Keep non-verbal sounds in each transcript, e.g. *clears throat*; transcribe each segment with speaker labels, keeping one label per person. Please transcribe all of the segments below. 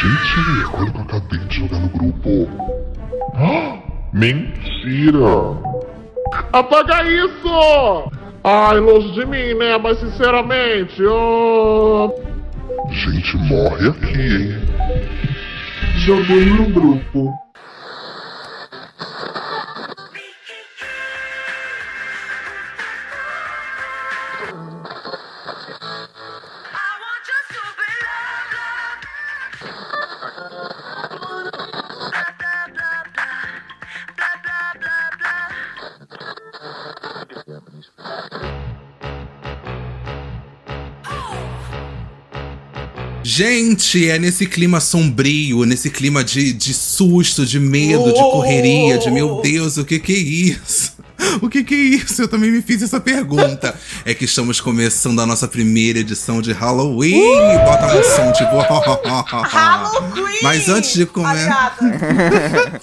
Speaker 1: Gente, olha o que eu acabei de jogar no grupo. Ah, Mentira! Apaga isso! Ai, longe de mim, né? Mas sinceramente, oh... Gente, morre aqui, hein? Joguei no grupo.
Speaker 2: Gente, é nesse clima sombrio, nesse clima de, de susto, de medo, de correria, de meu Deus, o que que é isso? *laughs* O que que é isso? Eu também me fiz essa pergunta. É que estamos começando a nossa primeira edição de Halloween. Bota um som tipo.
Speaker 3: Halloween!
Speaker 2: Mas antes de começar.
Speaker 3: Aliada.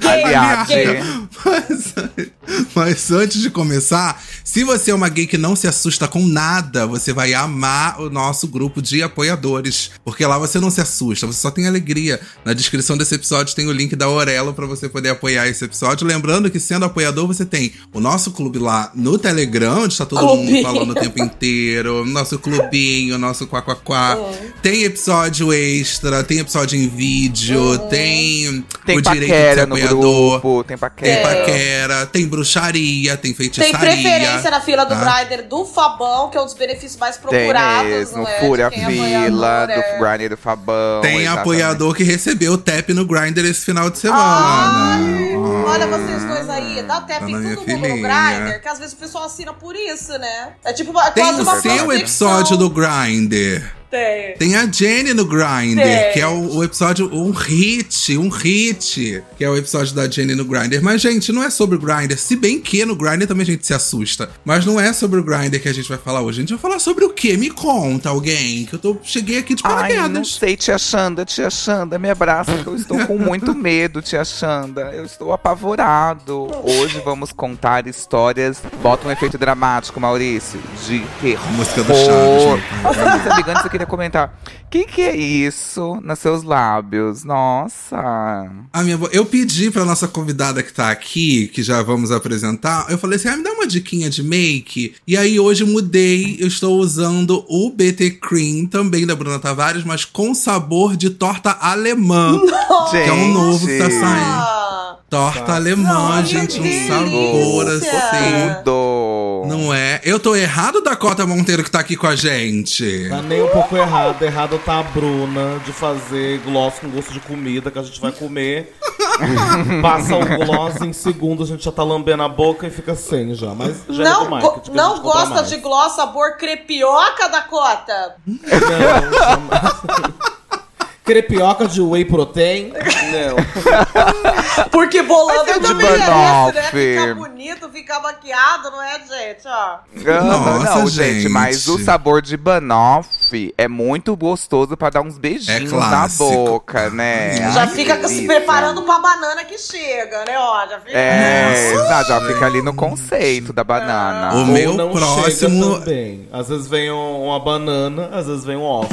Speaker 3: *laughs*
Speaker 4: Aliade.
Speaker 2: Mas, *laughs* mas antes de começar, se você é uma gay que não se assusta com nada, você vai amar o nosso grupo de apoiadores. Porque lá você não se assusta, você só tem alegria. Na descrição desse episódio tem o link da Orelo para você poder apoiar esse episódio. Lembrando que sendo apoiador, você tem o nosso clube lá no Telegram, onde está todo mundo
Speaker 3: Clubinho.
Speaker 2: falando o tempo inteiro. Nosso clubinho, nosso quá, quá, quá. Tem episódio extra, tem episódio em vídeo, tem,
Speaker 4: Tem
Speaker 2: o direito de ser
Speaker 4: paquera
Speaker 2: apoiador.
Speaker 4: grupo, tem
Speaker 2: Tem
Speaker 4: paquera.
Speaker 2: Paquera, tem bruxaria, tem
Speaker 3: Tem
Speaker 2: feitiçaria.
Speaker 3: preferência na fila do
Speaker 2: tá?
Speaker 3: Grindr do Fabão, que é um dos benefícios mais
Speaker 4: Tem
Speaker 3: procurados,
Speaker 4: mesmo,
Speaker 3: não é?
Speaker 4: fura a
Speaker 3: é
Speaker 4: fila do
Speaker 3: é.
Speaker 4: Grindr do Fabão.
Speaker 2: Tem
Speaker 4: exatamente.
Speaker 2: apoiador que recebeu tap no Grindr esse final de semana.
Speaker 3: Ai,
Speaker 2: Ah.
Speaker 3: olha vocês dois aí, dá tap
Speaker 2: Tá
Speaker 3: em todo mundo no
Speaker 2: filhinha.
Speaker 3: Grindr, que às vezes o pessoal assina por isso, né? É tipo uma,
Speaker 2: Tem
Speaker 3: quase
Speaker 2: o
Speaker 3: uma
Speaker 2: seu episódio do Grindr.
Speaker 3: Tem.
Speaker 2: Tem a Jenny no Grindr,
Speaker 3: Tem.
Speaker 2: que é o, o episódio, um hit, um hit, que é o episódio da Jenny no Grindr. Mas, gente, não é sobre o Grindr, se bem que no Grindr também a gente se assusta. Mas não é sobre o Grindr que a gente vai falar hoje. A gente vai falar sobre o quê? Me conta alguém, que eu tô, cheguei aqui de
Speaker 4: Ai, não
Speaker 2: paraquedas.
Speaker 4: sei, tia Xanda, tia Xanda, me abraça, que eu estou com muito *laughs* medo, tia Xanda. Eu estou apavorado. Hoje vamos contar histórias. Bota um efeito dramático, Maurício, de terror.
Speaker 2: Música do Chaves, né?
Speaker 4: Eu queria comentar. O que, que é isso nos seus lábios? Nossa.
Speaker 2: A minha bo- eu pedi pra nossa convidada que tá aqui, que já vamos apresentar, eu falei assim: ah, me dá uma diquinha de make. E aí hoje mudei, eu estou usando o BT Cream, também da Bruna Tavares, mas com sabor de torta alemã.
Speaker 4: Gente. *laughs*
Speaker 2: Que é um novo que tá saindo. Torta alemã,
Speaker 3: Ai,
Speaker 2: gente, um sabor
Speaker 3: delícia.
Speaker 2: assim.
Speaker 4: Tudo.
Speaker 2: Não é? Eu tô errado, Dakota Monteiro, que tá aqui com a gente.
Speaker 5: Tá nem um pouco errado. Errado tá a Bruna de fazer gloss com gosto de comida que a gente vai comer. *laughs* Passa o gloss em segundos, a gente já tá lambendo a boca e fica sem já. Mas já é
Speaker 3: Não,
Speaker 5: que a
Speaker 3: não gosta de gloss sabor crepioca, Dakota?
Speaker 5: Não, jamais. Crepioca de whey protein? Não. *laughs*
Speaker 3: Porque bolando
Speaker 4: é de
Speaker 3: merece, né?
Speaker 4: banoffee.
Speaker 3: Ficar bonito, ficar maquiado, não é, gente? Ó.
Speaker 4: Não, não,
Speaker 2: Nossa,
Speaker 4: não, gente,
Speaker 2: gente.
Speaker 4: mas o sabor de banoffee é muito gostoso pra dar uns beijinhos na
Speaker 2: clássico.
Speaker 4: boca, né?
Speaker 2: Ai,
Speaker 3: Já fica se preparando pra banana que chega, né? Ó, já fica.
Speaker 4: É,
Speaker 2: Nossa,
Speaker 4: exato, já fica ali no conceito da banana.
Speaker 2: O
Speaker 5: Ou
Speaker 2: meu
Speaker 5: não
Speaker 2: próximo-
Speaker 5: chega também. Às vezes vem um- uma banana, às vezes vem um off.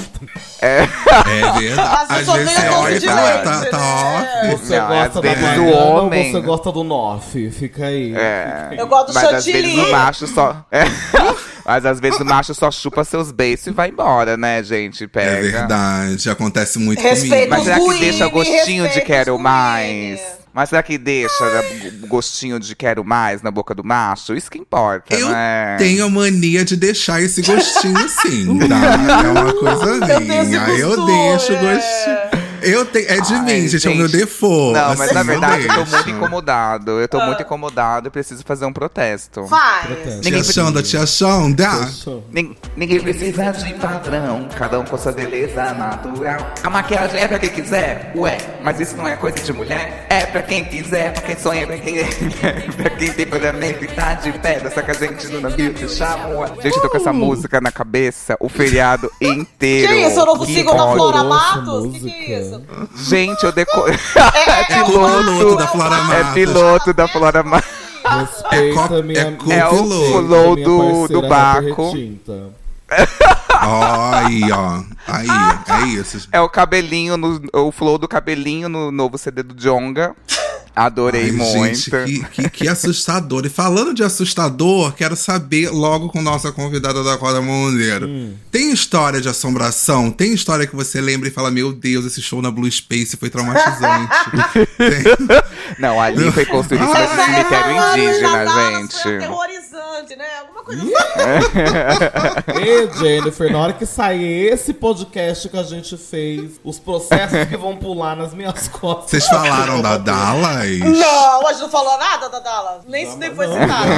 Speaker 2: É verdade. *laughs*
Speaker 3: Eu
Speaker 2: Às
Speaker 3: só
Speaker 2: vezes
Speaker 3: tenho
Speaker 2: você
Speaker 3: doce
Speaker 2: olha e
Speaker 3: de
Speaker 2: fala,
Speaker 3: leite,
Speaker 2: tá, tá
Speaker 3: né?
Speaker 2: off.
Speaker 5: Você
Speaker 4: Não,
Speaker 5: gosta da
Speaker 4: vezes
Speaker 5: banana
Speaker 4: o homem-
Speaker 5: ou você gosta do nof? Fica aí.
Speaker 4: É.
Speaker 3: Eu gosto do
Speaker 4: Mas às vezes
Speaker 3: chantilly.
Speaker 4: o macho só. *laughs* É. Mas às vezes o macho só chupa seus beiços e vai embora, né, gente?
Speaker 2: É
Speaker 4: Pega.
Speaker 2: verdade, acontece muito
Speaker 3: Respeita
Speaker 2: comigo.
Speaker 4: Mas será que deixa gostinho de quero mais? Mas será que deixa né, gostinho de quero mais na boca do macho? Isso que importa,
Speaker 2: Eu
Speaker 4: né?
Speaker 2: tenho a mania de deixar esse gostinho sim, tá? *laughs* É uma coisa
Speaker 3: Eu
Speaker 2: minha. Eu
Speaker 3: costume,
Speaker 2: deixo o
Speaker 3: é.
Speaker 2: gostinho. Eu tenho, é de
Speaker 4: Ai,
Speaker 2: mim, gente, é o meu default.
Speaker 4: Não, mas
Speaker 2: assim,
Speaker 4: na verdade eu tô muito incomodado. Eu tô muito incomodado e preciso fazer um protesto.
Speaker 3: Faz.
Speaker 5: Protesto.
Speaker 2: Tia
Speaker 4: Ninguém-
Speaker 2: Xanda, tia Xanda.
Speaker 4: Nin- Ninguém precisa de padrão, cada um com sua beleza natural. A maquiagem é pra quem quiser, ué, mas isso não é coisa de mulher. É pra quem quiser, pra quem sonha, pra quem, *laughs* pra quem tem pagamento e tá de pedra. Só que a gente no navio te chama, ué. Gente, eu tô com essa música na cabeça o feriado inteiro.
Speaker 3: Que isso? O novo
Speaker 4: Que
Speaker 3: single da
Speaker 4: ódio.
Speaker 3: Flora Matos? Que que é
Speaker 5: música.
Speaker 4: Gente, eu decorei. *laughs*
Speaker 3: É, é, *laughs* é o
Speaker 2: piloto da
Speaker 3: é o
Speaker 2: Flora
Speaker 3: Matos.
Speaker 2: Matos.
Speaker 4: É piloto da Flora Matos.
Speaker 5: Respeita
Speaker 2: co-
Speaker 5: minha,
Speaker 2: é co-
Speaker 4: É o
Speaker 2: piloto.
Speaker 4: flow do, do Baco.
Speaker 5: Retinta.
Speaker 2: Ó, aí, ó. Aí, é isso.
Speaker 4: É o cabelinho, no, o flow do cabelinho no novo CD do Jonga. Adorei
Speaker 2: Ai,
Speaker 4: muito.
Speaker 2: Gente, que, que, que assustador. E falando de assustador, quero saber logo com nossa convidada da Roda Mondeiro.
Speaker 5: Hum.
Speaker 2: Tem história de assombração? Tem história que você lembra e fala: Meu Deus, esse show na Blue Space foi traumatizante? *laughs* Tem-
Speaker 4: Não, ali foi construído
Speaker 3: Essa-
Speaker 4: cemitério indígena, gente.
Speaker 3: Né? Alguma coisa assim. *laughs*
Speaker 5: Ei, Jennifer, na hora que sair esse podcast que a gente fez, os processos que vão pular nas minhas costas.
Speaker 2: Vocês falaram da Dallas?
Speaker 3: Não, hoje não falou nada da Dallas. Nem, nem foi citado.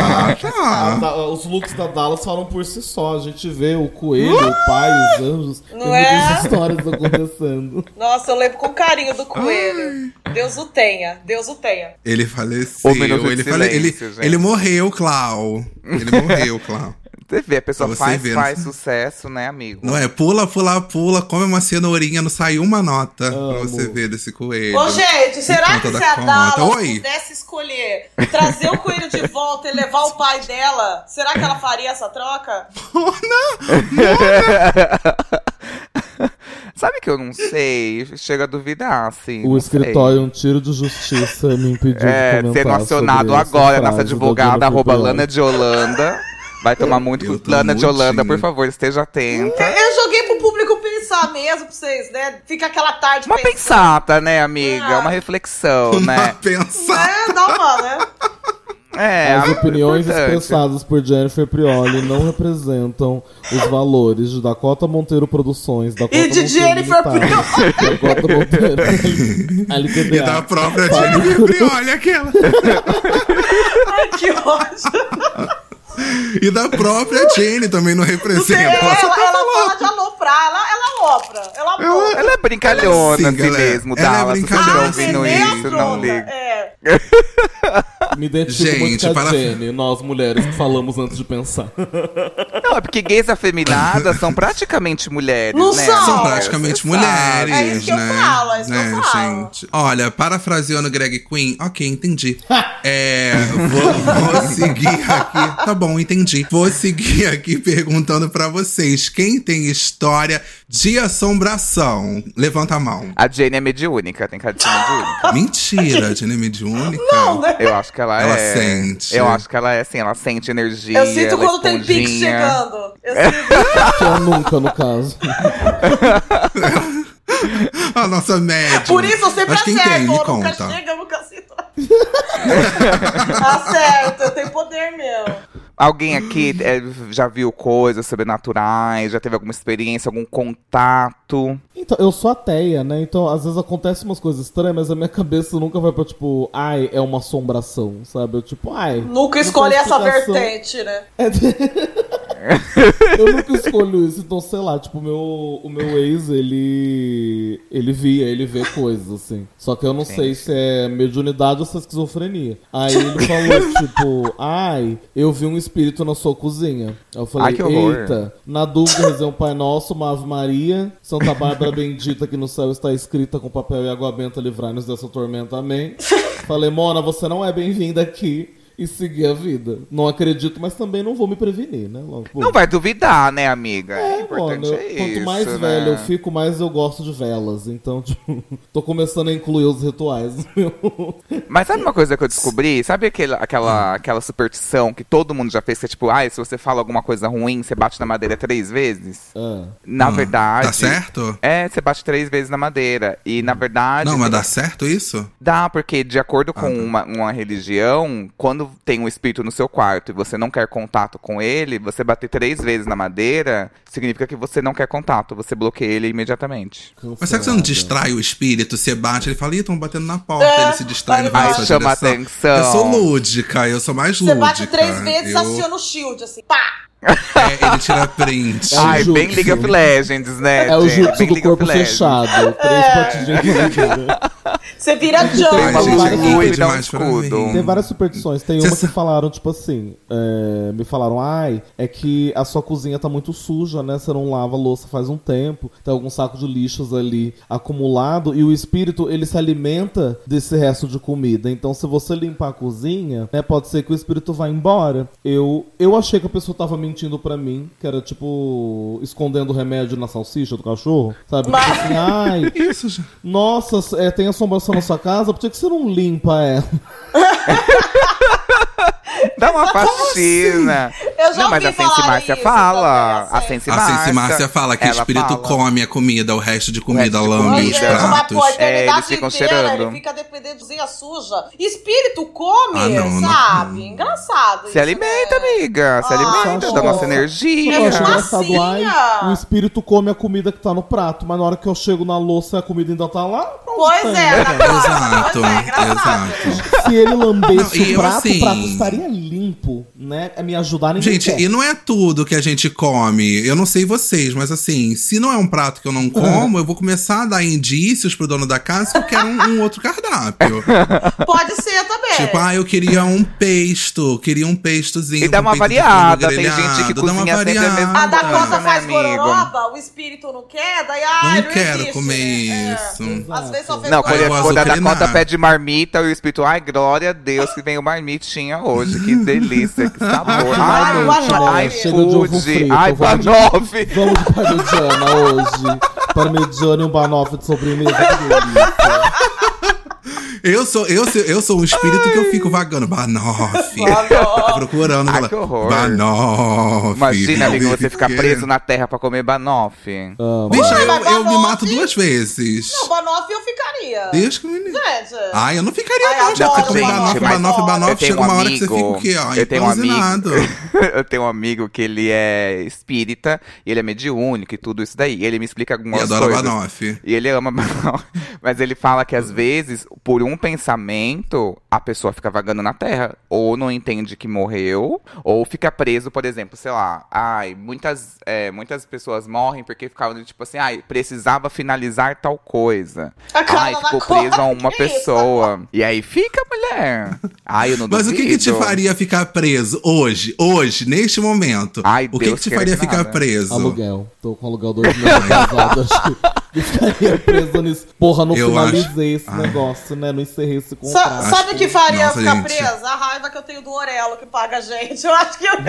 Speaker 2: Ah,
Speaker 5: A
Speaker 2: tá.
Speaker 5: os looks da Dallas falam por si só. A gente vê o coelho, o pai, os anjos.
Speaker 3: Não
Speaker 5: tem
Speaker 3: é?
Speaker 5: muitas histórias acontecendo.
Speaker 3: Nossa, eu lembro com carinho do coelho. Deus o tenha, Deus o tenha.
Speaker 2: Ele faleceu. Ele, fale- ele,
Speaker 4: silêncio,
Speaker 2: ele morreu, Clau. Ele morreu, Clau. *laughs*
Speaker 4: Você vê, a pessoa
Speaker 2: Pra você
Speaker 4: faz,
Speaker 2: ver,
Speaker 4: faz
Speaker 2: né?
Speaker 4: sucesso, né, amigo?
Speaker 2: Não é? Pula, pula, pula, come uma cenourinha, não saiu uma nota pra
Speaker 5: Amo.
Speaker 2: você ver desse coelho.
Speaker 3: Ô, gente, será que
Speaker 2: da
Speaker 3: se a. Dallas pudesse escolher trazer o coelho de volta e levar o pai dela, será que ela faria essa troca? *laughs* *laughs*
Speaker 4: Sabe que eu não sei? Chega a duvidar, assim.
Speaker 5: O escritório Um Tiro de Justiça me impediu
Speaker 4: É,
Speaker 5: de comentar
Speaker 4: sendo acionado agora, nossa advogada, arroba. Lana de Holanda. Vai tomar *laughs* muito.
Speaker 2: Eu
Speaker 4: Lana de Holanda, por favor, esteja atenta.
Speaker 3: Eu joguei pro público pensar mesmo, pra vocês, né? Fica aquela tarde
Speaker 4: Uma
Speaker 3: pensando.
Speaker 4: pensata, né, amiga?
Speaker 3: Ah.
Speaker 4: Uma reflexão,
Speaker 2: Uma
Speaker 4: né? *laughs*
Speaker 2: pensar.
Speaker 3: É, dá uma, né?
Speaker 4: É,
Speaker 5: As opiniões
Speaker 4: importante.
Speaker 5: expressadas por Jennifer Prioli não representam os valores de Dakota Monteiro Produções, Dakota
Speaker 3: E de
Speaker 5: Monteiro
Speaker 3: Jennifer
Speaker 5: Limitada, Dakota Monteiro *laughs* LTDA.
Speaker 2: E da própria Jennifer Prioli, aquela.
Speaker 3: Ai, que ódio. *laughs*
Speaker 2: E da própria Jenny também não representa.
Speaker 3: ela,
Speaker 2: Ela só tá
Speaker 3: ela
Speaker 2: falando.
Speaker 3: fala de aloprar, ela, ela alopra. Ela alopra.
Speaker 4: Ela é brincalhona,
Speaker 2: Sim,
Speaker 4: assim
Speaker 2: ela é-
Speaker 4: mesmo,
Speaker 2: ela é
Speaker 4: Dallas. Vocês
Speaker 2: brincalhona,
Speaker 4: estão ouvindo isso, não liga.
Speaker 3: É.
Speaker 5: Me identifico
Speaker 2: Gente,
Speaker 5: muito com a
Speaker 2: para-
Speaker 5: Jenny, nós mulheres que falamos antes de pensar.
Speaker 4: Não, é porque gays afeminadas são *laughs* praticamente mulheres,
Speaker 3: Não
Speaker 4: né?
Speaker 3: são.
Speaker 2: São
Speaker 3: Não,
Speaker 2: praticamente mulheres,
Speaker 3: É isso que eu
Speaker 2: né?
Speaker 3: falo, é isso que eu
Speaker 2: né,
Speaker 3: falo.
Speaker 2: gente? Olha, parafraseando Greg Queen, ok, entendi. *laughs* é, vou, vou seguir aqui. Tá bom, entendi. Vou seguir *laughs* aqui perguntando pra vocês: quem tem história de assombração? Levanta a mão.
Speaker 4: A Jane é mediúnica, tem cara de ser mediúnica. *laughs*
Speaker 2: Mentira, Jenny é mediúnica.
Speaker 3: Não, né?
Speaker 4: Eu acho que ela,
Speaker 2: Ela
Speaker 4: é.
Speaker 2: sente.
Speaker 4: Eu acho que ela é assim, ela sente energia.
Speaker 3: Eu sinto
Speaker 4: ela
Speaker 3: quando tem pique chegando. Eu *laughs* sinto.
Speaker 5: Eu nunca, no caso.
Speaker 2: A nossa médium.
Speaker 3: Por isso eu sempre
Speaker 2: Mas quem
Speaker 3: acerto.
Speaker 2: tem? Me
Speaker 3: eu nunca
Speaker 2: conta.
Speaker 3: chega, eu nunca sinto. Acerto, eu tenho poder mesmo.
Speaker 4: Alguém aqui é, já viu coisas sobrenaturais? Já teve alguma experiência, algum contato?
Speaker 5: Então, eu sou ateia, né? Então, às vezes acontecem umas coisas estranhas, mas a minha cabeça nunca vai pra, tipo, ai, é uma assombração, sabe? Eu, tipo, ai.
Speaker 3: Nunca escolhi essa vertente, né? *laughs*
Speaker 5: eu nunca escolho isso, então sei lá, tipo, o meu, o meu ex, ele. Ele via, ele vê coisas, assim. Só que eu não sei se é mediunidade ou se é esquizofrenia. Aí ele falou, *laughs* tipo, ai, eu vi um espírito na sua cozinha. Aí eu falei,
Speaker 4: Ai, que horror.
Speaker 5: eita, na dúvida, rezei um Pai Nosso, uma Ave Maria, Santa Bárbara Bendita que no céu está escrita com papel e água benta, livrai-nos dessa tormenta, amém. *laughs* Falei, Mona, você não é bem-vinda aqui. E seguir a vida. Não acredito, mas também não vou me prevenir, né? Logo.
Speaker 4: Não vai duvidar, né, amiga? É,
Speaker 5: É,
Speaker 4: importante
Speaker 5: mano,
Speaker 4: é
Speaker 5: quanto
Speaker 4: isso,
Speaker 5: mais
Speaker 4: né?
Speaker 5: velho eu fico, mais eu gosto de velas. Então, *laughs* tipo, tô começando a incluir os rituais. *laughs* meu.
Speaker 4: Mas sabe uma coisa que eu descobri? Sabe aquela, aquela,
Speaker 2: Hum.
Speaker 4: aquela superstição que todo mundo já fez? Que é tipo, ai, se você fala alguma coisa ruim, você bate na madeira três vezes?
Speaker 5: Ah.
Speaker 4: Na
Speaker 2: Ah,
Speaker 4: verdade.
Speaker 2: Tá certo?
Speaker 4: É, você bate três vezes na madeira. E na verdade.
Speaker 2: Não, mas dá certo isso?
Speaker 4: Dá, porque de acordo com
Speaker 2: Ah, tá.
Speaker 4: uma, uma religião, quando tem um espírito no seu quarto e você não quer contato com ele, você bater três vezes na madeira significa que você não quer contato, você bloqueia ele imediatamente.
Speaker 2: Mas será que você não distrai o espírito? Você bate, ele fala, ih, estão batendo na porta,
Speaker 3: É,
Speaker 2: ele se distrai
Speaker 3: aí
Speaker 2: e vai
Speaker 4: chama
Speaker 2: direção.
Speaker 4: atenção.
Speaker 2: Eu sou lúdica, eu sou mais
Speaker 3: Você
Speaker 2: lúdica.
Speaker 3: bate três vezes,
Speaker 2: eu...
Speaker 3: aciona o shield, assim, pá!
Speaker 2: É, ele tira print.
Speaker 5: É
Speaker 4: Ai,
Speaker 5: jutsu.
Speaker 4: bem League of Legends, né?
Speaker 5: É o jutsu
Speaker 4: Bem
Speaker 5: do corpo fechado. Três patinhas de. *laughs*
Speaker 3: Você vira
Speaker 2: gente,
Speaker 5: várias
Speaker 2: é
Speaker 4: escudo.
Speaker 2: mim.
Speaker 5: Tem várias superstições. Tem uma que falaram, tipo assim, é, me falaram, ai, é que a sua cozinha tá muito suja, né? Você não lava a louça faz um tempo, tem algum saco de lixos ali acumulado, e o espírito, ele se alimenta desse resto de comida. Então, se você limpar a cozinha, né, pode ser que o espírito vá embora. Eu, eu achei que a pessoa tava mentindo pra mim, que era tipo, escondendo remédio na salsicha do cachorro, sabe? Tipo
Speaker 3: Mas-
Speaker 5: assim, ai, *laughs*
Speaker 2: Isso, gente.
Speaker 5: nossa, é, tem assombração na sua casa, por que que você não limpa ela? *laughs*
Speaker 4: Dá uma faxina.
Speaker 3: Eu já
Speaker 4: Não, mas a Sense Márcia
Speaker 3: isso
Speaker 4: fala. A
Speaker 3: Sense.
Speaker 4: Sense
Speaker 2: A
Speaker 4: Márcia.
Speaker 2: Sense Márcia fala que o espírito
Speaker 4: fala.
Speaker 2: come a comida, o resto de comida, lambe os
Speaker 3: mas
Speaker 2: pratos.
Speaker 3: pô, a
Speaker 4: É, eles ficam
Speaker 3: inteira,
Speaker 4: cheirando.
Speaker 3: ele fica dependendo de cozinha suja. Espírito come,
Speaker 2: Ah, não, não.
Speaker 3: sabe? Engraçado
Speaker 4: Se
Speaker 3: isso,
Speaker 4: alimenta,
Speaker 3: né?
Speaker 4: amiga. Se
Speaker 3: Ah,
Speaker 4: alimenta da nossa energia.
Speaker 5: Eu acho engraçado,
Speaker 3: assim?
Speaker 5: o espírito come a comida que tá no prato, mas na hora que eu chego na louça a comida ainda tá lá. *laughs*
Speaker 3: Pois é, tá
Speaker 5: né?
Speaker 3: claro.
Speaker 2: Exato,
Speaker 3: Pois é,
Speaker 2: exato.
Speaker 5: Se ele lambesse
Speaker 2: Não,
Speaker 5: o prato,
Speaker 2: assim-
Speaker 5: o prato estaria limpo, né? É me ajudar ninguém
Speaker 2: Gente,
Speaker 5: quer.
Speaker 2: e não é tudo que a gente come. Eu não sei vocês, mas assim, se não é um prato que eu não como, eu vou começar a dar indícios pro dono da casa que eu quero um, um outro cardápio. *laughs*
Speaker 3: Pode ser também.
Speaker 2: tipo, ah, eu queria um pesto, queria um pestozinho.
Speaker 4: E dá uma
Speaker 2: de
Speaker 4: variada, tem gente que
Speaker 2: grelhado, dá uma
Speaker 4: cozinha sempre a
Speaker 2: variada.
Speaker 4: mesma
Speaker 3: A Dakota
Speaker 4: Nossa,
Speaker 3: faz
Speaker 4: né, amigo?
Speaker 3: gororoba, o espírito não quer, daí ai,
Speaker 2: Não
Speaker 3: não,
Speaker 2: quero
Speaker 3: existe,
Speaker 2: comer
Speaker 3: né?
Speaker 2: isso.
Speaker 3: É. Às vezes só fez
Speaker 4: Não, quando,
Speaker 2: gosto
Speaker 4: quando a
Speaker 2: de
Speaker 4: Dakota
Speaker 2: treinar.
Speaker 4: pede marmita, o espírito, ai, glória a Deus que veio marmitinha hoje. Que delícia, que sabor.
Speaker 3: Ai,
Speaker 4: Ai, ai,
Speaker 5: Chega de ovo frito,
Speaker 4: Ai. Banoffee.
Speaker 5: Vamos de parmegiana hoje. Parmegiana e um banoffee de sobremesa. que delícia.
Speaker 2: Eu sou, eu, sou, eu sou um espírito que eu fico vagando. Banoffee.
Speaker 3: Banoffee.
Speaker 2: Procurando.
Speaker 4: Ai, que horror.
Speaker 2: Banoffee.
Speaker 4: Imagina, amigo, você ficar preso na terra pra comer Banoffee.
Speaker 5: Amo.
Speaker 2: Bicha,
Speaker 3: Ué,
Speaker 2: eu, eu me mato duas vezes.
Speaker 3: Não, Banoffee eu ficaria.
Speaker 2: Deus que me livre.
Speaker 3: Gente.
Speaker 2: Ai, eu não ficaria
Speaker 3: Ai,
Speaker 2: não, já
Speaker 3: banoffee, olha,
Speaker 2: banoffee,
Speaker 4: Eu tenho
Speaker 2: chega
Speaker 4: um
Speaker 2: uma hora que você fica o quê? Ó,
Speaker 4: eu tenho um amigo- *laughs* eu tenho um amigo que ele é espírita e ele é mediúnico e tudo isso daí. Ele me explica
Speaker 2: E
Speaker 4: algumas
Speaker 2: adora
Speaker 4: coisas.
Speaker 2: banoffee.
Speaker 4: E ele ama *laughs* Banoffee. Mas ele fala que às vezes, por um pensamento, a pessoa fica vagando na Terra. Ou não entende que morreu, ou fica preso, por exemplo, sei lá. Ai, muitas, é, muitas pessoas morrem porque ficavam tipo assim, ai, precisava finalizar tal coisa. Ai, ficou preso a uma
Speaker 3: isso?
Speaker 4: pessoa. E aí fica, mulher. Ai, eu não
Speaker 2: Mas o que, que te
Speaker 4: duvido.
Speaker 2: faria ficar preso hoje, hoje, neste momento?
Speaker 4: Ai,
Speaker 2: o que,
Speaker 4: Deus
Speaker 2: que te faria
Speaker 4: que
Speaker 2: ficar
Speaker 4: nada.
Speaker 2: preso?
Speaker 5: Aluguel. Tô com aluguel dois meses atrasado. Acho que eu ficaria preso nisso. Porra, não
Speaker 2: Eu
Speaker 5: finalizei esse
Speaker 2: acho-
Speaker 5: negócio, né? Não encerrei esse
Speaker 3: Sa-
Speaker 5: contrato.
Speaker 3: sabe o que faria
Speaker 2: Nossa,
Speaker 3: ficar
Speaker 2: gente.
Speaker 3: presa? A raiva que eu tenho do Orelo que paga a gente. Eu acho que eu. *laughs* eu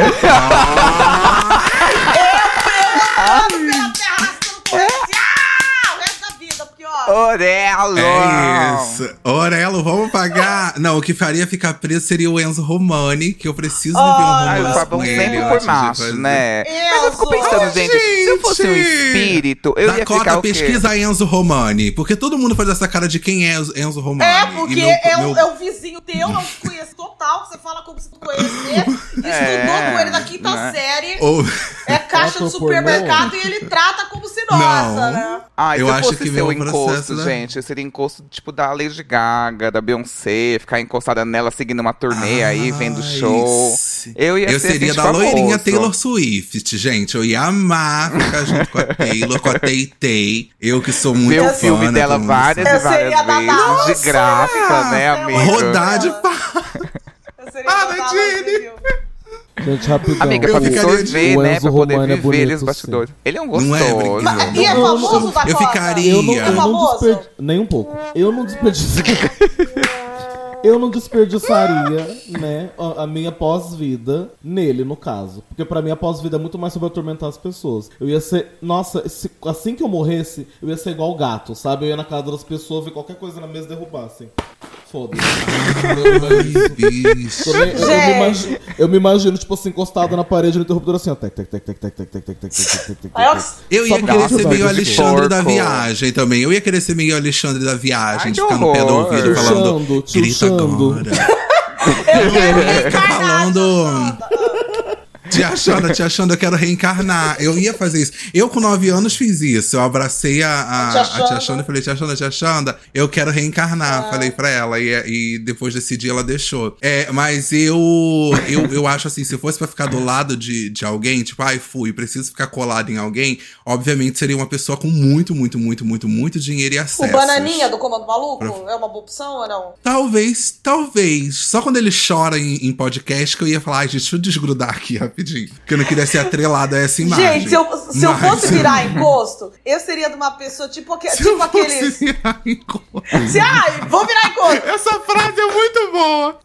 Speaker 3: pela terra arrastando policial o resto da vida,
Speaker 4: Orelo!
Speaker 2: É isso. Orelo, vamos pagar. *laughs* Não, o que faria ficar preso seria o Enzo Romani, que eu preciso viver um
Speaker 4: Ai,
Speaker 2: romance
Speaker 4: o Fabão sempre por
Speaker 2: de
Speaker 4: macho,
Speaker 2: fazer.
Speaker 4: né? Mas eu fico pensando, gente, se eu fosse um
Speaker 2: Gente!
Speaker 4: espírito, eu ia
Speaker 2: Dakota,
Speaker 4: ficar o quê?
Speaker 2: pesquisa Enzo Romani. Porque todo mundo faz essa cara de quem é Enzo- Enzo Romani.
Speaker 3: É,
Speaker 2: E
Speaker 3: porque
Speaker 2: meu-
Speaker 3: é, um,
Speaker 2: meu-
Speaker 3: é um vizinho teu, é um desconhecido total, você fala como se tu conhecer. *laughs* Estudou
Speaker 4: É,
Speaker 3: com ele da quinta
Speaker 4: né?
Speaker 3: série.
Speaker 2: Ou-
Speaker 3: É caixa de supermercado e ele trata como se nossa,
Speaker 2: Não.
Speaker 3: né?
Speaker 4: Ah,
Speaker 2: Eu
Speaker 4: eu
Speaker 2: acho que
Speaker 4: o
Speaker 2: meu processo
Speaker 4: encosto,
Speaker 2: da-
Speaker 4: gente, eu seria encosto tipo da Lady Gaga, da Beyoncé, ficar encostada nela seguindo uma turnê aí, vendo show.
Speaker 2: se-
Speaker 4: Eu ia
Speaker 2: Eu
Speaker 4: ser
Speaker 2: seria
Speaker 4: assim,
Speaker 2: da
Speaker 4: famoso.
Speaker 2: loirinha Taylor Swift, gente. Eu ia amar ficar junto com a Taylor, com a Tay Tay. Eu que sou muito
Speaker 4: Ver o
Speaker 2: fã,
Speaker 4: filme
Speaker 2: né,
Speaker 4: dela várias e
Speaker 3: Eu seria
Speaker 4: várias
Speaker 3: da
Speaker 4: vezes,
Speaker 3: Nossa!
Speaker 4: de graça, né, amiga?
Speaker 2: Rodar de pá.
Speaker 3: Eu seria
Speaker 2: Ah, Nadine!
Speaker 5: Gente, rapidão.
Speaker 4: Amiga, pra
Speaker 5: de- o
Speaker 4: né,
Speaker 5: Enzo
Speaker 4: pra poder
Speaker 5: Romano é
Speaker 4: viver
Speaker 5: bonito,
Speaker 4: os bastidores. Ele é um gostoso.
Speaker 2: Não é,
Speaker 3: e é famoso da
Speaker 2: eu ficaria-
Speaker 5: Eu não,
Speaker 2: É
Speaker 5: eu não
Speaker 3: famoso?
Speaker 5: desperdi... Nem um pouco. Eu não desperdiçaria... *laughs* eu não desperdiçaria, né, a, minha pós-vida nele, no caso. Porque pra mim a pós-vida é muito mais sobre atormentar as pessoas. Eu ia ser... Nossa, se- assim que eu morresse, eu ia ser igual o gato, sabe? Eu ia na casa das pessoas, ver qualquer coisa na mesa e derrubar, assim. Foda-se. Eu, me- eu- eu me imagino, eu me imagino, tipo assim, encostado na parede no interruptor assim, ó. Tec, tec, tec, tec, tec, tec, tec, tec, tec, tec, tec,
Speaker 3: eu-
Speaker 2: ia querer ser meio Alexandre da viagem também. Eu ia querer ser meio Alexandre da viagem, de ficar no pé do ouvido falando.
Speaker 5: Xando,
Speaker 2: dançando. *laughs*
Speaker 3: eu *laughs*
Speaker 2: falando. Tia Xanda, tia Xanda, eu quero reencarnar. Eu ia fazer isso. Eu, com nove anos, fiz isso. Eu abracei a, a,
Speaker 3: A tia
Speaker 2: a tia
Speaker 3: Xanda.
Speaker 2: Xanda e falei, tia Xanda, tia Xanda, eu quero reencarnar. Falei pra ela. E, e depois desse dia ela deixou. É, mas eu, eu, eu acho assim, se fosse pra ficar do lado de, de alguém, tipo, ai, fui, preciso ficar colado em alguém, obviamente seria uma pessoa com muito, muito, muito, muito, muito dinheiro e acesso.
Speaker 3: O bananinha do Comando Maluco é uma boa opção ou não?
Speaker 2: Talvez, talvez. Só quando ele chora em, em podcast que eu ia falar, ai, gente, deixa eu desgrudar aqui rapidinho. Porque eu não queria ser atrelado a essa imagem.
Speaker 3: Gente, se eu, se eu fosse virar encosto, eu seria de uma pessoa tipo, aque-
Speaker 2: Se
Speaker 3: tipo
Speaker 2: eu fosse
Speaker 3: aqueles.
Speaker 2: virar encosto.
Speaker 3: Se, ai, vou virar encosto.
Speaker 2: Essa frase é muito boa.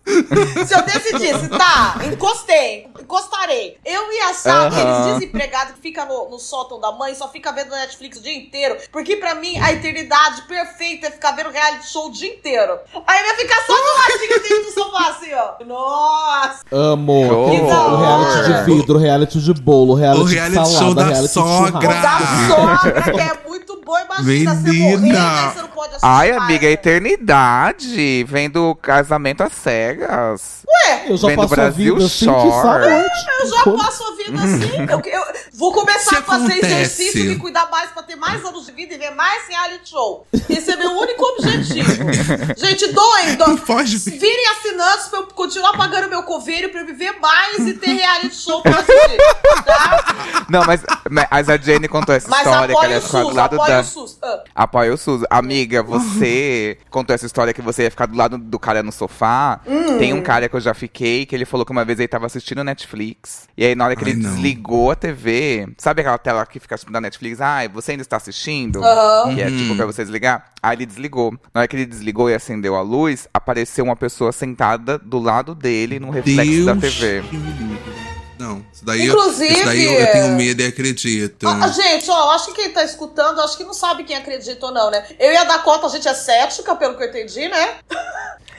Speaker 3: Se eu decidisse, tá, encostei, encostarei. Eu ia achar
Speaker 4: Aham.
Speaker 3: aqueles desempregados que ficam no, no sótão da mãe, só fica vendo Netflix o dia inteiro. Porque pra mim, a eternidade perfeita é ficar vendo reality show o dia inteiro. Aí eu ia ficar só do ladinho dentro do sofá, assim, ó. Nossa!
Speaker 5: Amo
Speaker 4: Que
Speaker 5: aquele-
Speaker 3: da
Speaker 5: o reality
Speaker 3: hora.
Speaker 5: De vidro, o reality de bolo, reality,
Speaker 2: O reality
Speaker 5: de salada,
Speaker 2: show da
Speaker 5: reality
Speaker 2: sogra.
Speaker 5: de
Speaker 3: O da
Speaker 5: churrasco.
Speaker 3: sogra, que é muito bom. Imagina você
Speaker 2: Menina.
Speaker 3: morrer, aí você não pode assistir
Speaker 4: Ai, amiga,
Speaker 3: né?
Speaker 4: eternidade. Vendo casamento às cegas.
Speaker 5: Eu já
Speaker 4: Vendo
Speaker 5: passo a
Speaker 4: Brasil
Speaker 5: vida assim
Speaker 4: Shore.
Speaker 5: que saúde.
Speaker 3: Eu já passo a vida assim. Eu, eu vou começar
Speaker 2: Se
Speaker 3: a fazer
Speaker 2: acontece.
Speaker 3: exercício me cuidar mais pra ter mais anos de vida e ver mais reality show. Esse é meu único objetivo. *laughs* Gente, doem, doem. Virem assinantes pra eu continuar pagando meu coveiro pra eu viver mais e ter reality show Tá?
Speaker 4: Não, mas, mas a Jenny contou essa
Speaker 3: Mas
Speaker 4: história que ela ia ficar do lado
Speaker 3: apoia
Speaker 4: da.
Speaker 3: o SUS. Ah.
Speaker 4: Apoia o SUS. Amiga, você contou essa história que você ia ficar do lado do cara no sofá.
Speaker 3: Hum.
Speaker 4: Tem um cara que eu já fiquei, que ele falou que uma vez ele tava assistindo Netflix. E aí, na hora que
Speaker 2: Ai,
Speaker 4: ele
Speaker 2: não.
Speaker 4: desligou a TV, sabe aquela tela que fica tipo da Netflix? Ah, você ainda está assistindo?
Speaker 3: Aham.
Speaker 4: Que é tipo pra você desligar. Aí ele desligou. Na hora que ele desligou e acendeu a luz, apareceu uma pessoa sentada do lado dele no reflexo da TV.
Speaker 2: que. Não, isso daí, eu,
Speaker 3: Inclusive-
Speaker 2: isso daí eu, eu tenho medo e acredito.
Speaker 3: Ah, gente, ó, eu acho que quem tá escutando, acho que não sabe quem acredita ou não, né? Eu e a Dakota, a gente é cética, pelo que eu entendi, né?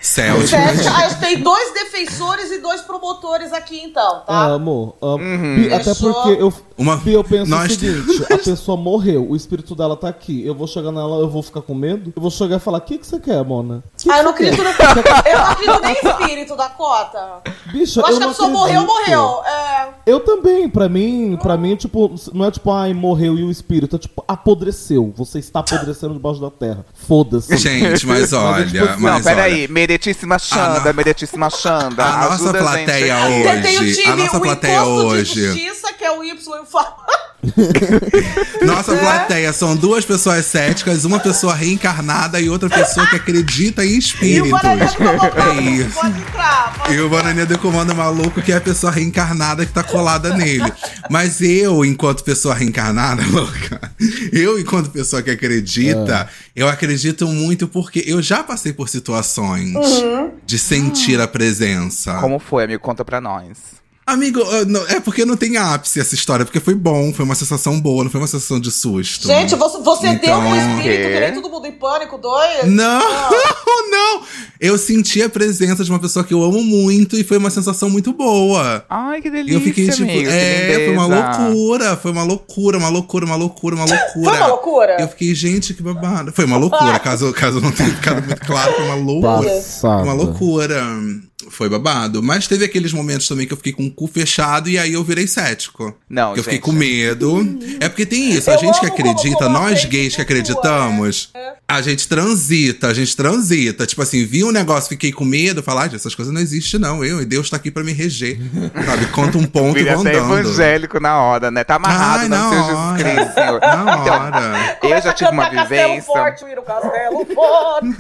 Speaker 3: Cética. A gente tem dois defensores e dois promotores aqui, então, tá?
Speaker 5: Amo, amo.
Speaker 4: Uhum.
Speaker 5: Até porque eu,
Speaker 2: Uma-
Speaker 5: Bi, eu penso
Speaker 2: nós
Speaker 5: o seguinte: a *laughs* pessoa morreu, o espírito dela tá aqui. Eu vou chegar nela, eu vou ficar com medo. Eu vou chegar e falar: O que, que você quer, Mona? Que
Speaker 3: Ah,
Speaker 5: que
Speaker 3: eu não acredito
Speaker 5: quer?
Speaker 3: no... *laughs* Eu não acredito nem em espírito, Dakota.
Speaker 5: Bicha,
Speaker 3: Eu acho
Speaker 5: eu
Speaker 3: que a pessoa morreu,
Speaker 5: acredito.
Speaker 3: morreu. É...
Speaker 5: Eu também, pra mim, pra mim, tipo, não é tipo, ai, morreu e o espírito, é tipo, apodreceu. Você está apodrecendo debaixo da terra. Foda-se.
Speaker 2: Gente, mas olha,
Speaker 5: tipo assim,
Speaker 2: mas
Speaker 4: Não, peraí.
Speaker 2: olha,
Speaker 4: Meritíssima Xanda,
Speaker 2: no-
Speaker 4: meritíssima Xanda.
Speaker 2: A nossa
Speaker 4: ajuda a gente
Speaker 2: plateia hoje. A nossa plateia hoje.
Speaker 3: É o Y e o Fa-
Speaker 2: Nossa plateia são duas pessoas céticas, uma pessoa reencarnada e outra pessoa que acredita em
Speaker 3: E o
Speaker 2: espíritos.
Speaker 3: Guarani do Comando
Speaker 2: É
Speaker 3: Maluco,
Speaker 2: isso.
Speaker 3: pode entrar. Pode
Speaker 2: E o Bananinha do Comando Maluco, que é a pessoa reencarnada que tá colada nele. Mas eu, enquanto pessoa reencarnada, *laughs* louca, eu, enquanto pessoa que acredita, eu acredito muito porque eu já passei por situações de sentir a presença.
Speaker 4: Como foi, amigo? Conta pra nós.
Speaker 2: Amigo, não- é porque não tem ápice essa história, porque foi bom, foi uma sensação boa, não foi uma sensação de susto.
Speaker 3: Gente, você, você deu um
Speaker 2: Então-
Speaker 3: espírito que nem todo mundo em pânico, dois?
Speaker 2: Não, *laughs* não! Eu senti a presença de uma pessoa que eu amo muito e foi uma sensação muito boa.
Speaker 4: Ai, que
Speaker 2: E
Speaker 4: delícia,
Speaker 2: eu fiquei tipo,
Speaker 4: amigo,
Speaker 2: é, foi uma loucura, foi uma loucura, uma loucura, uma loucura, uma loucura.
Speaker 3: Foi uma loucura?
Speaker 2: Eu fiquei, gente, que babado. Foi uma loucura, caso, caso não tenha ficado muito claro, foi uma loucura.
Speaker 5: Passada.
Speaker 2: Uma loucura. Foi babado. Mas teve aqueles momentos também que eu fiquei com o cu fechado e aí eu virei cético.
Speaker 4: Não,
Speaker 2: eu fiquei
Speaker 4: gente.
Speaker 2: com medo. É porque tem isso, a
Speaker 3: Eu
Speaker 2: gente que acredita, nós gays que acreditamos, a gente transita, a gente transita. Tipo assim, vi um negócio, fiquei com medo, falar, ah, essas coisas não existem não, eu, e Deus tá aqui pra me reger. *laughs* Sabe, conta um ponto e
Speaker 4: Vira
Speaker 2: vou
Speaker 4: até
Speaker 2: andando.
Speaker 4: evangélico na hora, né? Tá amarrado
Speaker 2: Ai, na hora.
Speaker 4: Jesus Cristo, *laughs* Senhor.
Speaker 2: Na
Speaker 4: Então,
Speaker 2: hora.
Speaker 4: eu já tive uma
Speaker 3: cantar Castelo
Speaker 4: vivência.
Speaker 3: Forte, no Castelo Forte.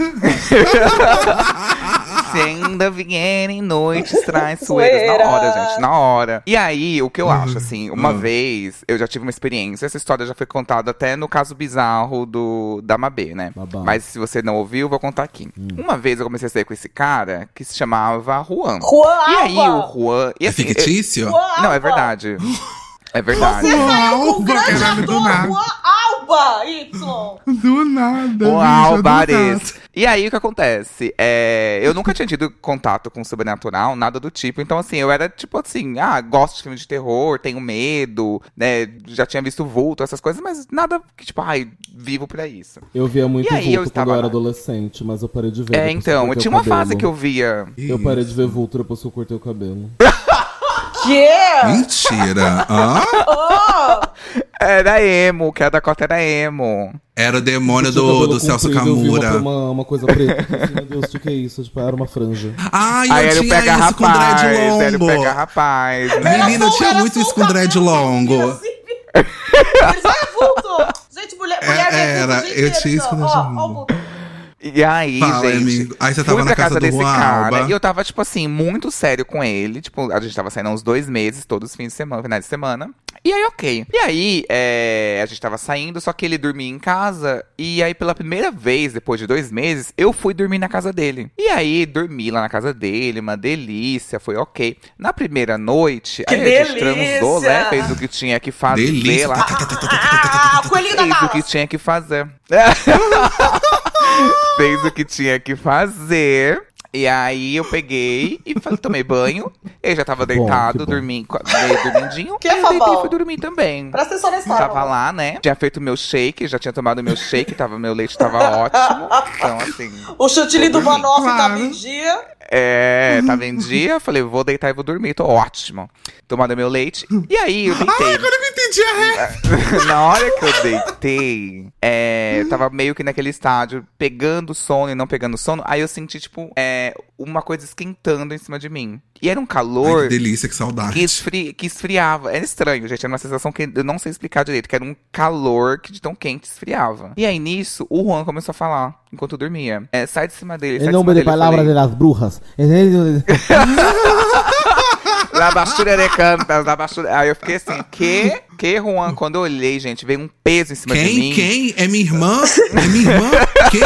Speaker 3: *laughs*
Speaker 4: Se ainda vierem noites traiçoeiras. *laughs* Na hora, gente, na hora. E aí, o que eu acho, assim, uma
Speaker 2: Uhum.
Speaker 4: vez eu já tive uma experiência. Essa história já foi contada até no caso bizarro do da Mabê, né?
Speaker 5: Babado.
Speaker 4: Mas se você não ouviu, eu vou contar aqui. Uma vez eu comecei a sair com esse cara que se chamava Juan.
Speaker 3: Juan
Speaker 4: E aí, o Juan. E
Speaker 2: É
Speaker 4: assim,
Speaker 2: fictício?
Speaker 3: Juan
Speaker 4: eu- Não, é verdade. *gasps* *laughs* É verdade.
Speaker 3: Você saiu com o
Speaker 2: Alba,
Speaker 3: grande ator
Speaker 2: nada.
Speaker 3: Juan Alba, Y.
Speaker 2: Do nada.
Speaker 4: O Albares. E aí, o que acontece? É, eu nunca tinha tido contato com sobrenatural, nada do tipo. Então, assim, eu era tipo assim, ah, gosto de filme de terror, tenho medo, né? Já tinha visto vulto, essas coisas, mas nada que, tipo, ai, vivo pra isso.
Speaker 5: Eu via muito
Speaker 4: E aí, eu
Speaker 5: vulto
Speaker 4: estava
Speaker 5: quando eu era adolescente, mas eu parei de ver.
Speaker 4: É,
Speaker 5: eu
Speaker 4: então,
Speaker 5: cortei
Speaker 4: tinha
Speaker 5: o
Speaker 4: uma
Speaker 5: cabelo.
Speaker 4: fase que eu via.
Speaker 5: Eu parei de ver vulto depois que eu cortei o cabelo. *laughs*
Speaker 3: Quê?
Speaker 2: Mentira. Hã? *laughs*
Speaker 3: Oh,
Speaker 4: Era emo, que a Dakota era emo.
Speaker 2: Era o demônio do, do Celso
Speaker 5: comprido, eu vi uma-
Speaker 2: Camura.
Speaker 5: Uma, uma coisa preta. Assim, Meu Deus, o que é isso? Tipo, era uma franja.
Speaker 2: Ai,
Speaker 4: Aí
Speaker 2: eu
Speaker 4: era o
Speaker 2: tinha
Speaker 4: pega
Speaker 2: isso com
Speaker 4: rapaz,
Speaker 2: dread
Speaker 4: era o
Speaker 2: longo.
Speaker 4: pega rapaz.
Speaker 2: Menina, eu tinha
Speaker 3: era
Speaker 2: muito isso com dread longo.
Speaker 3: Eles olha vulto. Gente, mulher,
Speaker 2: É,
Speaker 3: mulher vê
Speaker 2: era,
Speaker 3: vulto o dia
Speaker 2: eu tinha isso com dread longo.
Speaker 4: E aí,
Speaker 2: Fala,
Speaker 4: gente.
Speaker 2: amigo. Aí você
Speaker 4: fui
Speaker 2: tava na
Speaker 4: pra
Speaker 2: casa
Speaker 4: casa
Speaker 2: do
Speaker 4: desse
Speaker 2: Juan
Speaker 4: cara
Speaker 2: Alba.
Speaker 4: e eu tava, tipo assim, muito sério com ele. Tipo, a gente tava saindo há uns dois meses, todos os fins de semana, finais de semana. E aí, ok. E aí, é, a gente tava saindo, só que ele dormia em casa. E aí, pela primeira vez, depois de dois meses, eu fui dormir na casa dele. E aí, dormi lá na casa dele, uma delícia, foi ok. Na primeira noite,
Speaker 3: Que
Speaker 4: aí a gente
Speaker 3: delícia!
Speaker 4: transou, né? Fez o que tinha que fazer
Speaker 2: Delícia.
Speaker 4: lá.
Speaker 3: Ah, o coelhinho da
Speaker 4: Fez o que tinha que fazer. *laughs* Fez o que tinha que fazer. E aí eu peguei e falei, tomei banho. Ele já tava deitado, dormindo, meio dormindinho.
Speaker 3: Que
Speaker 4: e eu deitei e fui dormir também.
Speaker 3: Presta atenção na história.
Speaker 4: Tava lá, né? Tinha feito meu shake, já tinha tomado meu shake, tava, meu leite tava ótimo. Então, assim,
Speaker 3: O chantilly do Banoff
Speaker 2: Claro.
Speaker 3: tava em dia.
Speaker 4: é, tava em dia. Falei, vou deitar e vou dormir, tô ótimo. Tomando meu leite. E aí eu deitei.
Speaker 2: Agora eu não entendi a regra. *laughs*
Speaker 4: Na hora que eu deitei, é, eu tava meio que naquele estágio, pegando sono e não pegando sono. Aí eu senti, tipo, é, uma coisa esquentando em cima de mim. E era um
Speaker 2: Ai,
Speaker 4: calor
Speaker 2: que delícia, que
Speaker 4: que,
Speaker 2: saudade.
Speaker 4: esfri- que esfriava. Era estranho, gente. Era uma sensação que eu não sei explicar direito, que era um calor que de tão quente esfriava. E aí nisso, o Juan começou a falar, enquanto eu dormia. É, sai de cima dele,
Speaker 5: Em
Speaker 4: de
Speaker 5: nome de
Speaker 4: dele. eu
Speaker 5: palavras
Speaker 4: falei,
Speaker 5: de las brujas. De- *laughs*
Speaker 4: La bastura de cantas, la bastura. Aí eu fiquei assim, que? Que, Juan? Quando eu olhei, gente, veio um peso em cima de mim.
Speaker 2: Quem? Quem? É minha irmã? É minha irmã? Quem?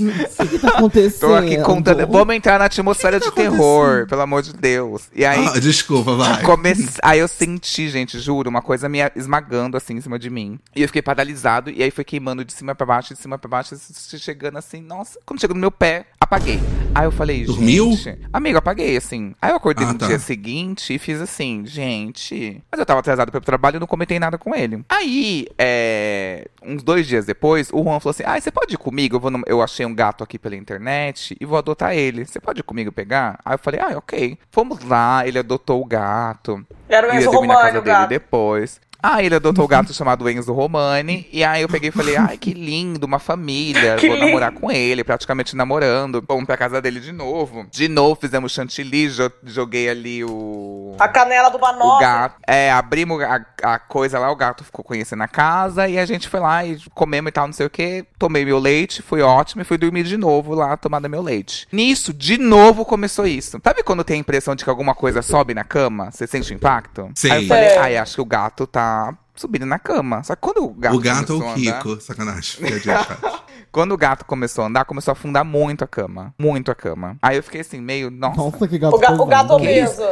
Speaker 5: O que tá acontecendo?
Speaker 4: Tô aqui contando. Vamos entrar na atmosfera
Speaker 2: que
Speaker 4: de
Speaker 2: tá
Speaker 4: terror,
Speaker 2: acontecendo?
Speaker 4: pelo amor de Deus. E aí,
Speaker 2: Ah, desculpa, vai. *laughs*
Speaker 4: Comece... Aí eu senti, gente, juro, uma coisa me esmagando assim em cima de mim. E eu fiquei paralisado, e aí foi queimando de cima pra baixo, de cima pra baixo, chegando assim, nossa. Quando chegou no meu pé, apaguei. Aí eu falei,
Speaker 2: Dormiu?
Speaker 4: gente. Amigo, apaguei, assim. Aí eu acordei
Speaker 2: Ah,
Speaker 4: no
Speaker 2: tá.
Speaker 4: dia seguinte e fiz assim, gente. Mas eu tava atrasado pro trabalho e não comentei nada com ele. Aí, é... uns dois dias depois, o Juan falou assim: Ah, você pode ir comigo? Eu, vou no- eu achei um gato aqui pela internet e vou adotar ele. Você pode ir comigo pegar? Aí eu falei, ah, ok. Fomos lá, ele adotou o gato.
Speaker 3: Era o Enzo
Speaker 4: casa
Speaker 3: o gato.
Speaker 4: depois. Ah, ele adotou o gato chamado Enzo Romani. E aí eu peguei e falei, ai, que lindo, uma família. Vou namorar com ele, praticamente namorando. Vamos pra casa dele de novo. De novo, fizemos chantilly, jo- joguei ali o.
Speaker 3: A canela do
Speaker 4: O
Speaker 3: Banoff.
Speaker 4: gato. É, abrimos a, a coisa lá, o gato ficou conhecendo a casa e a gente foi lá e comemos e tal, não sei o que. Tomei meu leite, foi ótimo e fui dormir de novo lá, tomando meu leite. Nisso, de novo começou isso. Sabe quando tem a impressão de que alguma coisa sobe na cama? Você sente o impacto?
Speaker 2: Sei.
Speaker 4: Aí eu falei, ai, acho que o gato tá subindo na cama. Só que quando o gato
Speaker 2: O gato ou
Speaker 4: começou
Speaker 2: o
Speaker 4: a andar-
Speaker 2: Kiko? Sacanagem. *laughs*
Speaker 4: Quando o gato começou a andar, começou a afundar muito a cama. Muito a cama. Aí eu fiquei assim, meio, nossa,
Speaker 5: Nossa, que gato
Speaker 3: O, ga o gato obeso.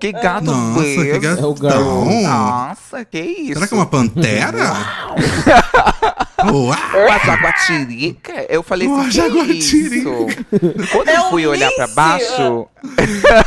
Speaker 4: que gato
Speaker 2: Nossa, que
Speaker 4: obeso.
Speaker 2: gatão.
Speaker 5: É o gato.
Speaker 4: Nossa, que isso?
Speaker 2: Será que é uma pantera? *laughs* Uau!
Speaker 4: Uma jaguatirica? Eu falei
Speaker 2: Uma
Speaker 4: assim, que
Speaker 2: jaguatirica.
Speaker 4: isso? Quando
Speaker 3: É
Speaker 4: eu
Speaker 3: um
Speaker 4: fui olhar pra baixo,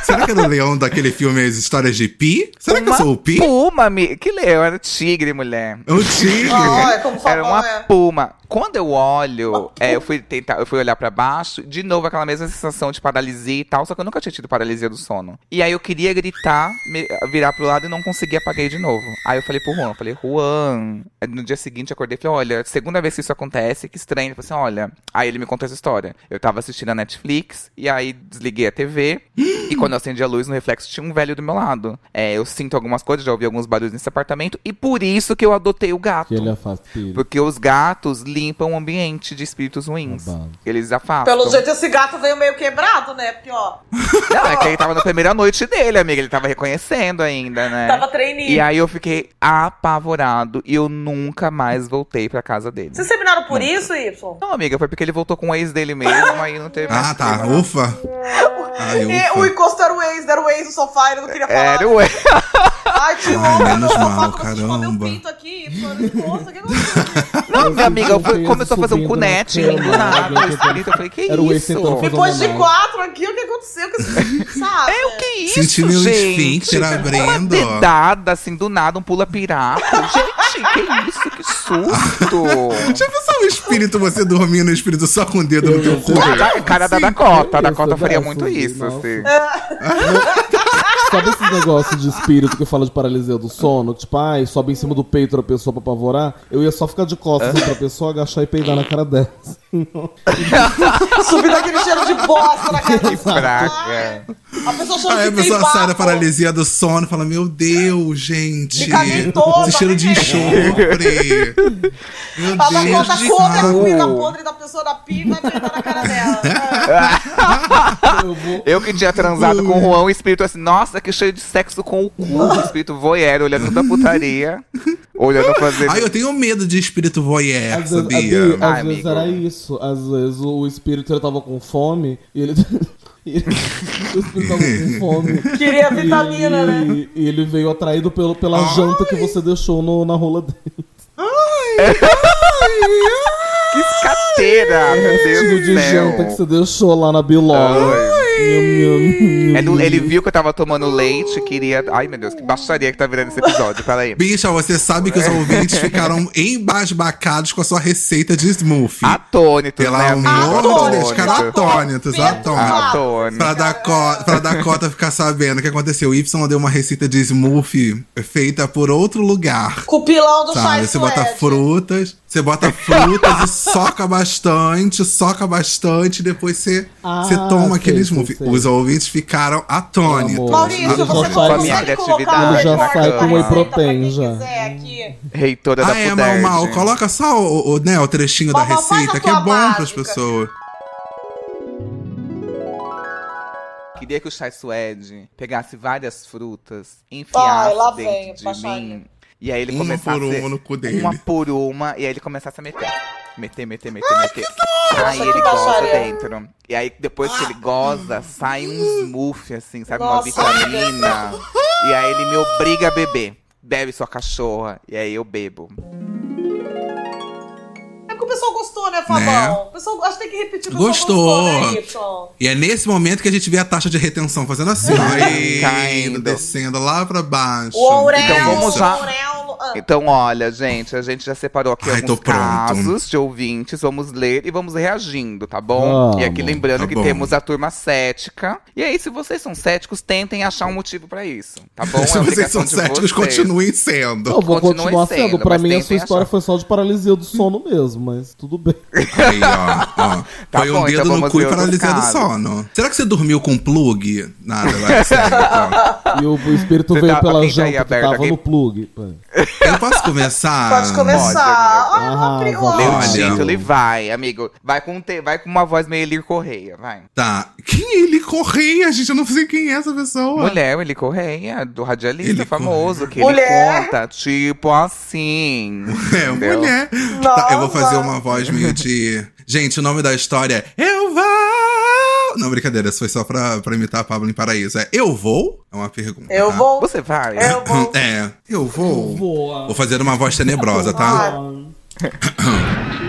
Speaker 2: Será que era o leão daquele filme As Histórias de Pi? Será que eu
Speaker 4: uma
Speaker 2: sou o Pi?
Speaker 4: puma, mi- que leão, era tigre, mulher.
Speaker 2: O tigre.
Speaker 3: Olha como
Speaker 4: Era uma
Speaker 3: é.
Speaker 4: puma. Quando eu olho, é, eu fui tentar, eu fui olhar pra baixo, de novo aquela mesma sensação de paralisia e tal, só que eu nunca tinha tido paralisia do sono. E aí eu queria gritar, me- virar pro lado e não conseguia, apaguei de novo. Aí eu falei pro Juan, eu falei, Juan, no dia seguinte eu acordei e falei, olha, segunda vez que isso acontece, que estranho. Falou assim, olha, aí ele me contou essa história. Eu tava assistindo a Netflix, e aí desliguei a TV, e quando eu acendi a luz no reflexo tinha um velho do meu lado. É, eu sinto algumas coisas, já ouvi alguns barulhos nesse apartamento, e por isso que eu adotei o gato.
Speaker 5: Que ele afasta.
Speaker 4: Porque os gatos limpam o ambiente de espíritos ruins.
Speaker 5: Babado.
Speaker 4: Eles afastam.
Speaker 3: Pelo jeito, esse gato veio meio quebrado, né? Porque, ó, *laughs*
Speaker 4: Não, é que ele tava na primeira noite dele, amiga. Ele tava reconhecendo ainda, né?
Speaker 3: tava trainee.
Speaker 4: E aí eu fiquei apavorado e eu nunca mais voltei pra casa dele.
Speaker 3: Vocês terminaram por isso, Y?
Speaker 4: Não, amiga, foi porque ele voltou com o ex dele mesmo, aí não teve
Speaker 2: Ah, tá.
Speaker 4: problema, não.
Speaker 2: Ufa. Ai,
Speaker 3: E o
Speaker 2: ufa.
Speaker 3: encosto era o ex, era o ex no sofá, ele não queria falar.
Speaker 4: Era o ex.
Speaker 3: Ai,
Speaker 2: Ai,
Speaker 3: olha,
Speaker 2: menos
Speaker 3: no sofá,
Speaker 2: mal,
Speaker 3: começou a chover
Speaker 2: caramba.
Speaker 3: pinto aqui, encosto, o que aconteceu?
Speaker 4: Não, minha amiga, eu começou a fazer um
Speaker 5: na
Speaker 4: cunete do nada.
Speaker 5: alguém
Speaker 4: o espírito. Eu falei, que
Speaker 5: Era o
Speaker 4: isso?
Speaker 3: Depois de quatro aqui, o que aconteceu? Que sabe?
Speaker 4: É o que isso,
Speaker 2: Senti meu
Speaker 4: gente?
Speaker 2: esfíncter abrindo.
Speaker 4: Uma dedada, assim, do nada, um pula-piraco. gente, que isso? Que susto!
Speaker 2: Já pensou o espírito, você dormindo, o espírito só com o dedo no teu cu?
Speaker 4: Cara da Dakota. A Dakota faria
Speaker 5: dessa,
Speaker 4: muito isso, assim. *laughs*
Speaker 5: sabe esses negócios de espírito que fala de paralisia do sono? Tipo, ai, sobe em cima do peito da pessoa pra apavorar. Eu ia só ficar de costas pra pessoa agachar e peidar na cara dela. *laughs*
Speaker 3: Subir daquele cheiro de bosta na cara
Speaker 4: Que
Speaker 3: do
Speaker 4: praga.
Speaker 3: A pessoa achando
Speaker 2: Aí a pessoa sai da paralisia do sono e fala: Meu Deus, gente.
Speaker 3: Toda,
Speaker 2: Esse cheiro de enxofre. Meu
Speaker 3: Ela vai
Speaker 2: Deus de
Speaker 3: conta a comida podre da pessoa da pia e na cara dela.
Speaker 5: Eu
Speaker 4: que tinha transado com o Juan, o espírito assim, nossa, que cheio de sexo com o cu. O espírito voyeur, olhando toda a putaria. Olhando fazer.
Speaker 2: Ai, eu tenho medo de espírito voyeur,
Speaker 5: Às vezes,
Speaker 2: sabia?
Speaker 5: Abi, às
Speaker 4: Ai,
Speaker 5: vezes
Speaker 4: amigo.
Speaker 5: era isso. Às vezes o espírito ele tava com fome e ele. *laughs* o espírito tava com *laughs* fome.
Speaker 3: Queria vitamina,
Speaker 5: e,
Speaker 3: né?
Speaker 5: E ele veio atraído pelo, pela janta que você deixou no- na rola dele. *laughs*
Speaker 4: Que escateira, meu Deus
Speaker 5: Tipo
Speaker 4: do
Speaker 5: de janta que
Speaker 4: céu.
Speaker 5: você deixou lá na bilola. Nham,
Speaker 4: Ele, ele viu que eu tava tomando leite, queria. Ai, meu Deus, que baixaria que tá virando esse episódio. Peraí.
Speaker 2: Bicha, você sabe que os ouvintes ficaram *laughs* embasbacados com a sua receita de smoothie.
Speaker 4: Atônitos,
Speaker 2: Pelo
Speaker 4: né,
Speaker 2: amor de Deus, ficaram
Speaker 3: Atônitos.
Speaker 2: atônitos. Pra, Dakota, pra Dakota ficar sabendo o que aconteceu. O Y deu uma receita de smoothie feita por outro lugar.
Speaker 3: Com o pilão do
Speaker 2: Sabe? Você bota frutas, você bota frutas e soca bastante, soca bastante, depois você,
Speaker 5: Ah,
Speaker 2: você toma
Speaker 5: sei,
Speaker 2: aquele smoothie.
Speaker 5: sei.
Speaker 2: Os ouvintes ficaram atônitos.
Speaker 3: Maurício, você consegue colocar
Speaker 4: criatividade.
Speaker 3: o
Speaker 4: Ele já sai
Speaker 3: da
Speaker 4: com whey
Speaker 5: protein já.
Speaker 3: quiser aqui?
Speaker 4: Reitora da
Speaker 2: Ah, é, mal, mal. Coloca só o, o, né, o trechinho da
Speaker 3: faz
Speaker 2: receita, que é bom pras
Speaker 3: básica.
Speaker 2: pessoas.
Speaker 4: Queria que o chai suede pegasse várias frutas,
Speaker 3: Ai,
Speaker 4: enfiasse
Speaker 3: lá vem,
Speaker 4: dentro de
Speaker 3: baixaria.
Speaker 4: mim. E aí ele
Speaker 2: Uma
Speaker 4: começasse.
Speaker 2: por uma no cu dele.
Speaker 4: Uma por uma, e aí ele começasse a meter. Meter, meter, meter, meter. Aí ele
Speaker 3: que
Speaker 4: goza dentro. E aí depois que ele goza, sai um smoothie, assim, sabe? Uma
Speaker 3: Nossa,
Speaker 4: vitamina. E aí ele me obriga a beber. Bebe sua cachorra. E aí eu bebo.
Speaker 3: Gostou, né, Fabão?
Speaker 2: Né?
Speaker 3: O pessoal, acho que tem que repetir. O
Speaker 2: Gostou.
Speaker 3: Gostou, né, Y?
Speaker 2: E é nesse momento que a gente vê a taxa de retenção fazendo assim, ó. Indo, *laughs*
Speaker 4: Caindo.
Speaker 2: descendo lá pra baixo.
Speaker 3: O Aurelo,
Speaker 4: Então vamos
Speaker 3: Aurelo... Ah,
Speaker 4: Então, olha, gente, a gente já separou aqui
Speaker 2: Ai,
Speaker 4: alguns casos de ouvintes. Vamos ler e vamos reagindo, tá bom?
Speaker 5: Vamos.
Speaker 4: E aqui lembrando
Speaker 2: Tá
Speaker 4: que
Speaker 2: bom.
Speaker 4: temos a turma cética. E aí, se vocês são céticos, tentem achar um motivo pra isso, tá bom? *laughs*
Speaker 2: Se
Speaker 4: É
Speaker 2: vocês são céticos,
Speaker 4: vocês.
Speaker 2: continuem sendo.
Speaker 5: Eu vou continuar
Speaker 4: sendo,
Speaker 5: sendo. Pra mim, a sua história
Speaker 4: achar.
Speaker 5: foi só de paralisia do sono mesmo, mas tudo bem.
Speaker 2: Aí, ó. ó. *laughs*
Speaker 4: Tá
Speaker 2: Foi um
Speaker 4: bom,
Speaker 2: dedo
Speaker 4: então
Speaker 2: no
Speaker 4: vamos
Speaker 2: cu e
Speaker 4: ver outros
Speaker 2: paralisia do
Speaker 4: casos.
Speaker 2: sono. Será que você dormiu com plug? Nada, vai, sério. *laughs* então.
Speaker 5: E o, o espírito
Speaker 4: Você
Speaker 5: veio
Speaker 4: tá-
Speaker 5: pela
Speaker 4: tá
Speaker 5: janta que
Speaker 4: aberto,
Speaker 5: tava
Speaker 4: alguém-
Speaker 5: no plug.
Speaker 2: Eu posso começar?
Speaker 3: Pode começar.
Speaker 4: Pode,
Speaker 3: Ah,
Speaker 5: amigo.
Speaker 3: Prior.
Speaker 4: Lê o título e vai, amigo. Vai com, te... vai com uma voz meio Elir Correia, vai.
Speaker 2: Tá. Quem é ele Correia, gente? Eu não sei quem é essa pessoa.
Speaker 4: Mulher, Elir Correia, do radialista
Speaker 2: Elir
Speaker 4: famoso, que
Speaker 3: Mulher?
Speaker 4: ele conta, tipo assim.
Speaker 2: É,
Speaker 4: entendeu?
Speaker 2: mulher. Tá, eu vou fazer uma voz meio *laughs* de. Gente, o nome da história é Eu Vou. Não, brincadeira, isso foi só pra, pra imitar a Pablo em Paraíso. É Eu Vou? É uma pergunta.
Speaker 3: Eu
Speaker 2: tá?
Speaker 3: vou...
Speaker 4: Você vai?
Speaker 3: Eu *laughs* vou...
Speaker 2: É, eu vou.
Speaker 5: Voa.
Speaker 2: Vou fazer uma voz tenebrosa, tá? *clears throat* *clears throat* *clears throat*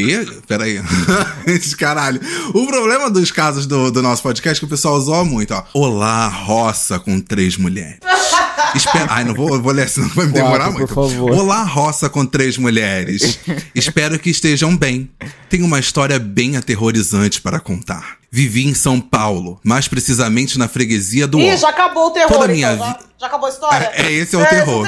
Speaker 2: E, peraí. *laughs* Caralho. O problema dos casos do, do nosso podcast é que o pessoal zoa muito, ó. Olá, roça com três mulheres. *laughs* Espera... Ai, não vou, vou ler, senão vai me demorar
Speaker 5: Quatro,
Speaker 2: muito.
Speaker 5: por favor.
Speaker 2: Olá, roça com três mulheres. *laughs* Espero que estejam bem. Tenho uma história bem aterrorizante para contar. Vivi em São Paulo, mais precisamente na freguesia do
Speaker 3: Ih, já acabou o terror,
Speaker 2: Toda
Speaker 3: então,
Speaker 2: minha
Speaker 3: já,
Speaker 2: vi-
Speaker 3: já acabou a história?
Speaker 2: É, é, esse é o terror.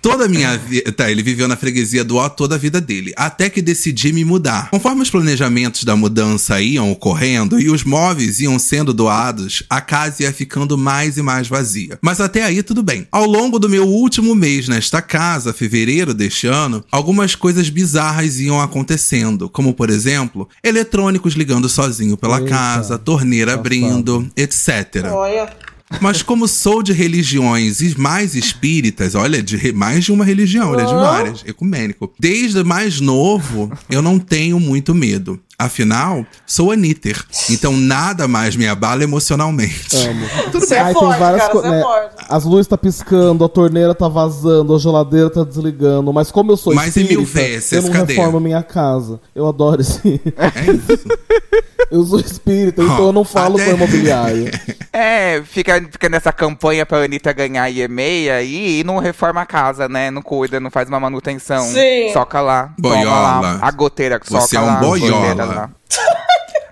Speaker 2: Toda a minha vida. Tá, ele viveu na freguesia do Ó toda a vida dele. Até que decidi me mudar. Conforme os planejamentos da mudança iam ocorrendo e os móveis iam sendo doados, a casa ia ficando mais e mais vazia. Mas até aí tudo bem. Ao longo do meu último mês nesta casa, fevereiro deste ano, algumas coisas bizarras iam acontecendo. Como, por exemplo, eletrônicos ligando sozinho pela
Speaker 5: Eita.
Speaker 2: casa, torneira abrindo, etc.
Speaker 3: Olha.
Speaker 2: Mas como sou de religiões e mais espíritas, olha, de mais de uma religião, olha, de várias, ecumênico. Desde mais novo, eu não tenho muito medo. Afinal, sou Anitter, então nada mais me abala emocionalmente.
Speaker 5: Amo. *laughs*
Speaker 3: Você é
Speaker 5: Aí
Speaker 3: forte, cara,
Speaker 5: co-
Speaker 3: você é
Speaker 5: né. As luzes tá piscando, a torneira tá vazando, a geladeira tá desligando. Mas como eu sou
Speaker 2: Mas e mil
Speaker 5: espírita,
Speaker 2: vezes,
Speaker 5: eu não
Speaker 2: cadê?
Speaker 5: reformo minha casa. Eu adoro esse...
Speaker 2: É isso. *laughs*
Speaker 5: eu sou espírita, então
Speaker 2: Ó,
Speaker 5: eu não falo
Speaker 2: até-
Speaker 5: com a imobiliária. *laughs*
Speaker 4: É, fica, fica nessa campanha pra Anitta ganhar IEMEI aí e não reforma a casa, né? Não cuida, não faz uma manutenção.
Speaker 3: Sim.
Speaker 4: Soca lá.
Speaker 2: Boiola.
Speaker 4: Toma lá a goteira que
Speaker 2: Você
Speaker 4: soca
Speaker 2: é um
Speaker 4: lá.
Speaker 2: boiola.
Speaker 4: Lá. *laughs*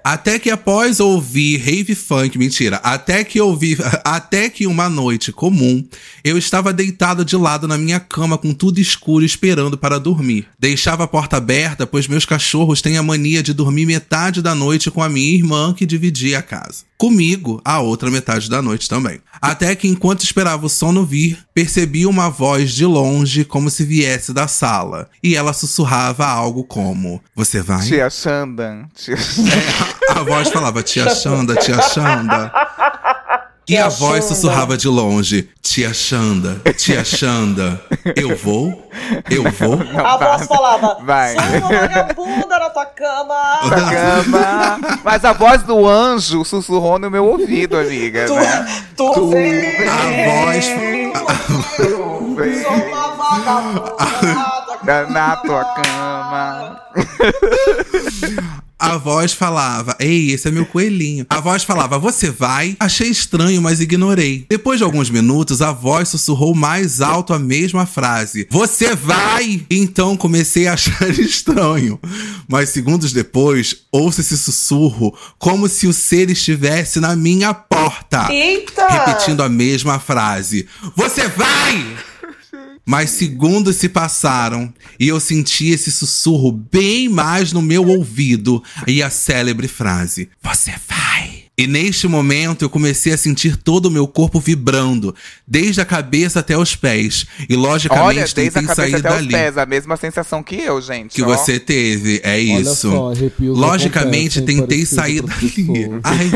Speaker 2: Até que após ouvir rave funk, mentira, até que ouvi, *laughs* até que uma noite comum, eu estava deitado de lado na minha cama com tudo escuro esperando para dormir. Deixava a porta aberta, pois meus cachorros têm a mania de dormir metade da noite com a minha irmã que dividia a casa. Comigo, a outra metade da noite também. Até que enquanto esperava o sono vir, percebi uma voz de longe como se viesse da sala, e ela sussurrava algo como: "Você vai?"
Speaker 4: Tia Xanda. Tia... *laughs*
Speaker 2: A voz falava, tia Xanda, tia Xanda. E a voz sussurrava de longe, tia Xanda, tia Xanda, eu vou? Eu vou?
Speaker 3: A voz falava,
Speaker 4: Vai.
Speaker 3: vagabunda na tua cama.
Speaker 4: Pra cama. Mas a voz do anjo sussurrou no meu ouvido, amiga.
Speaker 3: Tu,
Speaker 4: né?
Speaker 3: tu,
Speaker 4: Tu
Speaker 3: vem,
Speaker 2: A voz.
Speaker 3: sou uma vagabunda na tua
Speaker 4: Na, na tua
Speaker 3: cama.
Speaker 2: A voz falava, ei, esse é meu coelhinho. A voz falava, você vai? Achei estranho, mas ignorei. Depois de alguns minutos, a voz sussurrou mais alto a mesma frase: Você vai? Então comecei a achar *laughs* estranho. Mas segundos depois, ouço esse sussurro como se o ser estivesse na minha porta.
Speaker 3: Eita!
Speaker 2: repetindo a mesma frase: Você vai! Mas segundos se passaram e eu senti esse sussurro bem mais no meu ouvido e a célebre frase: Você vai! E neste momento eu comecei a sentir todo o meu corpo vibrando, desde a cabeça até os pés. E logicamente
Speaker 4: Olha, desde a
Speaker 2: tentei
Speaker 4: cabeça
Speaker 2: sair
Speaker 4: até
Speaker 2: dali.
Speaker 4: os pés, a mesma sensação que eu, gente.
Speaker 2: Que
Speaker 4: ó.
Speaker 2: você teve, é
Speaker 5: Olha
Speaker 2: isso.
Speaker 5: só,
Speaker 2: Logicamente tentei sair dali. *laughs* Ai,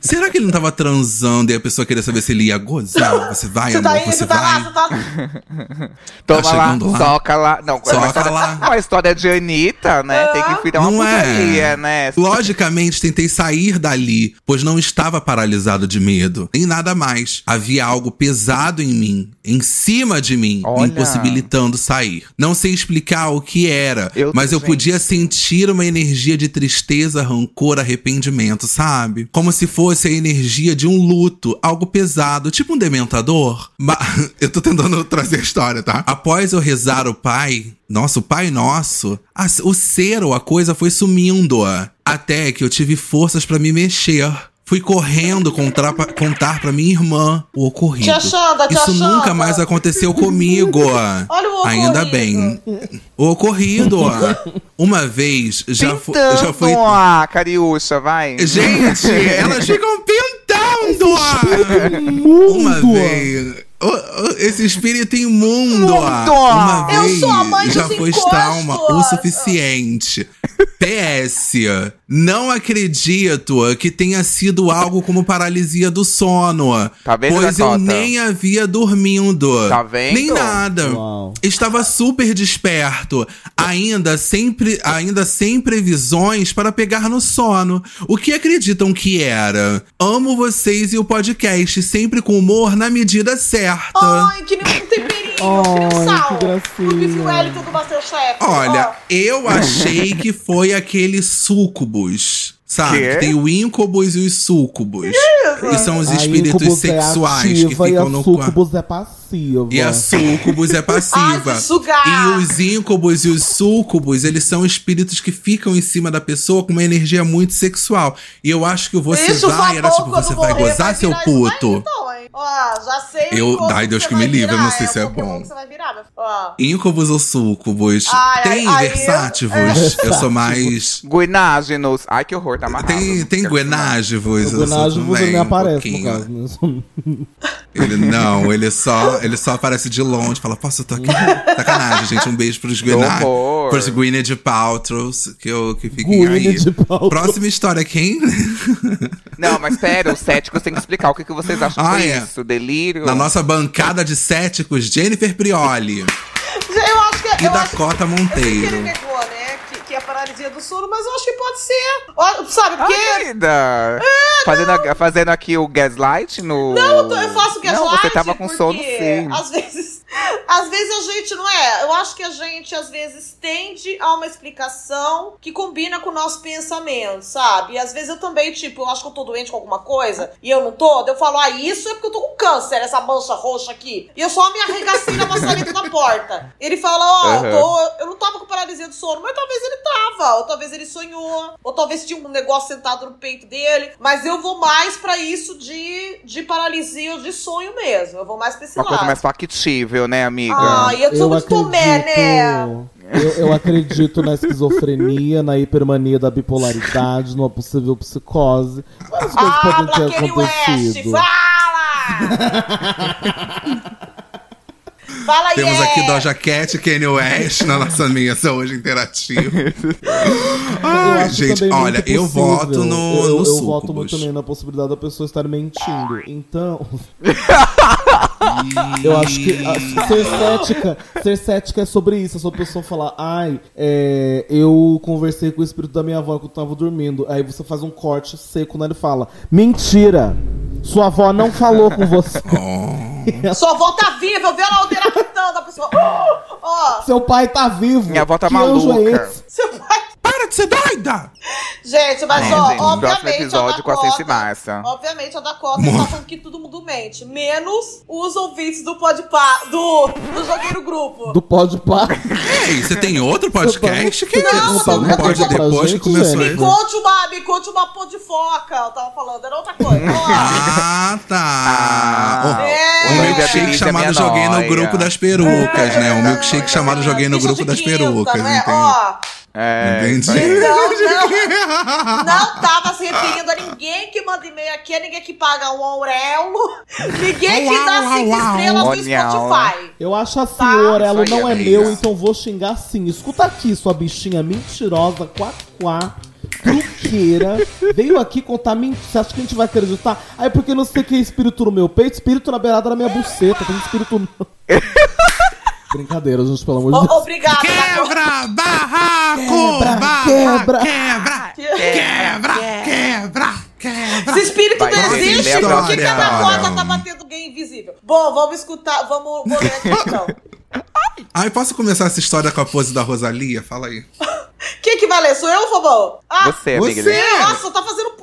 Speaker 2: será que ele não tava transando e a pessoa queria saber se ele ia gozar? Você vai,
Speaker 3: Você
Speaker 2: amor,
Speaker 3: tá indo,
Speaker 2: você
Speaker 3: tá lá,
Speaker 2: vai.
Speaker 3: você tá... *laughs*
Speaker 4: Toma
Speaker 2: Tá
Speaker 4: lá,
Speaker 2: chegando lá.
Speaker 4: soca lá. Não,
Speaker 2: Soca
Speaker 4: é uma história,
Speaker 2: lá.
Speaker 4: Uma história de Anitta, né? Tem que virar uma
Speaker 2: Não
Speaker 4: putaria,
Speaker 2: é.
Speaker 4: né?
Speaker 2: Logicamente, tentei sair dali, pois não estava paralisado de medo, nem nada mais. Havia algo pesado em mim, em cima de mim,
Speaker 4: Olha.
Speaker 2: me impossibilitando sair. Não sei explicar o que era,
Speaker 4: Eu-
Speaker 2: mas eu
Speaker 4: gente.
Speaker 2: podia sentir uma energia de tristeza, rancor, arrependimento, sabe? Como se fosse a energia de um luto, algo pesado, tipo um dementador. Ma- *laughs* eu tô tentando trazer a história, tá? Após eu rezar o Pai, nosso Pai Nosso, a- o ser ou a coisa foi sumindo. Até que eu tive forças pra me mexer. Fui correndo contar pra, contar pra minha irmã o ocorrido.
Speaker 3: Tia Xanda, tia
Speaker 2: Isso nunca
Speaker 3: Xanda.
Speaker 2: mais aconteceu comigo. *laughs*
Speaker 3: Olha o
Speaker 2: Ainda
Speaker 3: ocorrido.
Speaker 2: bem. O ocorrido. Uma vez já, fo-
Speaker 4: Pintando,
Speaker 2: já foi.
Speaker 4: ah, Cariúcha, vai.
Speaker 2: Gente, elas ficam pintando! Uma vez. Esse espírito imundo! Uma
Speaker 3: Eu
Speaker 2: vez
Speaker 3: sou a mãe
Speaker 2: já foi trauma o suficiente. PS, não acredito que tenha sido algo como paralisia do sono.
Speaker 4: Tá vendo,
Speaker 2: pois eu
Speaker 4: Dakota?
Speaker 2: nem havia dormindo.
Speaker 4: Tá vendo?
Speaker 2: Nem nada.
Speaker 5: Uau.
Speaker 2: Estava super desperto, ainda sempre, ainda sem previsões para pegar no sono. O que acreditam que era? Amo vocês e o podcast, sempre com humor na medida certa.
Speaker 3: Ai, que nem um temperinho, um sal.
Speaker 5: que gracinha.
Speaker 3: O Wellington do Masterchef.
Speaker 2: Olha,
Speaker 3: Ó.
Speaker 2: eu achei que foi aquele sucubus. Sabe? Que tem o incubus e os sucubus. Que são os
Speaker 5: A
Speaker 2: espíritos
Speaker 5: é
Speaker 2: sexuais que
Speaker 5: ativa e
Speaker 2: ficam
Speaker 5: a
Speaker 2: no quarto.
Speaker 5: sucubus é passiva.
Speaker 2: E a sucubus é *laughs* passiva.
Speaker 3: Ai,
Speaker 2: e os íncubos e os sucubus, eles são espíritos que ficam em cima da pessoa com uma energia muito sexual. E eu acho que o você
Speaker 3: Isso,
Speaker 2: vai era tipo, você vai
Speaker 3: morrer,
Speaker 2: gozar, seu
Speaker 3: isso daí,
Speaker 2: puto.
Speaker 3: então, hein? Ó, já sei
Speaker 2: Eu- ai, Deus que me livre, eu não sei se é
Speaker 3: o Pokémon
Speaker 2: bom.
Speaker 3: que você vai virar. Ó.
Speaker 2: Íncubos ou sucubus?
Speaker 3: Ai,
Speaker 2: tem
Speaker 3: ai,
Speaker 2: versátivos.
Speaker 3: eu- *laughs*
Speaker 2: Eu sou mais.
Speaker 4: Guinágenos. Ai, que horror, tá amarrado.
Speaker 2: Tem, tem
Speaker 5: Guinagem você
Speaker 2: também
Speaker 5: nem
Speaker 2: um
Speaker 5: aparece, no
Speaker 2: pouquinho.
Speaker 5: caso. né? *laughs*
Speaker 2: Ele não, ele só, ele só aparece de longe, fala, posso, eu tô aqui. Sacanagem, gente. Um beijo pros *laughs*
Speaker 4: horror.
Speaker 2: pros Gwyneth Paltrows, que, eu, que fiquem aí.
Speaker 5: Paltrow.
Speaker 2: Próxima história, quem?
Speaker 4: Não, mas pera, os céticos têm que explicar o que, que vocês acham que
Speaker 2: Ah, é.
Speaker 4: Isso. Delírio?
Speaker 2: Na nossa bancada de céticos, Jennifer Prioli
Speaker 3: Eu acho que
Speaker 2: e
Speaker 3: eu acho
Speaker 2: Dakota
Speaker 3: Eu sei que
Speaker 2: Monteiro.
Speaker 3: ele negou, né? Que, que é a paralisia do sono, mas eu acho que pode ser. Sabe,
Speaker 4: Ai,
Speaker 3: porque.
Speaker 4: querida. fazendo, a- fazendo aqui o gaslight no...
Speaker 3: Não, eu tô- eu faço gaslight
Speaker 4: Não, você tava com sono sim.
Speaker 3: Às vezes, Às vezes a gente não é. Eu acho que a gente às vezes tende a uma explicação que combina com o nosso pensamento, sabe? E às vezes eu também, tipo, eu acho que eu tô doente com alguma coisa e eu não tô. Eu falo, ah, isso é porque eu tô com câncer, essa mancha roxa aqui. E eu só me arregacei na maçaneta da porta. Ele fala, ó, eu, tô, eu não tava com paralisia do sono, mas talvez ele tava. Ou talvez ele sonhou. Ou talvez tinha um negócio sentado no peito dele. Mas eu vou mais pra isso de, de paralisia ou de sonho mesmo. Eu vou mais pra esse
Speaker 4: Uma coisa
Speaker 3: lado.
Speaker 4: mais factível, né, amiga?
Speaker 3: Ai, eu sou muito tomé, né?
Speaker 5: Eu, eu acredito na esquizofrenia, na hipermania da bipolaridade, numa possível psicose. Várias coisas
Speaker 3: Ah,
Speaker 5: podem ter
Speaker 3: Black West,
Speaker 5: acontecido.
Speaker 3: fala! Fala aí,
Speaker 2: Temos
Speaker 3: é.
Speaker 2: aqui Doja Cat e Kanye West na nossa mesa hoje interativa. *laughs*
Speaker 5: Eu
Speaker 2: Ai, gente,
Speaker 5: também
Speaker 2: olha, eu voto no,
Speaker 5: Eu,
Speaker 2: no
Speaker 5: eu voto muito também na possibilidade da pessoa estar mentindo. Então. *laughs* Eu acho que a- ser cética, ser cética é sobre isso. É sobre a pessoa falar, ai, é, eu conversei com o espírito da minha avó quando eu tava dormindo. Aí você faz um corte seco, né? Ele fala, mentira! Sua avó não falou com você. *laughs*
Speaker 3: Sua avó tá viva, eu vi ela alterando a pessoa. Ó, ó,
Speaker 5: Seu pai tá vivo.
Speaker 4: Minha avó tá
Speaker 5: que anjo
Speaker 4: maluca.
Speaker 5: É esse?
Speaker 3: seu pai.
Speaker 2: Para de ser doida!
Speaker 3: Gente, mas
Speaker 4: É,
Speaker 3: ó,
Speaker 4: gente,
Speaker 3: obviamente.
Speaker 4: episódio
Speaker 3: a
Speaker 4: com a
Speaker 3: Dakota,
Speaker 4: Sense Márcia.
Speaker 3: Obviamente a Dakota está falando que todo mundo mente. Menos os ouvintes do Podpah, do, do Joguei no Grupo.
Speaker 5: Do pode pá.
Speaker 2: Ei, você tem outro podcast? Que
Speaker 5: Não,
Speaker 2: não,
Speaker 5: não,
Speaker 2: não, pode depois que
Speaker 5: gente,
Speaker 2: começou
Speaker 5: gente.
Speaker 2: aí.
Speaker 3: Me conte uma, me conte uma pô de foca, eu tava falando, era outra coisa. Ó,
Speaker 2: Ah, tá.
Speaker 4: Ah,
Speaker 3: É.
Speaker 2: Um
Speaker 4: o
Speaker 2: milkshake
Speaker 4: Beatriz é
Speaker 2: chamado
Speaker 4: minha
Speaker 2: Joguei no. Grupo das Perucas, né? Um milkshake chamado Joguei no Grupo das Perucas,
Speaker 3: é?
Speaker 2: entende?
Speaker 4: É,
Speaker 2: Entendi.
Speaker 4: aí.
Speaker 3: Não, não tava se referindo a ninguém que manda e-mail aqui, a ninguém que paga um aurelo, *laughs* ninguém que dá cinco estrelas no Spotify.
Speaker 5: Eu acho assim,
Speaker 3: Tá.
Speaker 5: o
Speaker 4: aí,
Speaker 5: não é
Speaker 4: amiga.
Speaker 5: meu, então vou xingar assim. Escuta aqui, sua bichinha mentirosa, quá, quá, truqueira. Veio aqui contar mentira. Você acha que a gente vai acreditar? Aí porque não sei o que é espírito no meu peito, espírito na beirada da minha buceta. Tem espírito no... *laughs* Brincadeira, gente, pelo amor de Deus.
Speaker 3: Obrigada.
Speaker 2: Quebra, barraco,
Speaker 5: Quebra, quebra.
Speaker 2: quebra, quebra, quebra, quebra.
Speaker 3: Se espírito
Speaker 4: Vai
Speaker 3: não existe, por que, que a
Speaker 2: história?
Speaker 3: Dakota tá batendo gay invisível? Bom, vamos escutar, vamos, vamos ler aqui *laughs* então.
Speaker 2: Ai, posso começar essa história com a pose da Rosalia? Fala aí. *laughs*
Speaker 3: Quem que vai ler? Sou eu ou Fobão? Ah,
Speaker 4: Você, amiga.
Speaker 2: Você.
Speaker 3: Nossa, tá fazendo.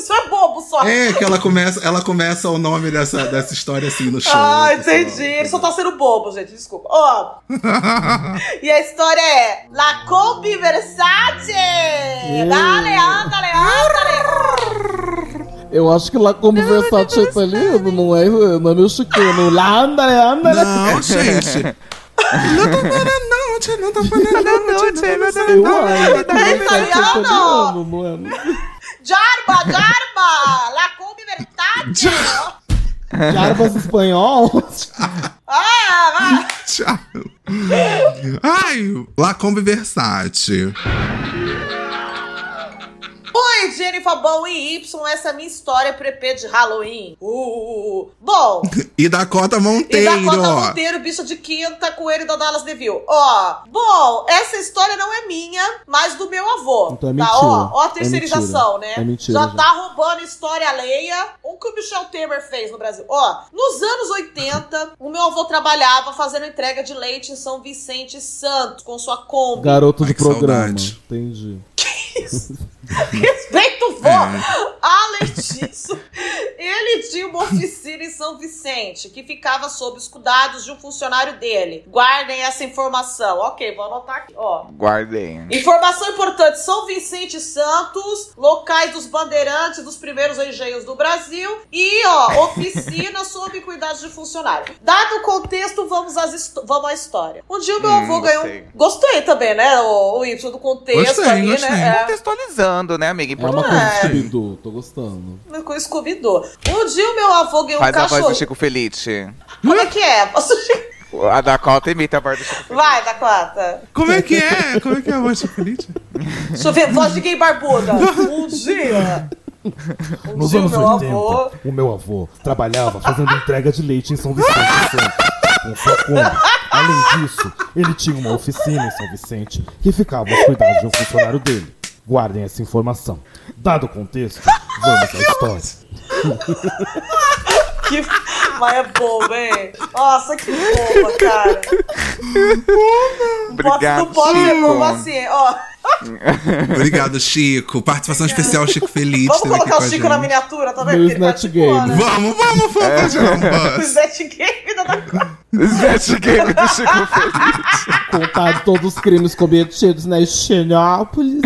Speaker 3: Isso é bobo só.
Speaker 2: É, que ela começa, ela começa o nome dessa, dessa história assim no show.
Speaker 3: Ah,
Speaker 2: pessoal.
Speaker 3: entendi. Ele só tá sendo bobo, gente. Desculpa. Ó. *laughs* e a história é La Combi Versace! Dale, andale, andale!
Speaker 5: Eu acho que lá como Versace é italiano, não é, não é mexicano. Lá, anda, anda,
Speaker 2: Não, gente. *laughs* Não tô falando noite, não tô falando noite.
Speaker 5: Eu acho que
Speaker 3: É
Speaker 5: é
Speaker 3: italiano,
Speaker 5: não é?
Speaker 3: Jarba, Jarba! La Combi Versace! *laughs*
Speaker 5: Jarbas espanhol?
Speaker 3: ah, vai! *laughs*
Speaker 2: Tchau. Ai, Lacombe Versace.
Speaker 3: Oi, Jennifer Bom e Y, essa é a minha história prepê de Halloween. Uh, uh, uh. Bom, *laughs*
Speaker 2: E Dakota
Speaker 3: E
Speaker 2: Monteiro.
Speaker 3: Dakota Monteiro, bicho de quinta, coelho da Dallas DeVille. Ó, bom, essa história não é minha, mas do meu avô.
Speaker 5: Então é
Speaker 3: tá,
Speaker 5: mentira.
Speaker 3: ó, ó a
Speaker 5: É
Speaker 3: terceirização,
Speaker 5: mentira.
Speaker 3: né?
Speaker 5: É mentira,
Speaker 3: Já
Speaker 5: já.
Speaker 3: tá roubando história alheia. O que o Michel Temer fez no Brasil. Ó, nos anos 80, o meu avô trabalhava fazendo entrega de leite em São Vicente Santos, com sua Kombi.
Speaker 5: Garoto de
Speaker 2: que
Speaker 5: programa.
Speaker 2: saudade.
Speaker 5: Entendi. *laughs*
Speaker 3: Respeito vô!
Speaker 2: É.
Speaker 3: Além disso, ele tinha uma oficina em São Vicente, que ficava sob os cuidados de um funcionário dele. Guardem essa informação. Ok, vou anotar aqui. Ó.
Speaker 4: Guardei.
Speaker 3: Informação importante: São Vicente e Santos, locais dos bandeirantes dos primeiros engenhos do Brasil e, ó, oficina *laughs* sob cuidados de funcionário. Dado o contexto, vamos, às vamos à história. Um dia o meu
Speaker 4: Hum,
Speaker 3: avô ganhou.
Speaker 4: gostei.
Speaker 3: Gostei também, né? O, o Y do contexto
Speaker 2: Gostei,
Speaker 3: aí,
Speaker 2: gostei.
Speaker 3: né? É.
Speaker 4: Contextualizando, né, amiga?
Speaker 5: É uma
Speaker 4: Importante.
Speaker 5: coisa
Speaker 3: É.
Speaker 5: Scooby-Doo, tô gostando.
Speaker 3: com Scooby-Doo. Um dia o meu avô ganhou um
Speaker 4: Faz a voz
Speaker 3: cachorro.
Speaker 4: do Chico Felite.
Speaker 3: Como é que é? Posso... *laughs*
Speaker 4: A Dakota imita a voz do Chico Felite.
Speaker 3: Vai, Dakota.
Speaker 2: Como é que é? Como é que é a voz política?
Speaker 3: Deixa eu ver, voz de gay barbuda. Um dia. Um
Speaker 5: Nos
Speaker 3: dia
Speaker 5: anos
Speaker 3: o meu
Speaker 5: 80,
Speaker 3: avô.
Speaker 5: o meu avô trabalhava fazendo entrega de leite em São Vicente Santos, com sua Kombi. Além disso, ele tinha uma oficina em São Vicente que ficava aos cuidados de um funcionário dele. Guardem essa informação. Dado o contexto, *laughs* vamos à história. *laughs*
Speaker 3: Que... Mas é boba, hein? Nossa, que boba, cara.
Speaker 4: Obrigado,
Speaker 3: não pode ser
Speaker 4: Chico.
Speaker 3: boba assim, ó. *laughs*
Speaker 2: Obrigado, Chico. Participação especial, Chico Feliz.
Speaker 3: Vamos colocar o Chico na miniatura, tá vendo? Ele
Speaker 5: Snatch Game.
Speaker 3: né?
Speaker 2: Vamos, vamos, vamos fazer um
Speaker 3: O. Snatch Game da da-
Speaker 4: Snatch Game do Chico Feliz.
Speaker 5: Contar de todos os crimes cometidos na Xenópolis.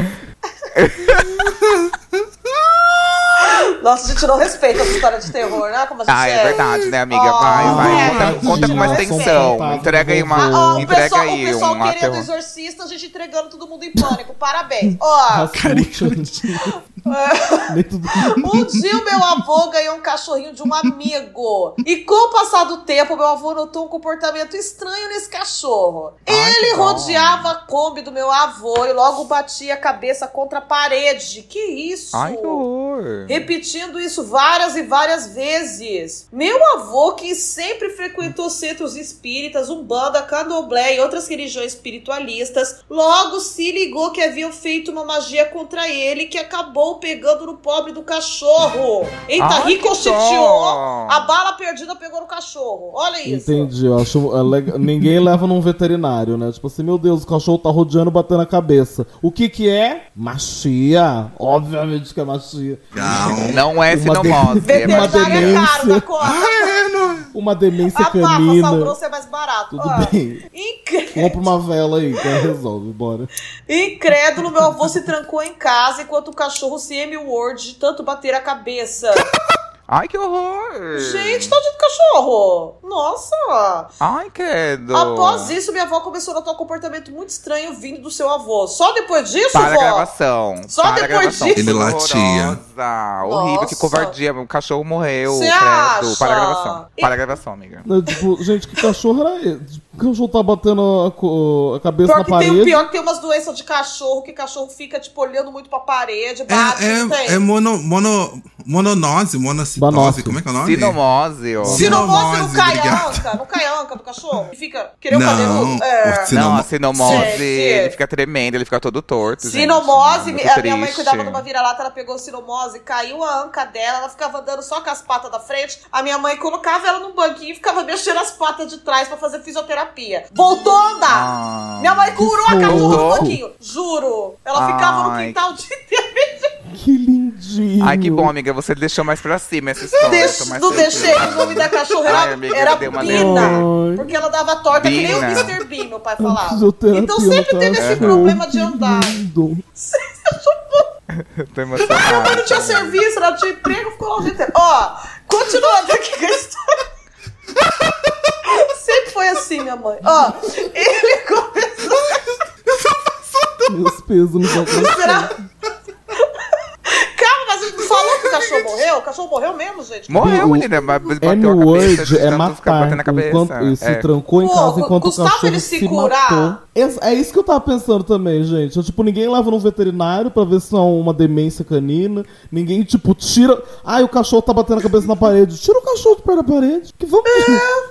Speaker 5: *laughs*
Speaker 3: Nossa, a gente não respeita essa história de terror, né? Como a gente
Speaker 4: Ah, é verdade, né, amiga? Vai,
Speaker 3: Oh,
Speaker 4: vai.
Speaker 3: é.
Speaker 4: Conta, conta com mais
Speaker 5: Tadinha,
Speaker 4: atenção. Entrega aí
Speaker 5: do
Speaker 4: uma.
Speaker 5: vovô.
Speaker 3: Ó, o
Speaker 4: entrega
Speaker 3: pessoal,
Speaker 4: aí
Speaker 3: o pessoal
Speaker 4: uma
Speaker 3: querendo
Speaker 4: terror.
Speaker 3: exorcista, a gente entregando todo mundo em pânico. Parabéns. Ó,
Speaker 5: Rasputin. Tudo. *laughs*
Speaker 3: um dia o meu avô ganhou um cachorrinho de um amigo. E com o passar do tempo, meu avô notou um comportamento estranho nesse cachorro.
Speaker 4: Ai,
Speaker 3: Ele rodeava a Kombi do meu avô e logo batia a cabeça contra a parede. Que isso?
Speaker 4: Ai, que horror.
Speaker 3: repetindo isso várias e várias vezes. Meu avô, que sempre frequentou centros espíritas, umbanda, candomblé e outras religiões espiritualistas, logo se ligou que haviam feito uma magia contra ele que acabou pegando no pobre do cachorro. Eita,
Speaker 4: que
Speaker 3: ricocheteou. A bala perdida pegou no cachorro. Olha isso.
Speaker 5: Entendi, eu acho é legal. Ninguém leva num veterinário, né? Tipo assim, meu Deus, o cachorro tá rodeando, batendo a cabeça. O que que é? Machia. Obviamente que é machia.
Speaker 2: Não.
Speaker 4: Não é sinomose. *laughs* é
Speaker 3: Veterinário é
Speaker 5: demência.
Speaker 3: caro da conta.
Speaker 2: É, não.
Speaker 5: Uma demência
Speaker 3: A papa, sal
Speaker 5: canina.
Speaker 3: grosso é mais barato.
Speaker 5: Tudo
Speaker 3: Ó,
Speaker 5: bem.
Speaker 3: incrível.
Speaker 5: Compra uma vela aí, que resolve, bora.
Speaker 3: Incrédulo, meu avô se trancou em casa enquanto o cachorro se M-word de tanto bater a cabeça.
Speaker 4: Ai, que horror.
Speaker 3: Gente, tadinho do cachorro. Nossa.
Speaker 4: Ai, credo.
Speaker 3: Após isso, minha avó começou a notar um comportamento muito estranho vindo do seu avô. Só depois disso,
Speaker 4: Para a
Speaker 3: vó?
Speaker 4: gravação.
Speaker 3: Só
Speaker 4: Para a
Speaker 3: depois
Speaker 4: gravação.
Speaker 3: disso.
Speaker 2: Ele latia.
Speaker 4: Horrorosa. Horrível, que
Speaker 3: Nossa.
Speaker 4: covardia. O cachorro morreu.
Speaker 3: Você
Speaker 4: credo.
Speaker 3: acha?
Speaker 4: Para a gravação. Para a gravação, amiga.
Speaker 5: Né, Tipo, gente, que cachorro era esse? O cachorro tá batendo a, a cabeça
Speaker 3: Pior
Speaker 5: na
Speaker 3: que tem,
Speaker 5: parede.
Speaker 3: pior que tem umas doenças de cachorro, que cachorro fica, tipo, olhando muito pra parede, bate, não tem.
Speaker 2: É, é, é mono, mono, mononose, monocitose,
Speaker 5: Banose.
Speaker 2: como é que é o nome?
Speaker 4: Sinomose, ó.
Speaker 2: Sim.
Speaker 3: Sinomose não
Speaker 2: Sinomose,
Speaker 3: cai a
Speaker 2: obrigado.
Speaker 3: anca, não cai a anca do cachorro. E fica, querer o
Speaker 2: Não,
Speaker 3: cadeludo. É.
Speaker 2: o
Speaker 4: Não,
Speaker 2: sinomo-
Speaker 4: a sinomose,
Speaker 3: Gente.
Speaker 4: ele fica tremendo, ele fica todo torto. gente.
Speaker 3: Sinomose,
Speaker 4: Muito
Speaker 3: a minha mãe cuidava de uma vira-lata, ela pegou sinomose, caiu a anca dela, ela ficava andando só com as patas da frente. A minha mãe colocava ela num banquinho e ficava mexendo as patas de trás pra fazer fisioterapia. Voltou a andar!
Speaker 4: Ah.
Speaker 3: Minha mãe curou a cachorra
Speaker 4: Voltou?
Speaker 3: banquinho, juro. Ela ficava no quintal o dia inteiro.
Speaker 5: Que lindinho.
Speaker 4: Ai, que bom, amiga. Você deixou mais pra cima essa história.
Speaker 3: Deix-
Speaker 4: tô mais
Speaker 3: não deixei, o nome da cachorra era,
Speaker 4: Ai, amiga,
Speaker 3: era.
Speaker 5: Ai.
Speaker 3: Porque ela dava torta que nem o. Mr. Bean, meu pai *laughs* falava. Então sempre teve esse
Speaker 5: cachorro.
Speaker 3: problema de andar.
Speaker 5: Lindo. *laughs*
Speaker 4: Tô
Speaker 3: Minha mãe
Speaker 4: emocionada.
Speaker 3: não tinha serviço, ela não tinha emprego, ficou lá o dia inteiro. Ó, continuando aqui com a história. *laughs* Sempre foi assim, minha mãe. Ó, ele começou
Speaker 5: Meus pesos no
Speaker 3: a
Speaker 5: coração.
Speaker 3: esperar. Calma, mas ele não falou que o cachorro morreu? O cachorro morreu mesmo, gente?
Speaker 4: Morreu,
Speaker 5: O
Speaker 4: menina. mas Bateu a
Speaker 5: N-word
Speaker 4: cabeça. de
Speaker 5: é
Speaker 4: ficar
Speaker 5: matar. Enquanto ele se
Speaker 4: É.
Speaker 5: trancou em
Speaker 3: Pô,
Speaker 5: casa enquanto
Speaker 3: Gustavo,
Speaker 5: o cachorro
Speaker 3: ele
Speaker 5: se,
Speaker 3: se curar.
Speaker 5: matou. É, é isso que eu tava pensando também, gente. Eu, tipo, ninguém leva num veterinário pra ver se não é uma demência canina. Ninguém, tipo, tira. Ai, o cachorro tá batendo a cabeça na parede. Tira o cachorro de perto da parede. Que vamos.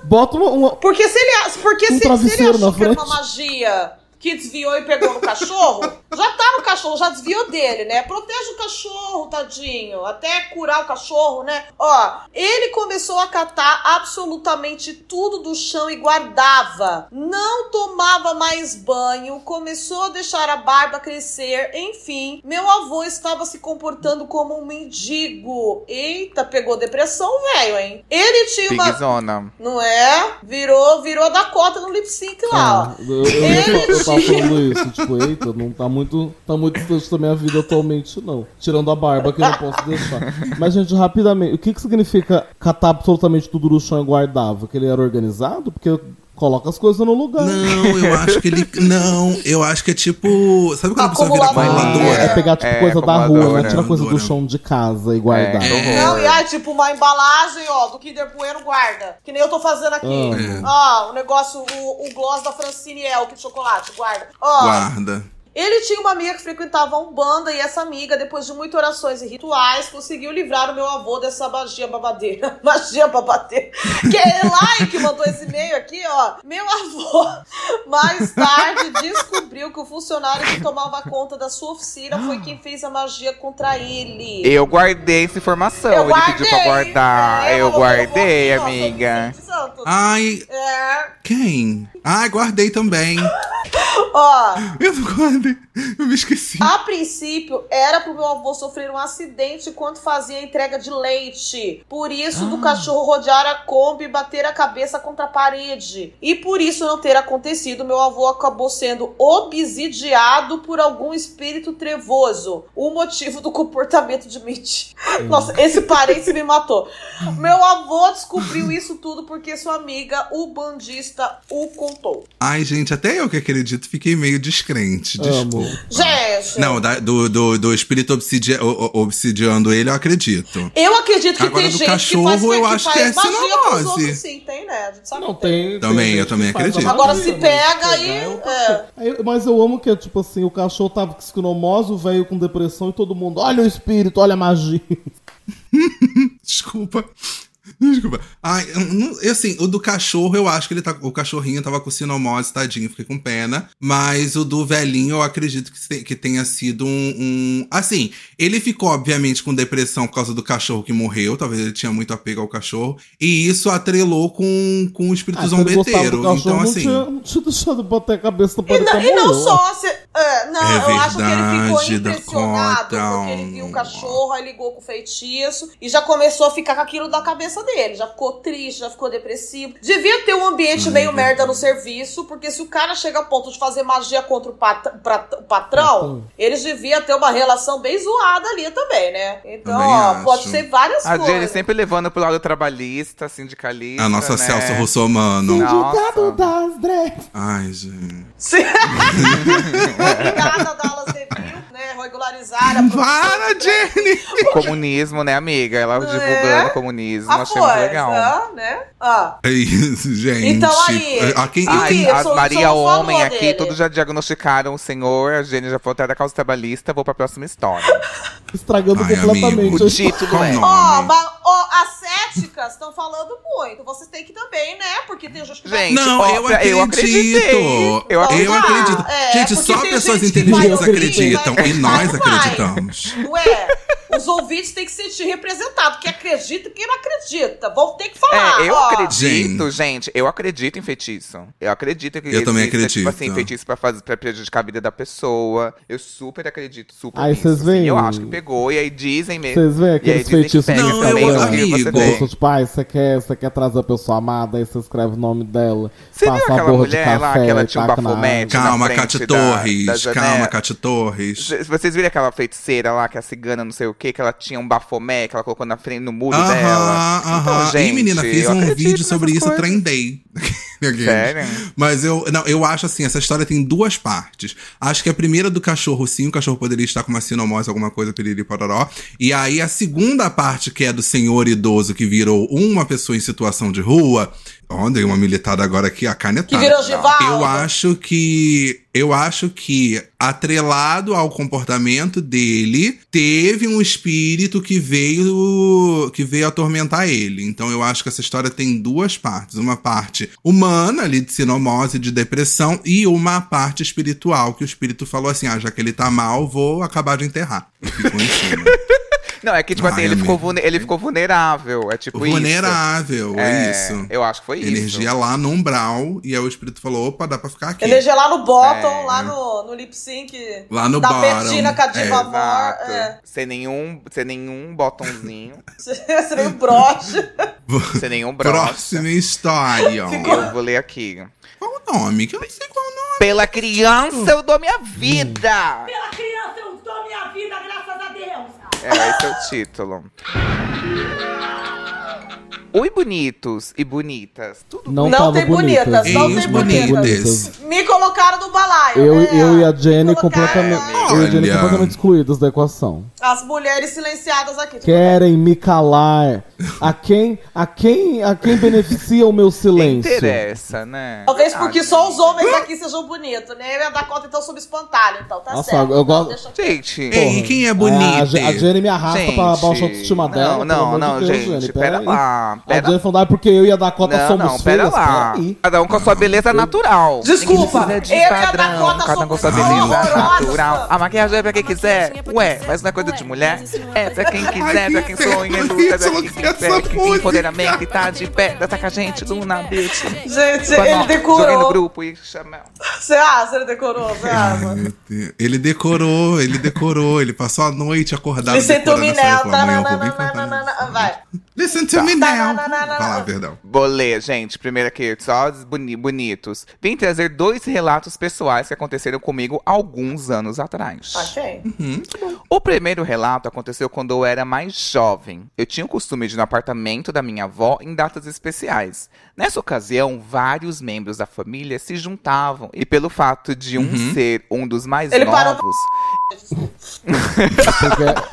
Speaker 5: Bota uma. uma-
Speaker 3: Porque se ele, porque
Speaker 5: Um
Speaker 3: se, se ele achou que era uma magia que desviou e pegou no cachorro, já tá no cachorro, já desviou dele, né? Proteja o cachorro, tadinho, até curar o cachorro, né? Ó, ele começou a catar absolutamente tudo do chão e guardava. Não tomava mais banho, começou a deixar a barba crescer, enfim. Meu avô estava se comportando como um mendigo. Eita, pegou depressão, velho, hein? Ele tinha uma
Speaker 4: Pigzona.
Speaker 3: não é? Virou, virou da cota no lip sync lá,
Speaker 5: Ah,
Speaker 3: ó.
Speaker 5: eu, eu, eu, eu falando isso, tipo, eita, não tá muito, tá muito distante da minha vida atualmente, não. Tirando a barba que eu não posso deixar. Mas, gente, rapidamente, o que que significa catar absolutamente tudo no chão e guardava? Que ele era organizado? Porque coloca as coisas no lugar.
Speaker 2: Não, eu *laughs* acho que ele. Não, eu acho que é tipo. Sabe quando a pessoa vira
Speaker 3: Acumulador.
Speaker 2: acumuladora?
Speaker 5: É pegar, tipo,
Speaker 4: É,
Speaker 5: coisa da rua,
Speaker 4: acumuladora.
Speaker 5: né? Tira coisa do
Speaker 2: Acumuladora.
Speaker 5: chão de casa e guardar.
Speaker 4: É.
Speaker 3: Não, e aí, tipo, uma embalagem, ó, do Kinder Bueno guarda. Que nem eu tô fazendo aqui.
Speaker 2: É.
Speaker 3: Ó, o negócio, o, o gloss da Francine El, que de chocolate, guarda. Ó,
Speaker 2: Guarda.
Speaker 3: Ele tinha uma amiga que frequentava a Umbanda e essa amiga, depois de muitas orações e rituais, conseguiu livrar o meu avô dessa magia babadeira. *laughs* magia babadeira. Que é Eli que mandou esse e-mail aqui, ó. Meu avô, *laughs* mais tarde, descobriu que o funcionário que tomava conta da sua oficina foi quem fez a magia contra ele.
Speaker 4: Eu guardei essa informação.
Speaker 3: Eu
Speaker 4: Ele pediu pra guardar.
Speaker 3: É,
Speaker 4: eu guardei,
Speaker 3: "Eu aqui, ó,
Speaker 4: amiga.
Speaker 3: Sou Vicente Santos."
Speaker 2: Ai,
Speaker 3: É,
Speaker 2: quem? Ai, guardei também.
Speaker 3: ó.
Speaker 2: Eu não guardei. Eu me esqueci.
Speaker 3: A princípio, era pro meu avô sofrer um acidente enquanto fazia a entrega de leite. Por isso, do cachorro rodear a Kombi e bater a cabeça contra a parede. E por isso não ter acontecido, meu avô acabou sendo obsidiado por algum espírito trevoso. O motivo do comportamento de Mitch. Nossa, esse parente me matou. *laughs* Meu avô descobriu isso tudo porque sua amiga, o bandista, o contou.
Speaker 2: Ai, gente, até eu que acredito fiquei meio descrente.
Speaker 5: Amo.
Speaker 3: Gente,
Speaker 2: Não, da- do, do, do espírito obsidia, obsidiando ele, eu acredito.
Speaker 3: Eu acredito que
Speaker 2: Agora,
Speaker 3: tem
Speaker 2: do
Speaker 3: gente
Speaker 2: cachorro,
Speaker 3: que faz,
Speaker 2: eu
Speaker 3: que
Speaker 2: acho
Speaker 3: faz
Speaker 2: que é
Speaker 3: outros, sim, tem, né? A gente sabe
Speaker 5: Não,
Speaker 3: que tem.
Speaker 5: tem.
Speaker 2: Também,
Speaker 5: tem
Speaker 2: eu também
Speaker 5: que
Speaker 2: acredito.
Speaker 3: Agora, se
Speaker 5: mas
Speaker 3: pega aí,
Speaker 5: é
Speaker 3: é.
Speaker 5: Mas eu amo que é tipo assim: o cachorro tava com esquinomose, o velho com depressão e todo mundo. Olha o espírito, olha a magia. *laughs*
Speaker 2: Desculpa. Desculpa. Ai, eu assim, o do cachorro, eu acho que ele tá. O cachorrinho tava com sinomose, tadinho, fiquei com pena. Mas o do velhinho, eu acredito que, te- que tenha sido um, um- Assim, ele ficou, obviamente, com depressão por causa do cachorro que morreu. Talvez ele tinha muito apego ao cachorro. E isso atrelou com, com o espírito
Speaker 5: Ah, gostava
Speaker 2: zombeteiro.
Speaker 5: do cachorro,
Speaker 2: Então,
Speaker 5: não,
Speaker 2: assim.
Speaker 5: tinha, não tinha deixado de bater a cabeça no
Speaker 3: E não, e não só, se, é, não,
Speaker 2: É
Speaker 3: eu acho que ele ficou
Speaker 2: verdade,
Speaker 3: impressionado
Speaker 2: Dakota.
Speaker 3: porque ele viu o cachorro, aí ligou com o feitiço e já começou a ficar com aquilo na cabeça dele. Já ficou triste, já ficou depressivo. Devia ter um ambiente meio merda no serviço, porque se o cara chega a ponto de fazer magia contra o, pat- pra- o patrão,
Speaker 5: Patrão.
Speaker 3: eles deviam ter uma relação bem zoada ali também, né? Então,
Speaker 2: Também
Speaker 3: ó,
Speaker 2: acho.
Speaker 3: pode ser várias
Speaker 4: A
Speaker 3: coisas.
Speaker 4: Jenny sempre levando pro lado trabalhista, sindicalista.
Speaker 2: A nossa
Speaker 4: né?
Speaker 2: Celso Russomano.
Speaker 4: Nossa.
Speaker 5: das drags.
Speaker 2: Ai, gente. *laughs*
Speaker 3: Obrigada, Dallas Review, né? Regularizar a
Speaker 2: Para, Jenny!
Speaker 4: Comunismo, né, amiga? Ela
Speaker 3: É.
Speaker 4: divulgando comunismo,
Speaker 3: A
Speaker 4: achei muito
Speaker 3: força,
Speaker 4: legal.
Speaker 3: né? Ah.
Speaker 2: É isso, gente.
Speaker 3: Então aí-
Speaker 2: A quem, a quem-
Speaker 3: sou-
Speaker 4: Maria
Speaker 3: sou
Speaker 4: Homem aqui,
Speaker 3: dele.
Speaker 4: todos já diagnosticaram o senhor. A Jenny já falou até da causa trabalhista. Vou pra próxima história.
Speaker 5: Estragando
Speaker 2: Ai,
Speaker 5: completamente.
Speaker 2: amigo,
Speaker 4: O
Speaker 5: a
Speaker 4: título
Speaker 2: Qual
Speaker 4: é.
Speaker 3: Ó, mas ó, as céticas estão falando muito. Vocês têm que também, né? Porque tem gente que
Speaker 4: Gente,
Speaker 2: Não,
Speaker 4: ó,
Speaker 2: eu
Speaker 4: pra- eu
Speaker 2: acredito.
Speaker 4: acreditei. Eu acredito.
Speaker 2: Eu acredito.
Speaker 3: É,
Speaker 2: gente, só pessoas inteligentes acreditam. E nós
Speaker 3: vai.
Speaker 2: acreditamos.
Speaker 3: Não é? Os ouvintes têm que se sentir representados. Quem acredita e quem não acredita. Vão ter que falar.
Speaker 4: É, eu
Speaker 3: ó.
Speaker 4: acredito, gente, eu acredito em feitiço. Eu acredito que
Speaker 2: Eu também
Speaker 4: exista,
Speaker 2: acredito.
Speaker 4: Tipo assim, feitiço pra, fazer, pra prejudicar a vida da pessoa. Eu super acredito, super
Speaker 5: Aí vocês
Speaker 4: assim.
Speaker 5: veem-
Speaker 4: Eu acho que pegou, e aí dizem mesmo.
Speaker 5: Vocês veem aqueles
Speaker 4: que
Speaker 5: feitiços
Speaker 4: pega
Speaker 2: Não,
Speaker 4: também
Speaker 2: eu-
Speaker 4: você
Speaker 2: amigo.
Speaker 5: Bolsa, tipo, ai, você quer, você quer trazer a pessoa amada, aí você escreve o nome dela.
Speaker 4: Você viu
Speaker 5: passa uma
Speaker 4: aquela mulher lá,
Speaker 5: café,
Speaker 4: que ela tinha um bafomete?
Speaker 2: Calma, Cátia
Speaker 4: da-
Speaker 2: Torres.
Speaker 4: da janela.
Speaker 2: Calma, Cátia Torres.
Speaker 4: C- Vocês viram aquela feiticeira lá, que é a cigana, não sei o que, que ela tinha um bafomé que ela colocou na frente, no muro
Speaker 2: Aham,
Speaker 4: dela.
Speaker 2: aham.
Speaker 4: Então,
Speaker 2: e
Speaker 4: gente,
Speaker 2: menina, fiz um vídeo sobre isso,
Speaker 4: coisas.
Speaker 2: trendei. *laughs*
Speaker 4: Sério?
Speaker 2: Mas eu, não, eu acho assim, essa história tem duas partes. Acho que a primeira do cachorro, sim, o cachorro poderia estar com uma sinomose, alguma coisa, piriri, pororó. E aí a segunda parte, que é do senhor idoso que virou uma pessoa em situação de rua. Ó, dei uma militada agora aqui, a canetada.
Speaker 3: Que virou Givaldo.
Speaker 2: Eu acho que. Eu acho que, atrelado ao comportamento dele, teve um espírito que veio. que veio atormentar ele. Então eu acho que essa história tem duas partes. Uma parte humana, ali, de sinomose, de depressão, e uma parte espiritual, que o espírito falou assim: ah, já que ele tá mal, vou acabar de enterrar. Ficou em cima. *laughs*
Speaker 4: Não, é que, tipo
Speaker 2: Ai,
Speaker 4: assim, ele
Speaker 2: amigo.
Speaker 4: ficou, ele ficou vulnerável. É tipo isso.
Speaker 2: Vulnerável, é, isso.
Speaker 4: Eu acho que foi isso.
Speaker 2: Energia lá no umbral, e aí o espírito falou: opa, dá pra ficar aqui.
Speaker 3: Eleger lá no bottom,
Speaker 4: É.
Speaker 3: lá no, no lip sync.
Speaker 2: Lá no
Speaker 3: da
Speaker 2: bottom,
Speaker 3: Perdina com a Diva
Speaker 2: é,
Speaker 3: Amor.
Speaker 4: Exato.
Speaker 3: É.
Speaker 4: Sem nenhum, sem nenhum botãozinho, *laughs*
Speaker 3: Seria o broche.
Speaker 4: sem nenhum broche.
Speaker 2: Próxima história.
Speaker 4: Eu vou ler aqui.
Speaker 2: Qual o nome? Que eu não sei qual o nome.
Speaker 4: Pela criança eu dou minha vida.
Speaker 6: Pela criança eu dou minha vida, graças a Deus.
Speaker 4: É, esse é o título. Oi, bonitos e bonitas. Tudo
Speaker 5: Não,
Speaker 3: Não tem
Speaker 5: bonitas.
Speaker 3: bonitas, não tem bonitas.
Speaker 2: bonitas.
Speaker 3: Me colocaram no balaio.
Speaker 5: Eu,
Speaker 3: é.
Speaker 5: eu e a Jenny completamente. Eu e a Jenny completamente excluídos da equação.
Speaker 3: As mulheres silenciadas aqui.
Speaker 5: Querem me calar. A quem, a quem, a quem beneficia o meu silêncio?
Speaker 4: Interessa, né?
Speaker 3: Talvez porque
Speaker 4: Ah,
Speaker 3: só os homens aqui sejam bonitos, né? Eu e a Dakota então sob espantalho, então tá
Speaker 5: Nossa,
Speaker 3: certo.
Speaker 5: eu
Speaker 3: Então,
Speaker 5: gosto-
Speaker 3: deixa-
Speaker 4: Gente.
Speaker 2: Ei, quem é
Speaker 5: A,
Speaker 2: bonito?
Speaker 5: a Jenny me arrasta pra baixar a autoestima dela.
Speaker 4: Não, não,
Speaker 5: amor de
Speaker 4: não,
Speaker 5: Deus,
Speaker 4: gente.
Speaker 5: Jenny,
Speaker 4: pera
Speaker 5: aí.
Speaker 4: lá.
Speaker 5: A falou, ah, porque eu e a Dakota
Speaker 4: Não,
Speaker 5: somos
Speaker 4: não, pera
Speaker 5: feias.
Speaker 4: lá.
Speaker 5: Peraí.
Speaker 4: Cada um com a sua beleza natural.
Speaker 3: Desculpa,
Speaker 4: de
Speaker 3: eu e a
Speaker 4: padrão,
Speaker 3: Dakota
Speaker 4: cada um com
Speaker 3: somos
Speaker 4: sua beleza natural. A maquiagem é pra quem quiser. Ué, mas não é coisa de mulher? É pra quem quiser, pra quem sonha,
Speaker 2: inferno,
Speaker 4: luta, pra quem quiser, que tem empoderamento e tá de pé. Dança com a gente, Luna, bitch.
Speaker 3: Gente, ele
Speaker 4: Joguei no
Speaker 3: decorou.
Speaker 4: grupo e chama.
Speaker 3: Você acha? Ele decorou, você acha?
Speaker 2: Ele decorou, ele decorou, ele passou a noite acordado
Speaker 3: Listen to me now. Vai.
Speaker 2: Listen to me
Speaker 3: Tá,
Speaker 2: now.
Speaker 3: Não, não, não, não,
Speaker 2: perdão.
Speaker 4: Vou ler, gente. Primeiro aqui, só os boni- bonitos. Vim trazer dois relatos pessoais que aconteceram comigo alguns anos atrás.
Speaker 3: Achei.
Speaker 4: O primeiro relato aconteceu quando eu era mais jovem. Eu tinha o costume de ir no apartamento da minha avó em datas especiais. Nessa ocasião, vários membros da família se juntavam. E pelo fato de um ser um dos mais
Speaker 3: Ele parou-
Speaker 4: novos,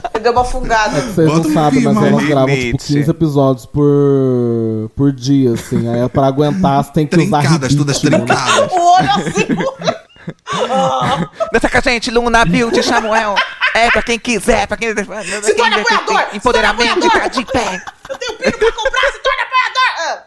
Speaker 5: Porque
Speaker 3: deu uma fungada.
Speaker 5: vocês
Speaker 2: Bota
Speaker 5: não
Speaker 2: um
Speaker 5: sabem, mas elas gravam tipo
Speaker 4: Limite.
Speaker 5: 15 episódios por, por dia, assim. Aí pra aguentar, você tem que usar
Speaker 2: Trincadas, todas
Speaker 5: né?
Speaker 2: trincadas.
Speaker 3: O olho assim.
Speaker 4: Dança com a gente, Luna, Beauty, Samuel. É pra quem quiser, pra quem. pra
Speaker 3: Se torna apoiador,
Speaker 4: Empoderamento tá
Speaker 3: apoiador.
Speaker 4: de pé.
Speaker 3: Eu tenho filho pra comprar, se torna apoiador.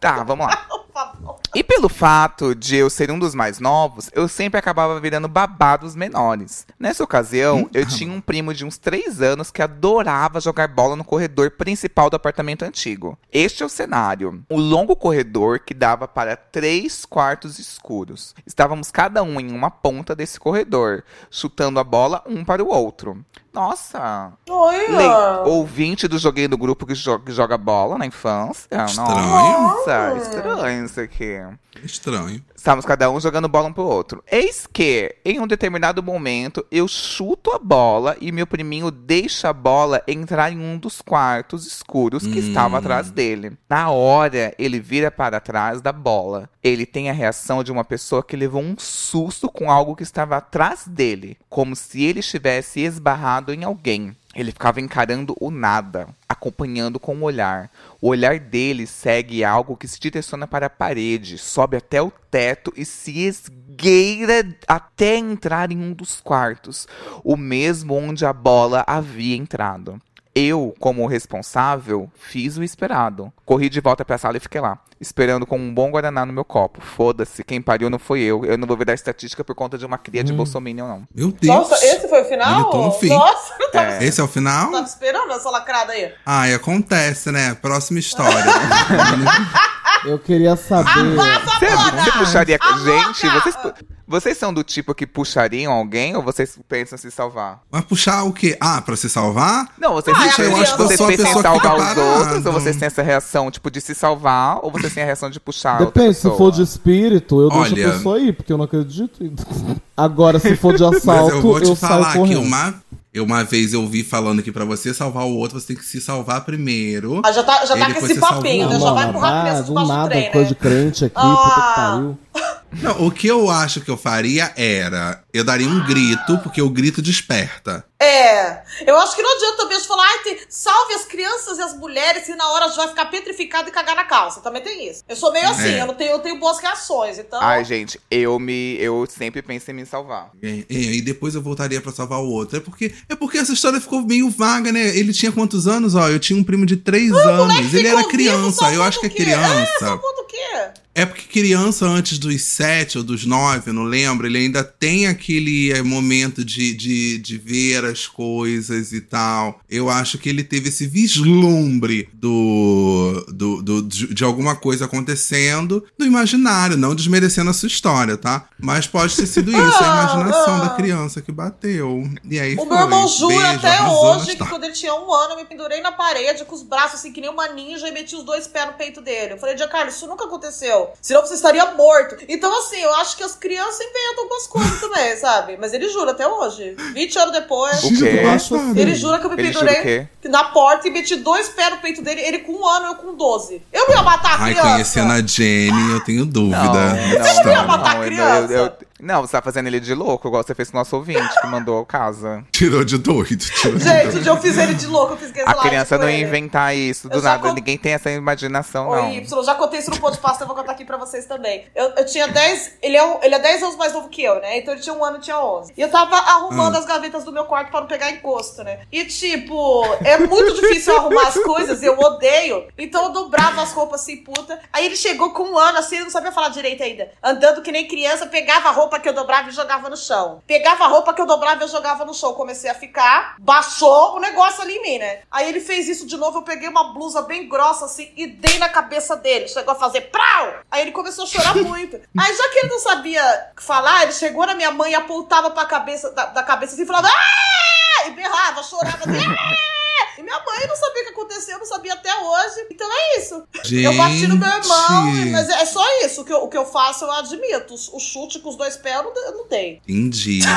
Speaker 4: Tá, vamos lá.
Speaker 3: Por favor.
Speaker 4: E pelo fato de eu ser um dos mais novos, eu sempre acabava virando babados menores. Nessa ocasião, eu tinha um primo de uns 3 anos que adorava jogar bola no corredor principal do apartamento antigo. Este é o cenário. O longo corredor que dava para três quartos escuros. Estávamos cada um em uma ponta desse corredor, chutando a bola um para o outro. Nossa!
Speaker 3: Oi,
Speaker 4: Le- ouvinte do joguinho do grupo que, jo- que joga bola na infância.
Speaker 2: Estranho.
Speaker 4: Nossa, estranho isso aqui.
Speaker 2: Estranho.
Speaker 4: Estávamos cada um jogando bola um pro outro. Eis que, em um determinado momento, eu chuto a bola e meu priminho deixa a bola entrar em um dos quartos escuros que estava atrás dele. Na hora, ele vira para trás da bola. Ele tem a reação de uma pessoa que levou um susto com algo que estava atrás dele, como se ele estivesse esbarrado em alguém. Ele ficava encarando o nada, acompanhando com o olhar. O olhar dele segue algo que se direciona para a parede, sobe até o teto e se esgueira até entrar em um dos quartos, o mesmo onde a bola havia entrado. Eu, como responsável, fiz o esperado. Corri de volta pra sala e fiquei lá, esperando com um bom guaraná no meu copo. Foda-se, quem pariu não foi eu. Eu não vou virar estatística por conta de uma cria de bolsominion, não.
Speaker 2: Meu Deus.
Speaker 3: Nossa, esse foi o final?
Speaker 2: Militou no fim.
Speaker 3: Nossa, eu tava,
Speaker 4: É.
Speaker 2: Esse é o final?
Speaker 3: tava esperando essa lacrada aí.
Speaker 2: Ai, acontece, né? Próxima história. *laughs*
Speaker 5: Eu queria saber.
Speaker 3: Abafa,
Speaker 4: Você, puxaria.
Speaker 3: A
Speaker 4: Gente, vocês, pu- vocês são do tipo que puxariam alguém ou vocês pensam em se salvar?
Speaker 2: Mas puxar o quê? Ah, pra se salvar?
Speaker 4: Não, vocês,
Speaker 3: Ah,
Speaker 4: pensam-
Speaker 3: eu acho que eu
Speaker 4: vocês
Speaker 2: sou a
Speaker 4: pensam em
Speaker 2: que
Speaker 4: salvar os outros ou vocês têm essa reação, tipo, de se salvar ou vocês têm a reação de puxar outra
Speaker 5: Depende, se for de espírito, eu deixo
Speaker 2: Olha-
Speaker 5: a pessoa aí, porque eu não acredito. *laughs* Agora, se for de
Speaker 2: Mas
Speaker 5: assalto,
Speaker 2: eu vou te
Speaker 5: eu
Speaker 2: falar
Speaker 5: saio
Speaker 2: que
Speaker 5: correndo.
Speaker 2: uma, eu uma vez eu vi falando que pra você salvar o outro, você tem que se salvar primeiro.
Speaker 3: Ah, já tá, já tá com esse papinho, né? Já vai empurrar a
Speaker 5: ah,
Speaker 3: criança debaixo do trem,
Speaker 5: coisa
Speaker 3: né?
Speaker 5: de crente aqui, puta que
Speaker 3: Ah.
Speaker 5: pariu.
Speaker 2: Não, o que eu acho que eu faria era, eu daria um grito, porque o grito desperta.
Speaker 3: É, eu acho que não adianta também falar, ai, tem- salve as crianças e as mulheres, e na hora já vai ficar petrificado e cagar na calça. Também tem isso. Eu sou meio assim,
Speaker 2: É.
Speaker 3: eu não tenho, eu tenho boas reações, então.
Speaker 4: Ai, gente, eu me. Eu sempre penso em me salvar.
Speaker 2: E, e depois eu voltaria pra salvar o outro. É porque, é porque essa história ficou meio vaga, né? Ele tinha quantos anos? Ó, eu tinha um primo de três anos. Ele era criança.
Speaker 3: salvando
Speaker 2: Eu acho que é?
Speaker 3: É,
Speaker 2: criança.
Speaker 3: salvando o quê?
Speaker 2: É porque criança, antes dos sete ou dos nove, eu não lembro, ele ainda tem aquele eh, momento de, de, de ver as coisas e tal. Eu acho que ele teve esse vislumbre do, do, do- de, de alguma coisa acontecendo no imaginário, não desmerecendo a sua história, tá? Mas pode ter sido isso, a imaginação da criança que bateu. E aí
Speaker 3: O
Speaker 2: foi.
Speaker 3: meu irmão jura
Speaker 2: Beijo,
Speaker 3: até hoje que
Speaker 2: taças.
Speaker 3: quando ele tinha um ano, eu me pendurei na parede com os braços assim, que nem uma ninja, e meti os dois pés no peito dele. Eu falei, Giancarlo, isso nunca aconteceu. Senão você estaria morto. Então, assim, eu acho que as crianças inventam algumas coisas também, *laughs* sabe? Mas ele jura até hoje. 20 anos depois.
Speaker 4: O quê?
Speaker 5: Eu acho.
Speaker 3: Ele jura que eu me
Speaker 4: Ele
Speaker 3: pendurei
Speaker 4: quê?
Speaker 3: na porta e meti dois pés no peito dele, ele com um ano, eu com 12. Eu não ia matar a
Speaker 2: Ai,
Speaker 3: criança.
Speaker 2: conhecendo a Jenny, eu tenho dúvida
Speaker 4: Não, não, não,
Speaker 3: criança.
Speaker 4: eu- eu- Não, você tá fazendo ele de louco, igual você fez com o nosso ouvinte que mandou a casa. *laughs*
Speaker 2: Tirou de doido. Tirou de
Speaker 3: Gente,
Speaker 2: doido.
Speaker 3: eu fiz ele de louco, eu fiz
Speaker 4: A criança não ia inventar isso do
Speaker 3: Eu
Speaker 4: nada.
Speaker 3: con-
Speaker 4: Ninguém tem essa imaginação,
Speaker 3: Oi,
Speaker 4: não.
Speaker 3: Y, já contei isso no de Pasta, eu vou contar aqui pra vocês também. Eu, eu tinha 10. Ele é, um- ele é 10 anos mais novo que eu, né? Então ele tinha um ano, eu tinha 11. E eu tava arrumando
Speaker 2: Hum.
Speaker 3: as gavetas do meu quarto pra não pegar encosto, né? E tipo, é muito difícil arrumar as coisas, eu odeio. Então eu dobrava as roupas assim, puta. Aí ele chegou com um ano, assim, ele não sabia falar direito ainda. Andando que nem criança, pegava a roupa que eu dobrava e jogava no chão. Pegava a roupa que eu dobrava e eu jogava no chão. Comecei a ficar, baixou o negócio ali em mim, né? Aí ele fez isso de novo, eu peguei uma blusa bem grossa assim e dei na cabeça dele. Chegou a fazer prau! Aí ele começou a chorar muito. *laughs* Aí já que ele não sabia falar, ele chegou na minha mãe e apontava pra cabeça, da, da cabeça assim e falava ah! E berrava, chorava assim, "Ah!" E minha mãe não sabia o que aconteceu, não sabia até hoje. Então é isso. Eu bati no meu irmão,
Speaker 2: Gente.
Speaker 3: mas é só isso. O que eu, o que eu faço, eu admito. O, chute com os dois pés eu não, eu não tenho.
Speaker 2: Entendi. *laughs*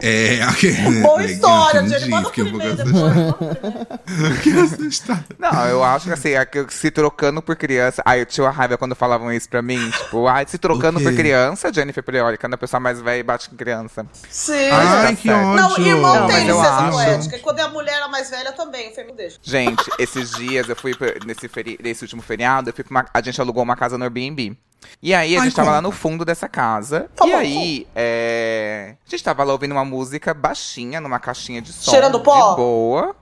Speaker 2: É, *laughs* aquele.
Speaker 3: Boa história,
Speaker 2: entendi.
Speaker 3: Jenny. Manda
Speaker 2: um
Speaker 3: e-mail depois.
Speaker 2: Que assustada. *laughs*
Speaker 4: Não, eu acho que assim, é que se trocando por criança. Ai, eu tinha uma raiva quando falavam isso pra mim. Tipo, ai, se trocando por criança, Jennifer Prioli, quando a pessoa mais velha bate com criança.
Speaker 3: Sim.
Speaker 2: Ai,
Speaker 4: tá
Speaker 2: que
Speaker 4: certo.
Speaker 2: ódio.
Speaker 3: Não, irmão
Speaker 4: Não,
Speaker 3: tem licença poética. E quando é a mulher a mais velha também, o feminino deixa.
Speaker 4: Gente, esses dias eu fui pra- nesse, feri- nesse último feriado, eu fui uma- a gente alugou uma casa no Airbnb. E aí a
Speaker 2: Ai,
Speaker 4: gente tava lá no fundo dessa casa.
Speaker 3: Tá
Speaker 4: e
Speaker 3: bom,
Speaker 4: aí, é, a gente tava lá ouvindo uma música baixinha, numa caixinha de som.
Speaker 3: Cheirando pó?
Speaker 4: De boa.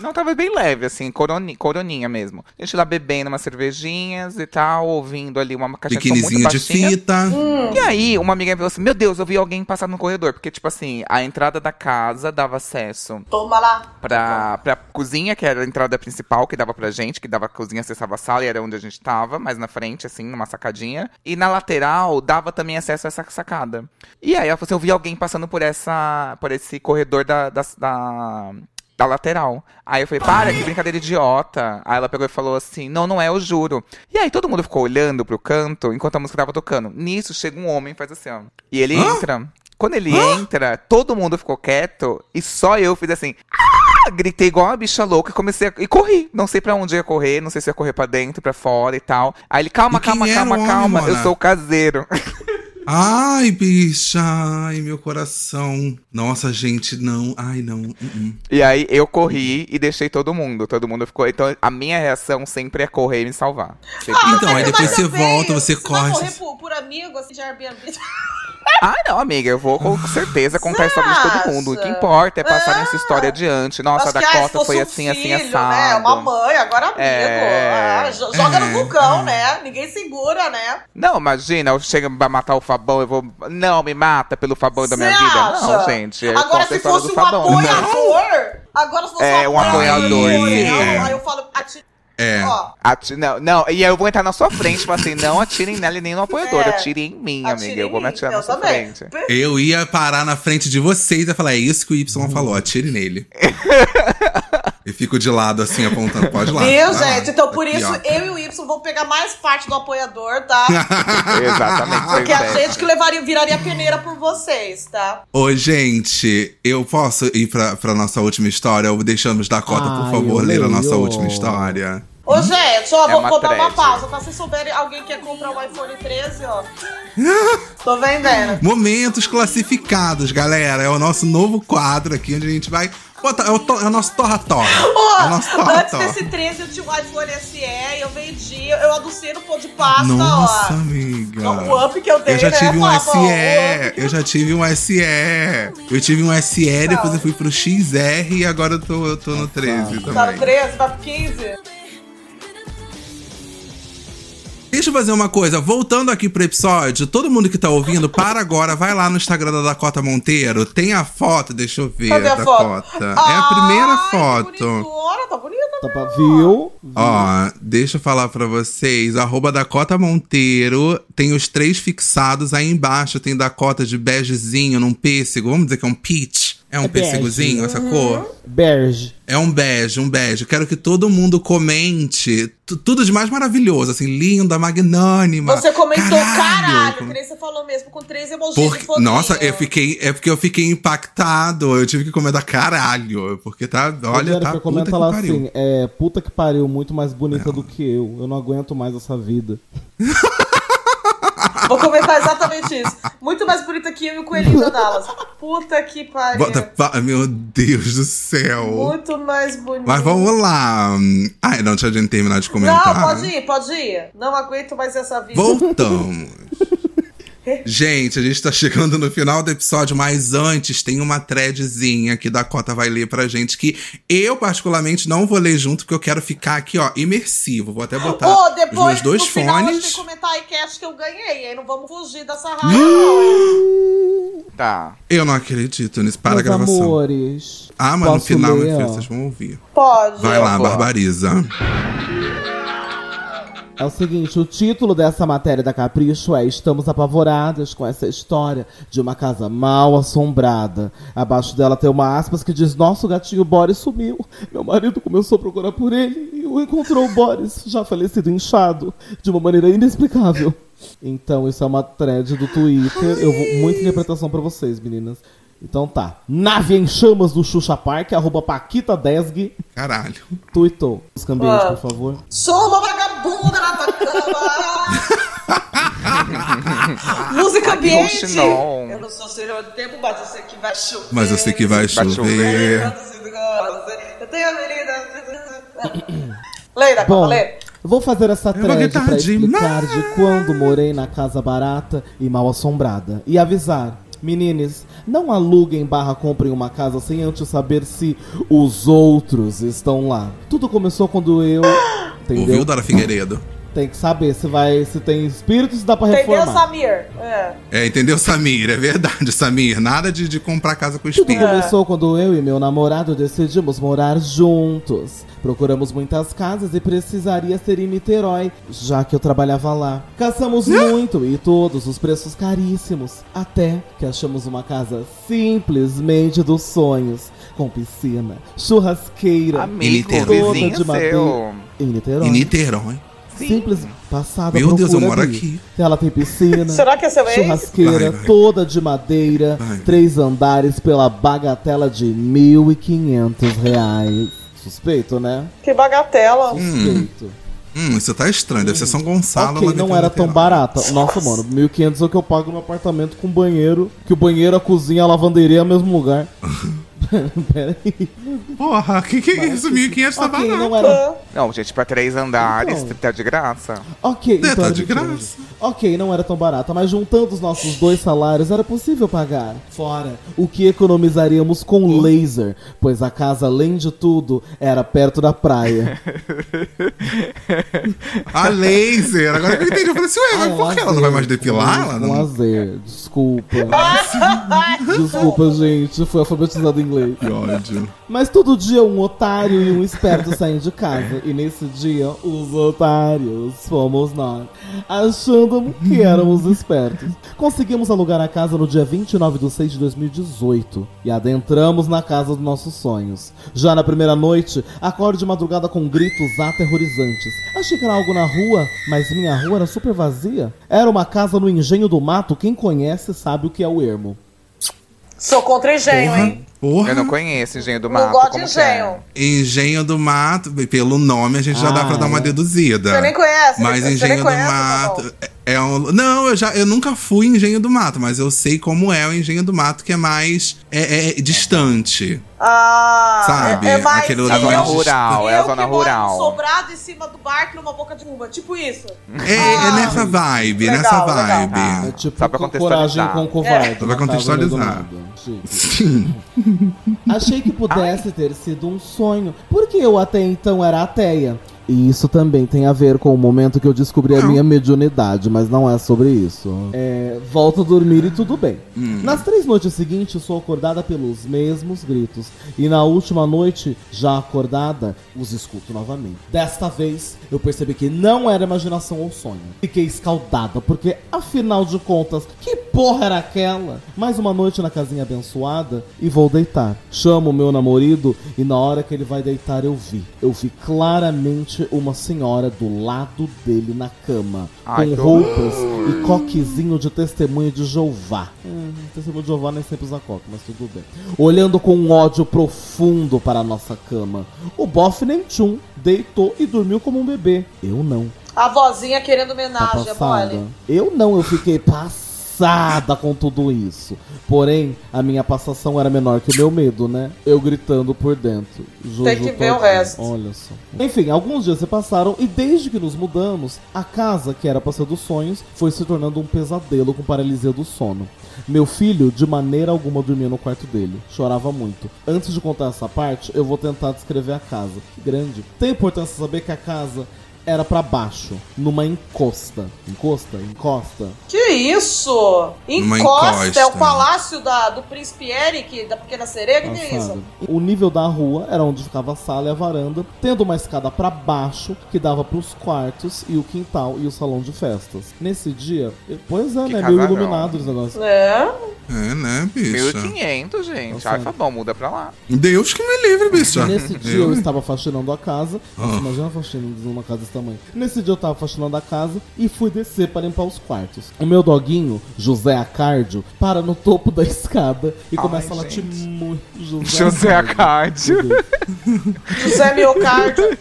Speaker 4: Não, tava bem leve, assim, coroni, coroninha mesmo. A gente lá bebendo umas cervejinhas e tal, ouvindo ali uma caixinha de som muito
Speaker 2: Biquinizinho de
Speaker 4: baixinha.
Speaker 2: fita.
Speaker 3: Hum.
Speaker 4: E aí, uma amiga falou assim: Meu Deus, eu vi alguém passar no corredor. Porque, tipo assim, a entrada da casa dava acesso
Speaker 3: Toma lá.
Speaker 4: pra, pra cozinha, que era a entrada principal que dava pra gente, que dava a cozinha, acessava a sala e era onde a gente tava, mais na frente, assim, numa sacadinha. E na lateral dava também acesso a essa sacada. E aí ela falou assim: Eu vi alguém passando por essa. por esse corredor da. da, da da lateral. Aí eu falei, para, que brincadeira idiota. Aí ela pegou e falou assim, não, não é, eu juro. E aí todo mundo ficou olhando pro canto enquanto a música tava tocando. Nisso chega um homem e faz assim, ó. E ele
Speaker 2: Hã?
Speaker 4: entra. Quando ele entra, todo mundo ficou quieto e só eu fiz assim. "Ah!" Gritei igual uma bicha louca e comecei a... E corri. Não sei pra onde ia correr, não sei se ia correr pra dentro, pra fora e tal. Aí ele, calma,
Speaker 2: E
Speaker 4: calma, calma,
Speaker 2: o homem,
Speaker 4: calma. Eu sou o caseiro. *laughs*
Speaker 2: Ai, bicha. Ai, meu coração. Nossa, gente, não. Ai, não. Uh -uh.
Speaker 4: E aí eu corri e deixei todo mundo. Todo mundo ficou. Então a minha reação sempre é correr e me salvar. Sempre
Speaker 2: Então,
Speaker 4: é
Speaker 2: aí
Speaker 4: correr.
Speaker 2: depois você volta, você
Speaker 3: Vai
Speaker 2: corre.
Speaker 3: morrer por, por amigo, assim, de Airbnb. *laughs*
Speaker 4: Ah, não, amiga, eu vou com certeza contar a história de todo mundo. O que importa é passar essa história adiante. Nossa, a
Speaker 3: ah,
Speaker 4: Dakota
Speaker 3: fosse
Speaker 4: foi
Speaker 3: um
Speaker 4: assim, assim,
Speaker 3: filho,
Speaker 4: assado.
Speaker 3: Né? Uma mãe, agora amigo.
Speaker 4: É.
Speaker 3: Ah, jo- joga
Speaker 2: É,
Speaker 3: no vulcão,
Speaker 2: é.
Speaker 3: né? Ninguém segura, né?
Speaker 4: Não, imagina, eu chego pra matar o Fabão, eu vou. Não, me mata pelo Fabão da minha
Speaker 3: Cê
Speaker 4: vida.
Speaker 3: acha?
Speaker 4: Não, gente. Eu
Speaker 3: Agora, se fosse
Speaker 4: do
Speaker 3: um
Speaker 4: Fabão.
Speaker 3: apoiador. Agora, se fosse
Speaker 4: É, um apoiador,
Speaker 2: sim.
Speaker 3: Não,
Speaker 2: É.
Speaker 3: aí eu falo, ati-
Speaker 2: É.
Speaker 3: ó,
Speaker 4: Ati- não, não, e aí eu vou entrar na sua frente e falar assim: não atirem nela e nem no apoiador,
Speaker 3: É.
Speaker 4: atirem em mim,
Speaker 3: atire
Speaker 4: amiga. Eu vou
Speaker 3: em
Speaker 4: me atirar na sua
Speaker 3: também.
Speaker 4: frente.
Speaker 2: Eu ia parar na frente de vocês e falar: é isso que o Y falou, atire nele. *laughs* e fico de lado assim, apontando. Pode lá.
Speaker 3: Viu, gente? Então, por
Speaker 2: Aqui,
Speaker 3: isso, eu e o Y vão pegar mais parte do apoiador, tá? *laughs*
Speaker 4: Exatamente.
Speaker 3: Porque a
Speaker 4: é.
Speaker 3: gente que levaria, viraria peneira por vocês, tá?
Speaker 2: Ô, gente, eu posso ir pra, pra nossa última história? Ou deixamos Dakota, por
Speaker 5: Ai,
Speaker 2: favor, ler a nossa última história?
Speaker 3: Ô, gente, ó,
Speaker 4: É
Speaker 3: vou, dar uma pausa. Pra vocês souberem, alguém quer comprar o iPhone 13, ó. *laughs* Tô vendendo.
Speaker 2: Momentos classificados, galera. É o nosso novo quadro aqui, onde a gente vai. Botar- é, o to- é o nosso torra-torra.
Speaker 3: Ó,
Speaker 2: é nosso
Speaker 3: antes
Speaker 2: torra-torra.
Speaker 3: desse 13 eu tinha um iPhone SE, eu vendi, eu anunciei no pão de pasta,
Speaker 2: Nossa,
Speaker 3: ó.
Speaker 2: amiga.
Speaker 3: O up que eu dei,
Speaker 2: Eu já
Speaker 3: né,
Speaker 2: tive um
Speaker 3: Fabão?
Speaker 2: SE,
Speaker 3: que-
Speaker 2: eu já tive um SE. Eu tive um SE, depois eu fui pro XR e agora eu tô, eu tô no 13
Speaker 3: Tá no
Speaker 2: também.
Speaker 3: 13, tá pro 15?
Speaker 2: Deixa eu fazer uma coisa, voltando aqui pro episódio, todo mundo que tá ouvindo, para agora, vai lá no Instagram da Dakota Monteiro, tem a foto, deixa eu ver,
Speaker 3: Cadê a foto?
Speaker 2: Dakota. É a primeira
Speaker 3: Ai,
Speaker 2: foto.
Speaker 3: bonitona, tá bonita.
Speaker 5: Tá pra... Viu?
Speaker 2: Ó, deixa eu falar pra vocês. Arroba Dakota Monteiro. Tem os três fixados. Aí embaixo tem Dakota de begezinho num pêssego. Vamos dizer que é um peach. É um
Speaker 5: É bege.
Speaker 2: pêssegozinho essa cor?
Speaker 5: Berge.
Speaker 2: É um bege, um bege. Quero que todo mundo comente. tu- Tudo de mais maravilhoso, assim, linda, magnânima.
Speaker 3: Você comentou caralho,
Speaker 2: Com-
Speaker 3: que nem você falou mesmo, com três emojis
Speaker 2: Porque, nossa, eu fiquei. É porque eu fiquei impactado. Eu tive que comentar caralho. Porque tá. Olha, tá puta
Speaker 5: comenta
Speaker 2: que
Speaker 5: lá
Speaker 2: pariu.
Speaker 5: assim, é, puta que pariu, muito mais bonita do que eu. Eu não aguento mais essa vida. *laughs*
Speaker 3: Vou comentar exatamente isso. Muito mais bonita que eu e o coelhinho da Dallas. Puta que pariu.
Speaker 2: Bota Meu Deus do céu.
Speaker 3: Muito mais bonita.
Speaker 2: Mas vamos lá. Ai, não, deixa a gente terminar de
Speaker 3: Não,
Speaker 2: comentar.
Speaker 3: pode ir, pode ir. Não aguento mais essa vida.
Speaker 2: Voltamos. *laughs* Gente, a gente tá chegando no final do episódio, mas antes tem uma threadzinha que Dakota vai ler pra gente, que eu, particularmente, não vou ler junto, porque eu quero ficar aqui, ó, imersivo. Vou até botar os
Speaker 3: depois,
Speaker 2: meus dois
Speaker 3: no final, a gente tem
Speaker 2: fones.
Speaker 3: que comentar aí que acho que eu ganhei. Aí não vamos fugir dessa raiva, não.
Speaker 4: Tá.
Speaker 2: Eu não acredito nisso. Para a
Speaker 5: Meus
Speaker 2: gravação.
Speaker 5: amores.
Speaker 2: Ah, mas no final,
Speaker 5: ler,
Speaker 2: filha,
Speaker 5: ó?
Speaker 2: vocês vão ouvir.
Speaker 3: Pode.
Speaker 2: Vai lá, barbariza.
Speaker 5: É o seguinte, o título dessa matéria da Capricho é Estamos apavoradas com essa história de uma casa mal assombrada. Abaixo dela tem uma aspas que diz: Nosso gatinho Boris sumiu. Meu marido começou a procurar por ele e o encontrou o Boris, já falecido inchado, de uma maneira inexplicável. Então, isso é uma thread do Twitter. Eu vou muita interpretação pra vocês, meninas. Então tá. Nave em chamas do Xuxa Park, arroba Paquita Desg,
Speaker 2: Caralho.
Speaker 5: tweetou. Os cambiantes,
Speaker 3: Ah.
Speaker 5: por favor.
Speaker 3: Sou uma vagabunda na tua cama. *laughs* Música ambiente.
Speaker 4: Rouxinol.
Speaker 3: Eu não sou senhor do tempo, mas eu sei que vai chover.
Speaker 2: Mas eu sei que vai
Speaker 4: Vai
Speaker 2: chover.
Speaker 3: Eu tenho a avenida. Leira,
Speaker 5: Bom,
Speaker 3: lê.
Speaker 5: vou fazer essa thread pra explicar
Speaker 2: demais.
Speaker 5: de quando morei na casa barata e mal assombrada. E avisar. Menines, não aluguem barra comprem uma casa sem antes saber se os outros estão lá. Tudo começou quando eu.
Speaker 2: Ouviu,
Speaker 5: Entendeu?
Speaker 2: Dora Figueiredo?
Speaker 5: Tem que saber se vai, se tem espírito, se dá pra
Speaker 3: Entendeu,
Speaker 5: reformar.
Speaker 3: Samir? É.
Speaker 2: É, entendeu, Samir? É verdade, Samir. Nada de, de comprar casa com
Speaker 5: Tudo
Speaker 2: espírito.
Speaker 5: começou quando eu e meu namorado decidimos morar juntos. Procuramos muitas casas e precisaria ser em Niterói, já que eu trabalhava lá. Caçamos muito e todos os preços caríssimos. Até que achamos uma casa simplesmente dos sonhos. Com piscina, churrasqueira,
Speaker 4: Amigo,
Speaker 5: Toda de madeira. em Niterói.
Speaker 2: Em Niterói.
Speaker 5: Simples, passada
Speaker 2: Meu Deus, eu moro
Speaker 5: ali.
Speaker 2: aqui.
Speaker 5: Ela tem piscina. *laughs*
Speaker 3: Será que é seu ex?
Speaker 5: Churrasqueira
Speaker 2: Vai, vai.
Speaker 5: toda de madeira,
Speaker 2: Vai.
Speaker 5: três andares pela bagatela de 1.500 reais. Suspeito, né?
Speaker 3: Que bagatela.
Speaker 5: Suspeito.
Speaker 2: Hum, isso tá estranho. Deve ser São Gonçalo.
Speaker 5: ok,
Speaker 2: lá
Speaker 5: não era tão barata. Nossa, mano, 1.500 é o que eu pago no apartamento com banheiro. Que o banheiro, a cozinha, a lavanderia é o mesmo lugar. *laughs* *laughs* Peraí.
Speaker 2: Porra, que que é isso? 1.500 tá
Speaker 5: Ok,
Speaker 2: barato.
Speaker 5: não era.
Speaker 4: Não, gente, pra três andares,
Speaker 5: Então.
Speaker 4: tá de graça.
Speaker 5: Ok,
Speaker 2: É,
Speaker 5: então
Speaker 2: tá de
Speaker 5: 1.500.
Speaker 2: graça.
Speaker 5: Ok, não era tão barata, mas juntando os nossos dois salários era possível pagar. Fora o que economizaríamos com laser, pois a casa, além de tudo, era perto da praia. *laughs*
Speaker 2: A laser. Agora que eu entendi. Eu falei assim, ué, mas
Speaker 5: Ah,
Speaker 2: por que ela não vai mais depilar? Ela não...
Speaker 5: lazer, desculpa. *laughs* desculpa, gente, fui alfabetizado em inglês.
Speaker 2: Que ódio.
Speaker 5: Mas todo dia um otário e um esperto saem de casa. E nesse dia, os otários fomos nós, achando que éramos espertos. Conseguimos alugar a casa no dia 29 de 6 de 2018 e adentramos na casa dos nossos sonhos. Já na primeira noite, acordo de madrugada com gritos aterrorizantes. Achei que era algo na rua, mas minha rua era super vazia. Era uma casa no engenho do mato, quem conhece sabe o que é o ermo.
Speaker 3: Sou contra engenho,
Speaker 2: Porra.
Speaker 3: hein?
Speaker 2: Porra.
Speaker 4: Eu não conheço Engenho do
Speaker 3: Não
Speaker 4: Mato.
Speaker 3: gosto de
Speaker 4: como que é?
Speaker 3: engenho.
Speaker 2: Engenho do Mato, pelo nome a gente já dá
Speaker 5: Ah,
Speaker 2: pra dar uma
Speaker 5: é.
Speaker 2: deduzida.
Speaker 3: Você nem conhece?
Speaker 2: Mas
Speaker 3: você nem
Speaker 2: Engenho do
Speaker 3: conhece,
Speaker 2: Mato
Speaker 3: Mamão?
Speaker 2: é um. Não, eu já eu nunca fui em Engenho do Mato, mas eu sei como é o Engenho do Mato, que é mais é, é distante.
Speaker 3: Ah,
Speaker 2: Sabe?
Speaker 3: É, é mais
Speaker 2: Aquele
Speaker 3: eu,
Speaker 4: A zona
Speaker 2: lugar
Speaker 4: rural, é
Speaker 3: eu
Speaker 4: a zona
Speaker 3: que moro
Speaker 4: rural.
Speaker 3: sobrado em cima do barco numa boca de uva. Tipo isso.
Speaker 2: É, é
Speaker 3: Ah.
Speaker 2: nessa vibe,
Speaker 3: Legal,
Speaker 2: nessa
Speaker 3: legal.
Speaker 2: vibe.
Speaker 4: Ah.
Speaker 5: É tipo
Speaker 4: Só pra
Speaker 5: coragem com covarde.
Speaker 3: É.
Speaker 2: Só pra
Speaker 5: casa
Speaker 2: contextualizar.
Speaker 5: do nada. Chique.
Speaker 2: Sim.
Speaker 5: Achei que *laughs* pudesse ter sido um sonho, porque eu até então era ateia. E isso também tem a ver com o momento que eu descobri a minha mediunidade, mas não é sobre isso. É, volto a dormir e tudo bem. Nas três noites seguintes, sou acordada pelos mesmos gritos. E na última noite, já acordada, os escuto novamente. Desta vez, eu percebi que não era imaginação ou sonho. Fiquei escaldada, porque afinal de contas, que porra era aquela? Mais uma noite na casinha abençoada e vou deitar. Chamo o meu namorado e na hora que ele vai deitar eu vi. Eu vi claramente uma senhora do lado dele na cama,
Speaker 4: Ai,
Speaker 5: com roupas e coquezinho de testemunho de Jeová. Hum, testemunho de Jeová nem sempre usa coque, mas tudo bem. Olhando com um ódio profundo para a nossa cama. O bofe nem tchum, deitou e dormiu como um bebê. Eu não.
Speaker 3: A vozinha querendo
Speaker 5: Tá
Speaker 3: homenagem, é mole.
Speaker 5: Eu não, eu fiquei passada. Estressada com tudo isso. Porém, a minha passação era menor que o meu medo, né? Eu gritando por dentro. Jojo
Speaker 3: Tem que ver o resto.
Speaker 5: Olha só. Enfim, alguns dias se passaram e desde que nos mudamos, a casa, que era pra ser dos sonhos, foi se tornando um pesadelo com paralisia do sono. Meu filho, de maneira alguma, dormia no quarto dele. Chorava muito. Antes de contar essa parte, eu vou tentar descrever a casa. Que grande. Tem importância saber que a casa era pra baixo, numa encosta. Encosta? Encosta?
Speaker 3: Que isso?
Speaker 2: Uma
Speaker 3: Encosta,
Speaker 2: encosta.
Speaker 3: é o palácio da, do príncipe Eric, da pequena sereia, que que é isso?
Speaker 5: Passado. O nível da rua era onde ficava a sala e a varanda, tendo uma escada pra baixo que dava pros quartos e o quintal e o salão de festas. Nesse dia, pois é,
Speaker 4: Que
Speaker 5: né? Meio
Speaker 4: casarão.
Speaker 5: iluminado os negócios.
Speaker 3: É.
Speaker 2: É, né, bicha?
Speaker 4: 1500, gente.
Speaker 5: Nossa.
Speaker 4: Ai, tá bom, muda pra lá.
Speaker 2: Deus que me livre, bicha.
Speaker 5: Nesse dia eu estava faxinando a casa.
Speaker 2: Ah.
Speaker 5: imagina faxinando numa casa tamanho. Nesse dia eu estava faxinando a casa e fui descer para limpar os quartos. O meu doguinho, José Acárdio, para no topo da *laughs* escada e
Speaker 4: Ai,
Speaker 5: começa a latir
Speaker 4: gente.
Speaker 5: muito.
Speaker 4: José
Speaker 5: Deus.
Speaker 3: José Miocárdio.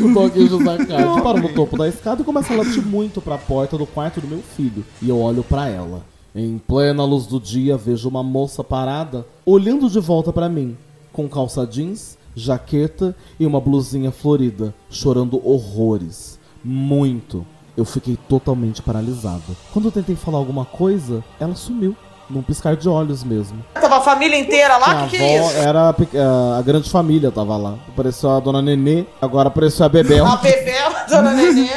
Speaker 5: O doguinho José Acárdio para no topo da escada e começa a latir muito para a porta do quarto do meu filho. E eu olho para ela. Em plena luz do dia, vejo uma moça parada, olhando de volta para mim, com calça jeans, jaqueta e uma blusinha florida, chorando horrores. Muito. Eu fiquei totalmente paralisado. Quando eu tentei falar alguma coisa, ela sumiu. Num piscar de olhos mesmo.
Speaker 3: Tava a família inteira lá?
Speaker 5: a
Speaker 3: Que que é isso?
Speaker 5: era a, a- a grande família, tava lá. Apareceu a dona Nenê, agora apareceu a Bebel.
Speaker 3: A Bebel, Dona Nenê.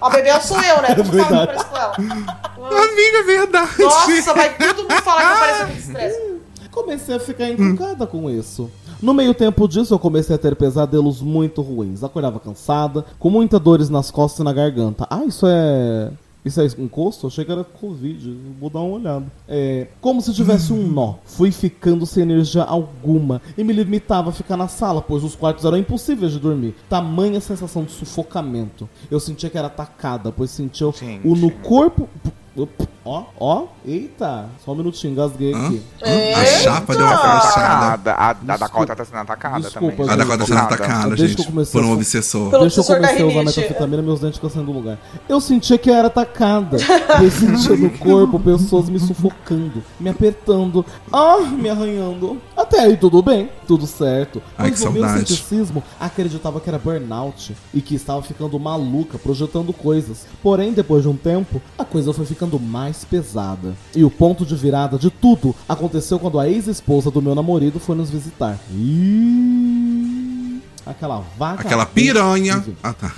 Speaker 3: A Bebel sou eu, né? Tu ficava
Speaker 5: verdade.
Speaker 3: preso com ela.
Speaker 2: Amiga, é verdade.
Speaker 3: Nossa, vai todo mundo falar que eu pareço muito estresse.
Speaker 5: Comecei a ficar encucada com isso. No meio tempo disso, eu comecei a ter pesadelos muito ruins. Acordava cansada, com muitas dores nas costas e na garganta. Ah, isso é. Isso é encosto? Achei que era Covid. Vou dar uma olhada. É. Como se tivesse um nó. Fui ficando sem energia alguma e me limitava a ficar na sala, pois os quartos eram impossíveis de dormir. Tamanha sensação de sufocamento. Eu sentia que era atacada, pois sentia o no corpo. Ó, ó, eita, só um minutinho, engasguei aqui.
Speaker 2: A chapa deu uma.
Speaker 4: Atacada. A, a. Dakota tá sendo atacada
Speaker 5: Desculpa,
Speaker 4: também.
Speaker 2: A Dakota sendo
Speaker 5: Desculpa.
Speaker 2: atacada, gente, por um
Speaker 5: a-
Speaker 2: obsessor.
Speaker 3: Pelo
Speaker 5: que eu comecei a usar metafetamina, meus dentes ficam saindo do lugar. Eu sentia que eu era atacada. *laughs* Eu sentia no corpo pessoas me sufocando, me apertando, ah, me arranhando. Até aí tudo bem, tudo certo.
Speaker 2: Ai,
Speaker 5: Mas
Speaker 2: que
Speaker 5: o meu
Speaker 2: saudade.
Speaker 5: ceticismo acreditava que era burnout e que estava ficando maluca, projetando coisas. Porém, depois de um tempo, a coisa foi ficando mais pesada. E o ponto de virada de tudo aconteceu quando a ex-esposa do meu namorado foi nos visitar. E aquela vaca.
Speaker 2: Aquela piranha. Ah, tá.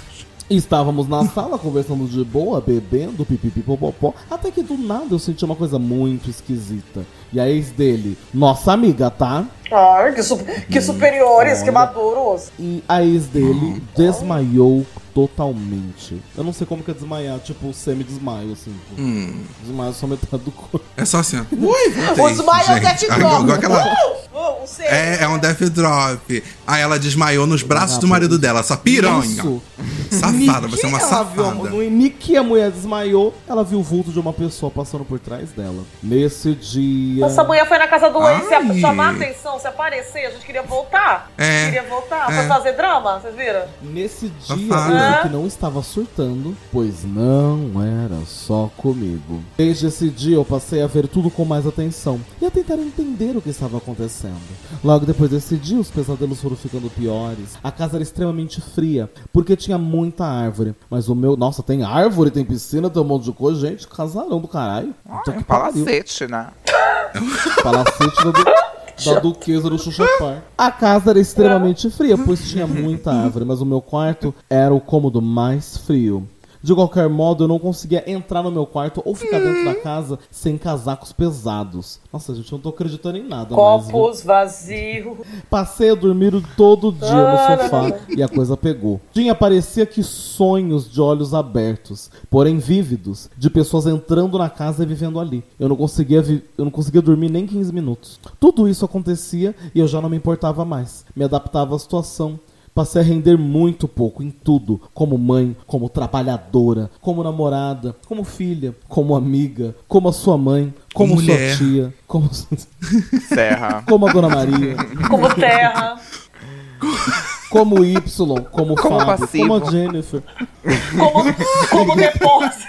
Speaker 5: Estávamos na sala conversando de boa, bebendo, pipipipopopó, até que do nada eu senti uma coisa muito esquisita. E a ex dele, nossa amiga, tá?
Speaker 3: Ai, que, su- que superiores, que maduros.
Speaker 5: E a ex dele *gasps* desmaiou totalmente. Eu não sei como que é desmaiar, tipo semi-desmaio, assim. tipo,
Speaker 2: Hum,
Speaker 5: Desmaio só metade do corpo.
Speaker 2: é só assim, ó. Ui,
Speaker 3: O desmaio é o death drop.
Speaker 2: igual aquela...
Speaker 3: Uh, uh.
Speaker 2: É, é um death drop. Aí ela desmaiou nos braços do marido dela, essa piranha.
Speaker 5: Isso.
Speaker 2: Safada, você é uma
Speaker 5: ela viu,
Speaker 2: safada.
Speaker 5: no que a mulher desmaiou, ela viu o vulto de uma pessoa passando por trás dela. Nesse dia.
Speaker 3: Essa mulher foi na casa do ex se chamar a atenção, se aparecer, a gente queria voltar.
Speaker 2: É.
Speaker 3: Queria voltar.
Speaker 2: É.
Speaker 3: Foi fazer drama, vocês viram?
Speaker 5: Nesse dia Vi que não estava surtando, pois não era só comigo. Desde esse dia eu passei a ver tudo com mais atenção e a tentar entender o que estava acontecendo. Logo depois desse dia, os pesadelos foram ficando piores. A casa era extremamente fria, porque tinha muita árvore. Mas o meu. Nossa, tem árvore, tem piscina, tem um monte de coisa. Gente, casarão do caralho.
Speaker 4: É um
Speaker 5: que pariu.
Speaker 4: palacete, né?
Speaker 5: Palacete da, du- da duquesa do Xuxapar. A casa era extremamente fria, pois tinha muita árvore, mas o meu quarto era o cômodo mais frio. De qualquer modo, eu não conseguia entrar no meu quarto ou ficar dentro da casa sem casacos pesados. Nossa, gente, eu não tô acreditando em nada?
Speaker 3: Copos vazios.
Speaker 5: Passei a dormir todo dia no
Speaker 3: Ah,
Speaker 5: sofá e a coisa pegou. Tinha parecia que sonhos de olhos abertos, porém vívidos, de pessoas entrando na casa e vivendo ali. Eu não conseguia eu não conseguia dormir nem 15 minutos. Tudo isso acontecia e eu já não me importava mais. Me adaptava à situação. Passei a render muito pouco em tudo, como mãe, como trabalhadora, como namorada, como filha, como amiga, como a sua mãe, como
Speaker 2: Mulher.
Speaker 5: sua tia, como, *laughs*
Speaker 4: Serra.
Speaker 5: como a Dona Maria.
Speaker 3: Como terra.
Speaker 5: Como Y, como,
Speaker 4: Como
Speaker 5: Fábio,
Speaker 4: passivo.
Speaker 5: como a Jennifer.
Speaker 3: Como, como depósito.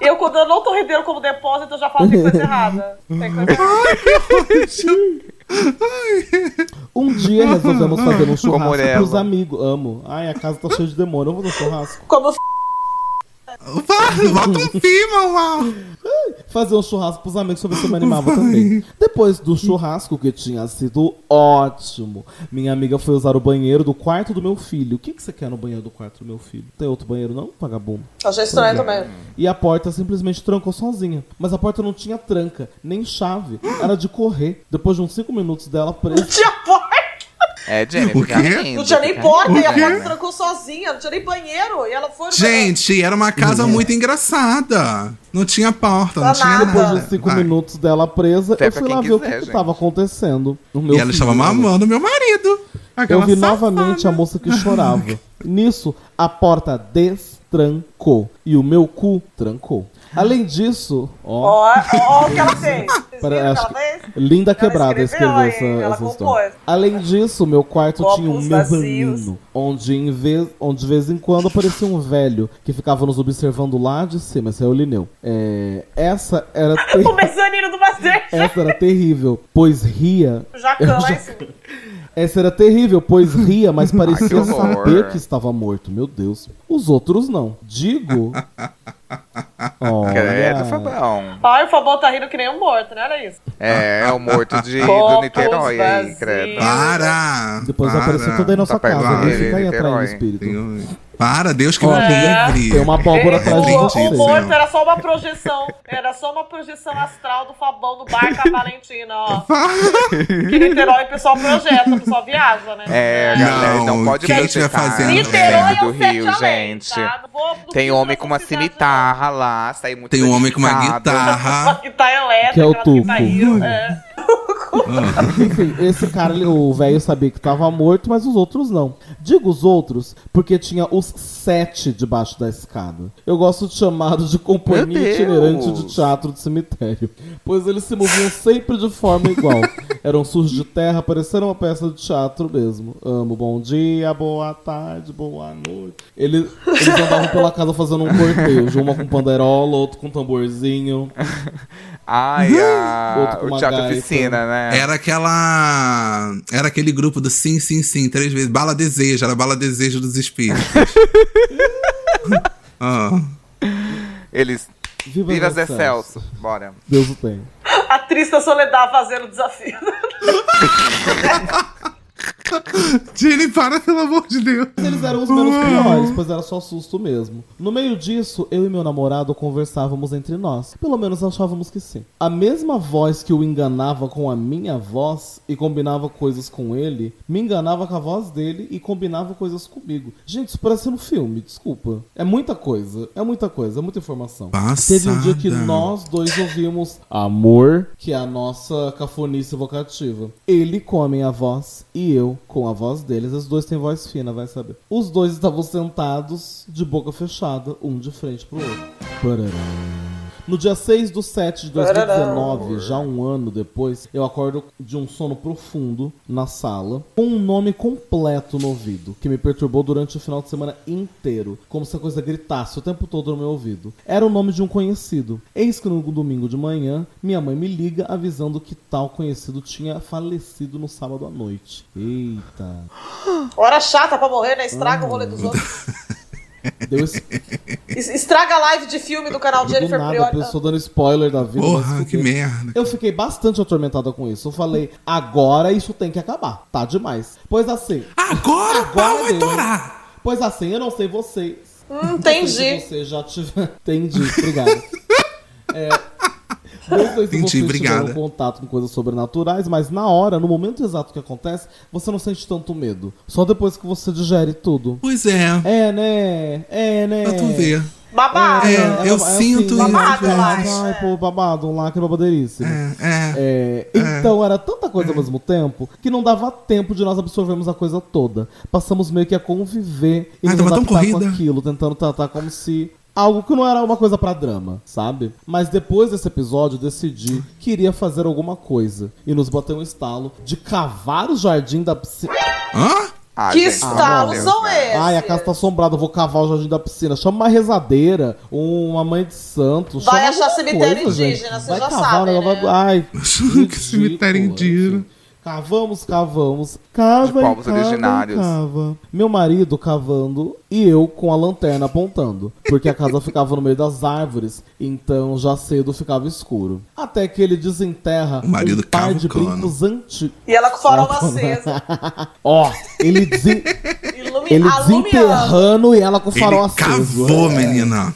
Speaker 3: Eu, quando eu não tô rendendo como depósito, eu já falo que tem coisa errada. Tem coisa errada.
Speaker 5: Um dia resolvemos fazer um churrasco
Speaker 4: Morella.
Speaker 5: pros amigos. Amo. Ai, a casa tá cheia de demônio. Eu vou no churrasco.
Speaker 3: Como
Speaker 2: Vai, Bota um fim, mamãe.
Speaker 5: Fazer um churrasco pros amigos pra ver se eu me animava também. Depois do churrasco, que tinha sido ótimo, minha amiga foi usar o banheiro do quarto do meu filho. O que, que você quer no banheiro do quarto do meu filho? Tem outro banheiro, não, vagabundo?
Speaker 3: Achei estranho também.
Speaker 5: E a porta simplesmente trancou sozinha. Mas a porta não tinha tranca, nem chave. Era de correr. Depois de uns 5 minutos dela presa.
Speaker 3: Tinha porta.
Speaker 4: É, Jenny,
Speaker 2: O quê?
Speaker 3: Não tinha nem
Speaker 4: fica
Speaker 3: porta e a porta trancou sozinha. Não tinha nem banheiro. E ela foi.
Speaker 2: Gente, era uma casa muito engraçada. Não tinha porta, não tinha
Speaker 3: Nada.
Speaker 5: Depois de 5
Speaker 2: Vai.
Speaker 5: minutos dela presa,
Speaker 4: Até
Speaker 5: eu fui lá ver o
Speaker 4: quiser,
Speaker 5: que, que
Speaker 4: gente.
Speaker 5: tava acontecendo. O meu
Speaker 2: E ela estava
Speaker 5: né?
Speaker 2: mamando meu marido.
Speaker 5: Eu vi
Speaker 2: safada.
Speaker 5: novamente a moça que chorava. *laughs* Nisso, a porta destrancou e o meu cu trancou. Além disso, ó,
Speaker 3: Ó, o que ela fez. *laughs*
Speaker 5: Para-
Speaker 3: que
Speaker 5: acho
Speaker 3: ela fez?
Speaker 5: linda quebrada
Speaker 3: escreveu,
Speaker 5: escreveu essa,
Speaker 3: Ela
Speaker 5: essa história. Além disso, meu quarto
Speaker 3: Copos
Speaker 5: tinha um mezanino, onde, em vez, onde de vez em quando aparecia um velho que ficava nos observando lá de cima. Esse é o Lineu. É, essa era *laughs*
Speaker 3: O mezanino do Master.
Speaker 5: essa era terrível, pois ria
Speaker 3: O Jacan *laughs* lá em cima.
Speaker 5: Essa era terrível, pois *laughs* ria, mas parecia saber que estava morto. Meu Deus. Os outros não. Digo. *laughs*
Speaker 4: Credo,
Speaker 5: Olha.
Speaker 4: Fabão.
Speaker 3: Ai, o Fabão tá rindo que nem um morto, né? Olha isso.
Speaker 4: É, é o morto de, do Niterói aí, credo.
Speaker 2: Para!
Speaker 5: Depois
Speaker 2: para.
Speaker 5: apareceu tudo aí na sua
Speaker 4: Tá
Speaker 5: casa. Ele fica aí atrás do espírito.
Speaker 2: Para, Deus que me
Speaker 3: É.
Speaker 2: livre.
Speaker 5: Tem uma abóbora atrás de
Speaker 3: o,
Speaker 5: você.
Speaker 3: o morto era só uma projeção. Era só uma projeção astral do Fabão do Barca Valentina, ó. *laughs* Que Niterói o pessoal projeta, o pessoal viaja, né?
Speaker 4: É, galera, não,
Speaker 2: Não,
Speaker 4: pode
Speaker 2: quem estiver
Speaker 4: projetar
Speaker 3: Niterói é
Speaker 4: do
Speaker 3: um
Speaker 4: Rio,
Speaker 3: além,
Speaker 4: gente.
Speaker 3: tá? Não vou- não
Speaker 4: Tem homem com uma cimitarra lá, sai muito
Speaker 2: Tem um homem com uma
Speaker 3: não.
Speaker 2: guitarra. *laughs*
Speaker 3: Que tá elétrica,
Speaker 5: Que é o
Speaker 3: que tá é. *laughs*
Speaker 5: Enfim, esse cara, o velho sabia que tava morto, mas os outros não. Digo os outros porque tinha os sete debaixo da escada. Eu gosto de chamá-los de companhia itinerante de teatro de cemitério, pois eles se moviam sempre de forma igual. Eram sujos de terra, parecendo uma peça de teatro mesmo. Amo, bom dia, boa tarde, boa noite. Eles, eles andavam pela casa fazendo um cortejo, uma com panderola, outro com tamborzinho.
Speaker 4: Ai, *laughs* a...
Speaker 5: Outro com
Speaker 4: o teatro
Speaker 5: gaita.
Speaker 4: oficina, né?
Speaker 2: Era aquela. Era aquele grupo do sim, sim, sim, três vezes. Bala desejo, era bala desejo dos espíritos. *laughs* Ah.
Speaker 4: Eles.
Speaker 5: Viva,
Speaker 4: Vira
Speaker 5: Zé
Speaker 4: Zé Celso. Bora.
Speaker 5: Deus o tenha.
Speaker 3: A triste Soledad fazendo o desafio. *laughs* *laughs*
Speaker 2: Jenny, para, pelo amor de Deus.
Speaker 5: Mas eles eram os menos piores, pois era só susto mesmo. No meio disso, eu e meu namorado conversávamos entre nós. Pelo menos achávamos que sim. A mesma voz que o enganava com a minha voz e combinava coisas com ele, me enganava com a voz dele e combinava coisas comigo. Gente, isso parece um filme, desculpa. É muita coisa, é muita coisa, é muita informação. Teve um dia que
Speaker 2: Passada.
Speaker 5: nós dois ouvimos Amor, que é a nossa cafonice vocativa. Ele com a voz e eu com a voz deles. Os dois têm voz fina, vai saber. Os dois estavam sentados de boca fechada, um de frente pro outro. Parará. No dia 6 do 7 de 2019, já um ano depois, eu acordo de um sono profundo na sala, com um nome completo no ouvido, que me perturbou durante o final de semana inteiro, como se a coisa gritasse o tempo todo no meu ouvido. Era o nome de um conhecido. Eis que no domingo de manhã, minha mãe me liga avisando que tal conhecido tinha falecido no sábado à noite. Eita.
Speaker 3: Hora chata pra morrer, né? Estraga o rolê dos outros. *laughs*
Speaker 5: Deu
Speaker 3: Estraga a live de filme do canal
Speaker 5: do
Speaker 3: Jennifer
Speaker 5: nada, a
Speaker 3: Priori.
Speaker 5: pessoa dando spoiler da vida.
Speaker 2: Porra, que merda.
Speaker 5: Eu fiquei bastante atormentada com isso. Eu falei, agora isso tem que acabar. Tá demais. Pois assim,
Speaker 2: Agora, o pau
Speaker 5: Agora
Speaker 2: vai
Speaker 5: deu.
Speaker 2: torar.
Speaker 5: pois assim, eu não sei vocês.
Speaker 3: Hum,
Speaker 5: Não sei
Speaker 3: entendi.
Speaker 5: se você já tiver. *laughs* Entendi, obrigado. *laughs* É, Sei se
Speaker 2: Entendi,
Speaker 5: vocês
Speaker 2: obrigada.
Speaker 5: tiveram contato com coisas sobrenaturais, mas na hora, no momento exato que acontece, você não sente tanto medo. Só depois que você digere tudo.
Speaker 2: Pois é,
Speaker 5: É, né? É, né?
Speaker 2: pra tu ver.
Speaker 3: Babado.
Speaker 2: É, eu sinto
Speaker 5: assim,
Speaker 2: isso,
Speaker 3: Babado,
Speaker 2: gente.
Speaker 3: acho.
Speaker 5: Ai, pô, babado, um lacre babadeiríssimo.
Speaker 2: É, é.
Speaker 5: É, então era tanta coisa ao mesmo tempo que não dava tempo de nós absorvermos a coisa toda. Passamos meio que a conviver e
Speaker 2: Ai,
Speaker 5: nos
Speaker 2: tava tão
Speaker 5: adaptar com aquilo, tentando tratar como se algo que não era uma coisa pra drama, sabe? Mas depois desse episódio, eu decidi que iria fazer alguma coisa. E nos bateu um estalo de cavar o jardim da piscina.
Speaker 2: Hã?
Speaker 4: Ah,
Speaker 3: Que
Speaker 4: de Deus,
Speaker 3: são
Speaker 4: né?
Speaker 3: esses?
Speaker 5: Ai, a casa tá assombrada, eu vou cavar o jardim da piscina. Chama uma rezadeira, uma mãe de santo.
Speaker 3: Vai
Speaker 5: chama
Speaker 3: achar cemitério
Speaker 5: coisa,
Speaker 3: indígena,
Speaker 5: gente.
Speaker 3: vocês
Speaker 5: Vai
Speaker 3: já
Speaker 5: cavar, negócio
Speaker 3: né?
Speaker 5: vai- Ai, *laughs*
Speaker 2: Que cemitério
Speaker 5: ridículo,
Speaker 2: indígena.
Speaker 5: Cavamos, cavamos. Cava,
Speaker 4: De povos
Speaker 5: cava,
Speaker 4: originários.
Speaker 5: Cava. Meu marido cavando e eu com a lanterna apontando. Porque a casa *laughs* ficava no meio das árvores, então já cedo ficava escuro. Até que ele desenterra
Speaker 2: O marido
Speaker 5: um par de brincos antigos.
Speaker 3: E ela com o farol aceso. *laughs*
Speaker 5: Ó, ele, desen...
Speaker 3: Ilumi...
Speaker 5: ele desenterrando e ela com o farol
Speaker 2: Ele
Speaker 5: aceso.
Speaker 2: cavou,
Speaker 5: É.
Speaker 2: menina.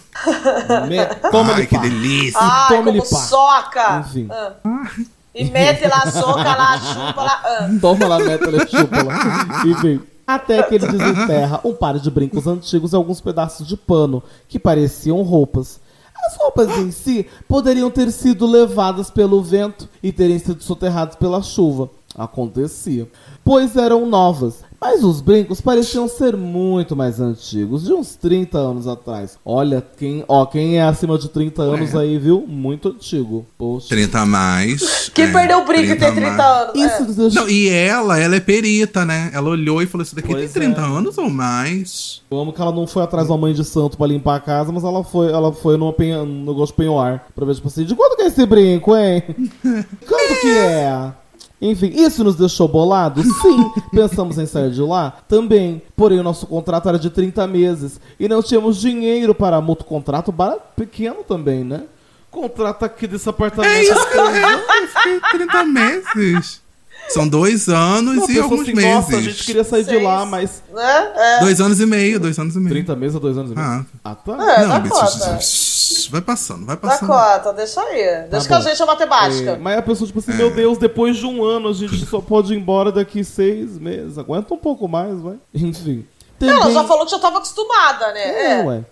Speaker 5: Me... Toma
Speaker 2: Ai, que
Speaker 5: pá.
Speaker 2: delícia.
Speaker 3: Ai,
Speaker 5: Toma
Speaker 3: como soca.
Speaker 5: Enfim.
Speaker 3: Ah. E mete lá, soca lá, chupa lá. ah. *laughs*
Speaker 5: Toma lá, meta, ele chupa lá. Enfim. Até que ele desenterra um par de brincos antigos e alguns pedaços de pano que pareciam roupas. As roupas em si poderiam ter sido levadas pelo vento e terem sido soterradas pela chuva. Acontecia. Pois eram novas. Mas os brincos pareciam ser muito mais antigos, de uns 30 anos atrás. Olha, quem, ó, quem é acima de 30 anos aí, viu? Muito antigo. Poxa.
Speaker 2: 30 a mais.
Speaker 3: Quem
Speaker 2: é,
Speaker 3: perdeu o brinco e tem
Speaker 2: a
Speaker 3: 30
Speaker 2: mais.
Speaker 3: anos.
Speaker 5: Isso
Speaker 3: é.
Speaker 2: Não, e ela, ela é perita, né? Ela olhou e falou: Isso daqui
Speaker 5: Pois
Speaker 2: tem 30
Speaker 5: é.
Speaker 2: anos ou mais.
Speaker 5: Eu amo que ela não foi atrás da mãe de santo pra limpar a casa, mas ela foi, ela foi numa penha, num negócio de penhoar. Pra ver, tipo assim, de quanto que é esse brinco, hein? *laughs* Quanto que é? Enfim, isso nos deixou bolados? *laughs* Sim. Pensamos em sair de lá? Também. Porém, o nosso contrato era de 30 meses. E não tínhamos dinheiro para mútuo contrato barato, pequeno também, né? Contrato aqui desse apartamento.
Speaker 2: É isso que eu eu fiquei 30 meses. São dois anos
Speaker 5: Não,
Speaker 2: e alguns
Speaker 5: assim,
Speaker 2: meses.
Speaker 5: Nossa, a gente queria sair de
Speaker 3: Seis.
Speaker 5: lá, mas.
Speaker 3: Né? É.
Speaker 2: Dois anos e meio, dois anos e meio.
Speaker 5: 30 meses ou dois anos e meio?
Speaker 2: Ah.
Speaker 5: Ah, tá.
Speaker 3: É,
Speaker 2: Não, bicho, vai passando, vai passando.
Speaker 3: conta, deixa aí. Deixa que a gente é matemática.
Speaker 5: É, mas a pessoa, tipo assim, meu Deus, depois de um ano a gente só pode ir embora daqui seis meses. Aguenta um pouco mais, vai. Enfim.
Speaker 3: Ela
Speaker 5: Também-
Speaker 3: já falou que já tava acostumada, né?
Speaker 5: É,
Speaker 3: É.
Speaker 5: ué.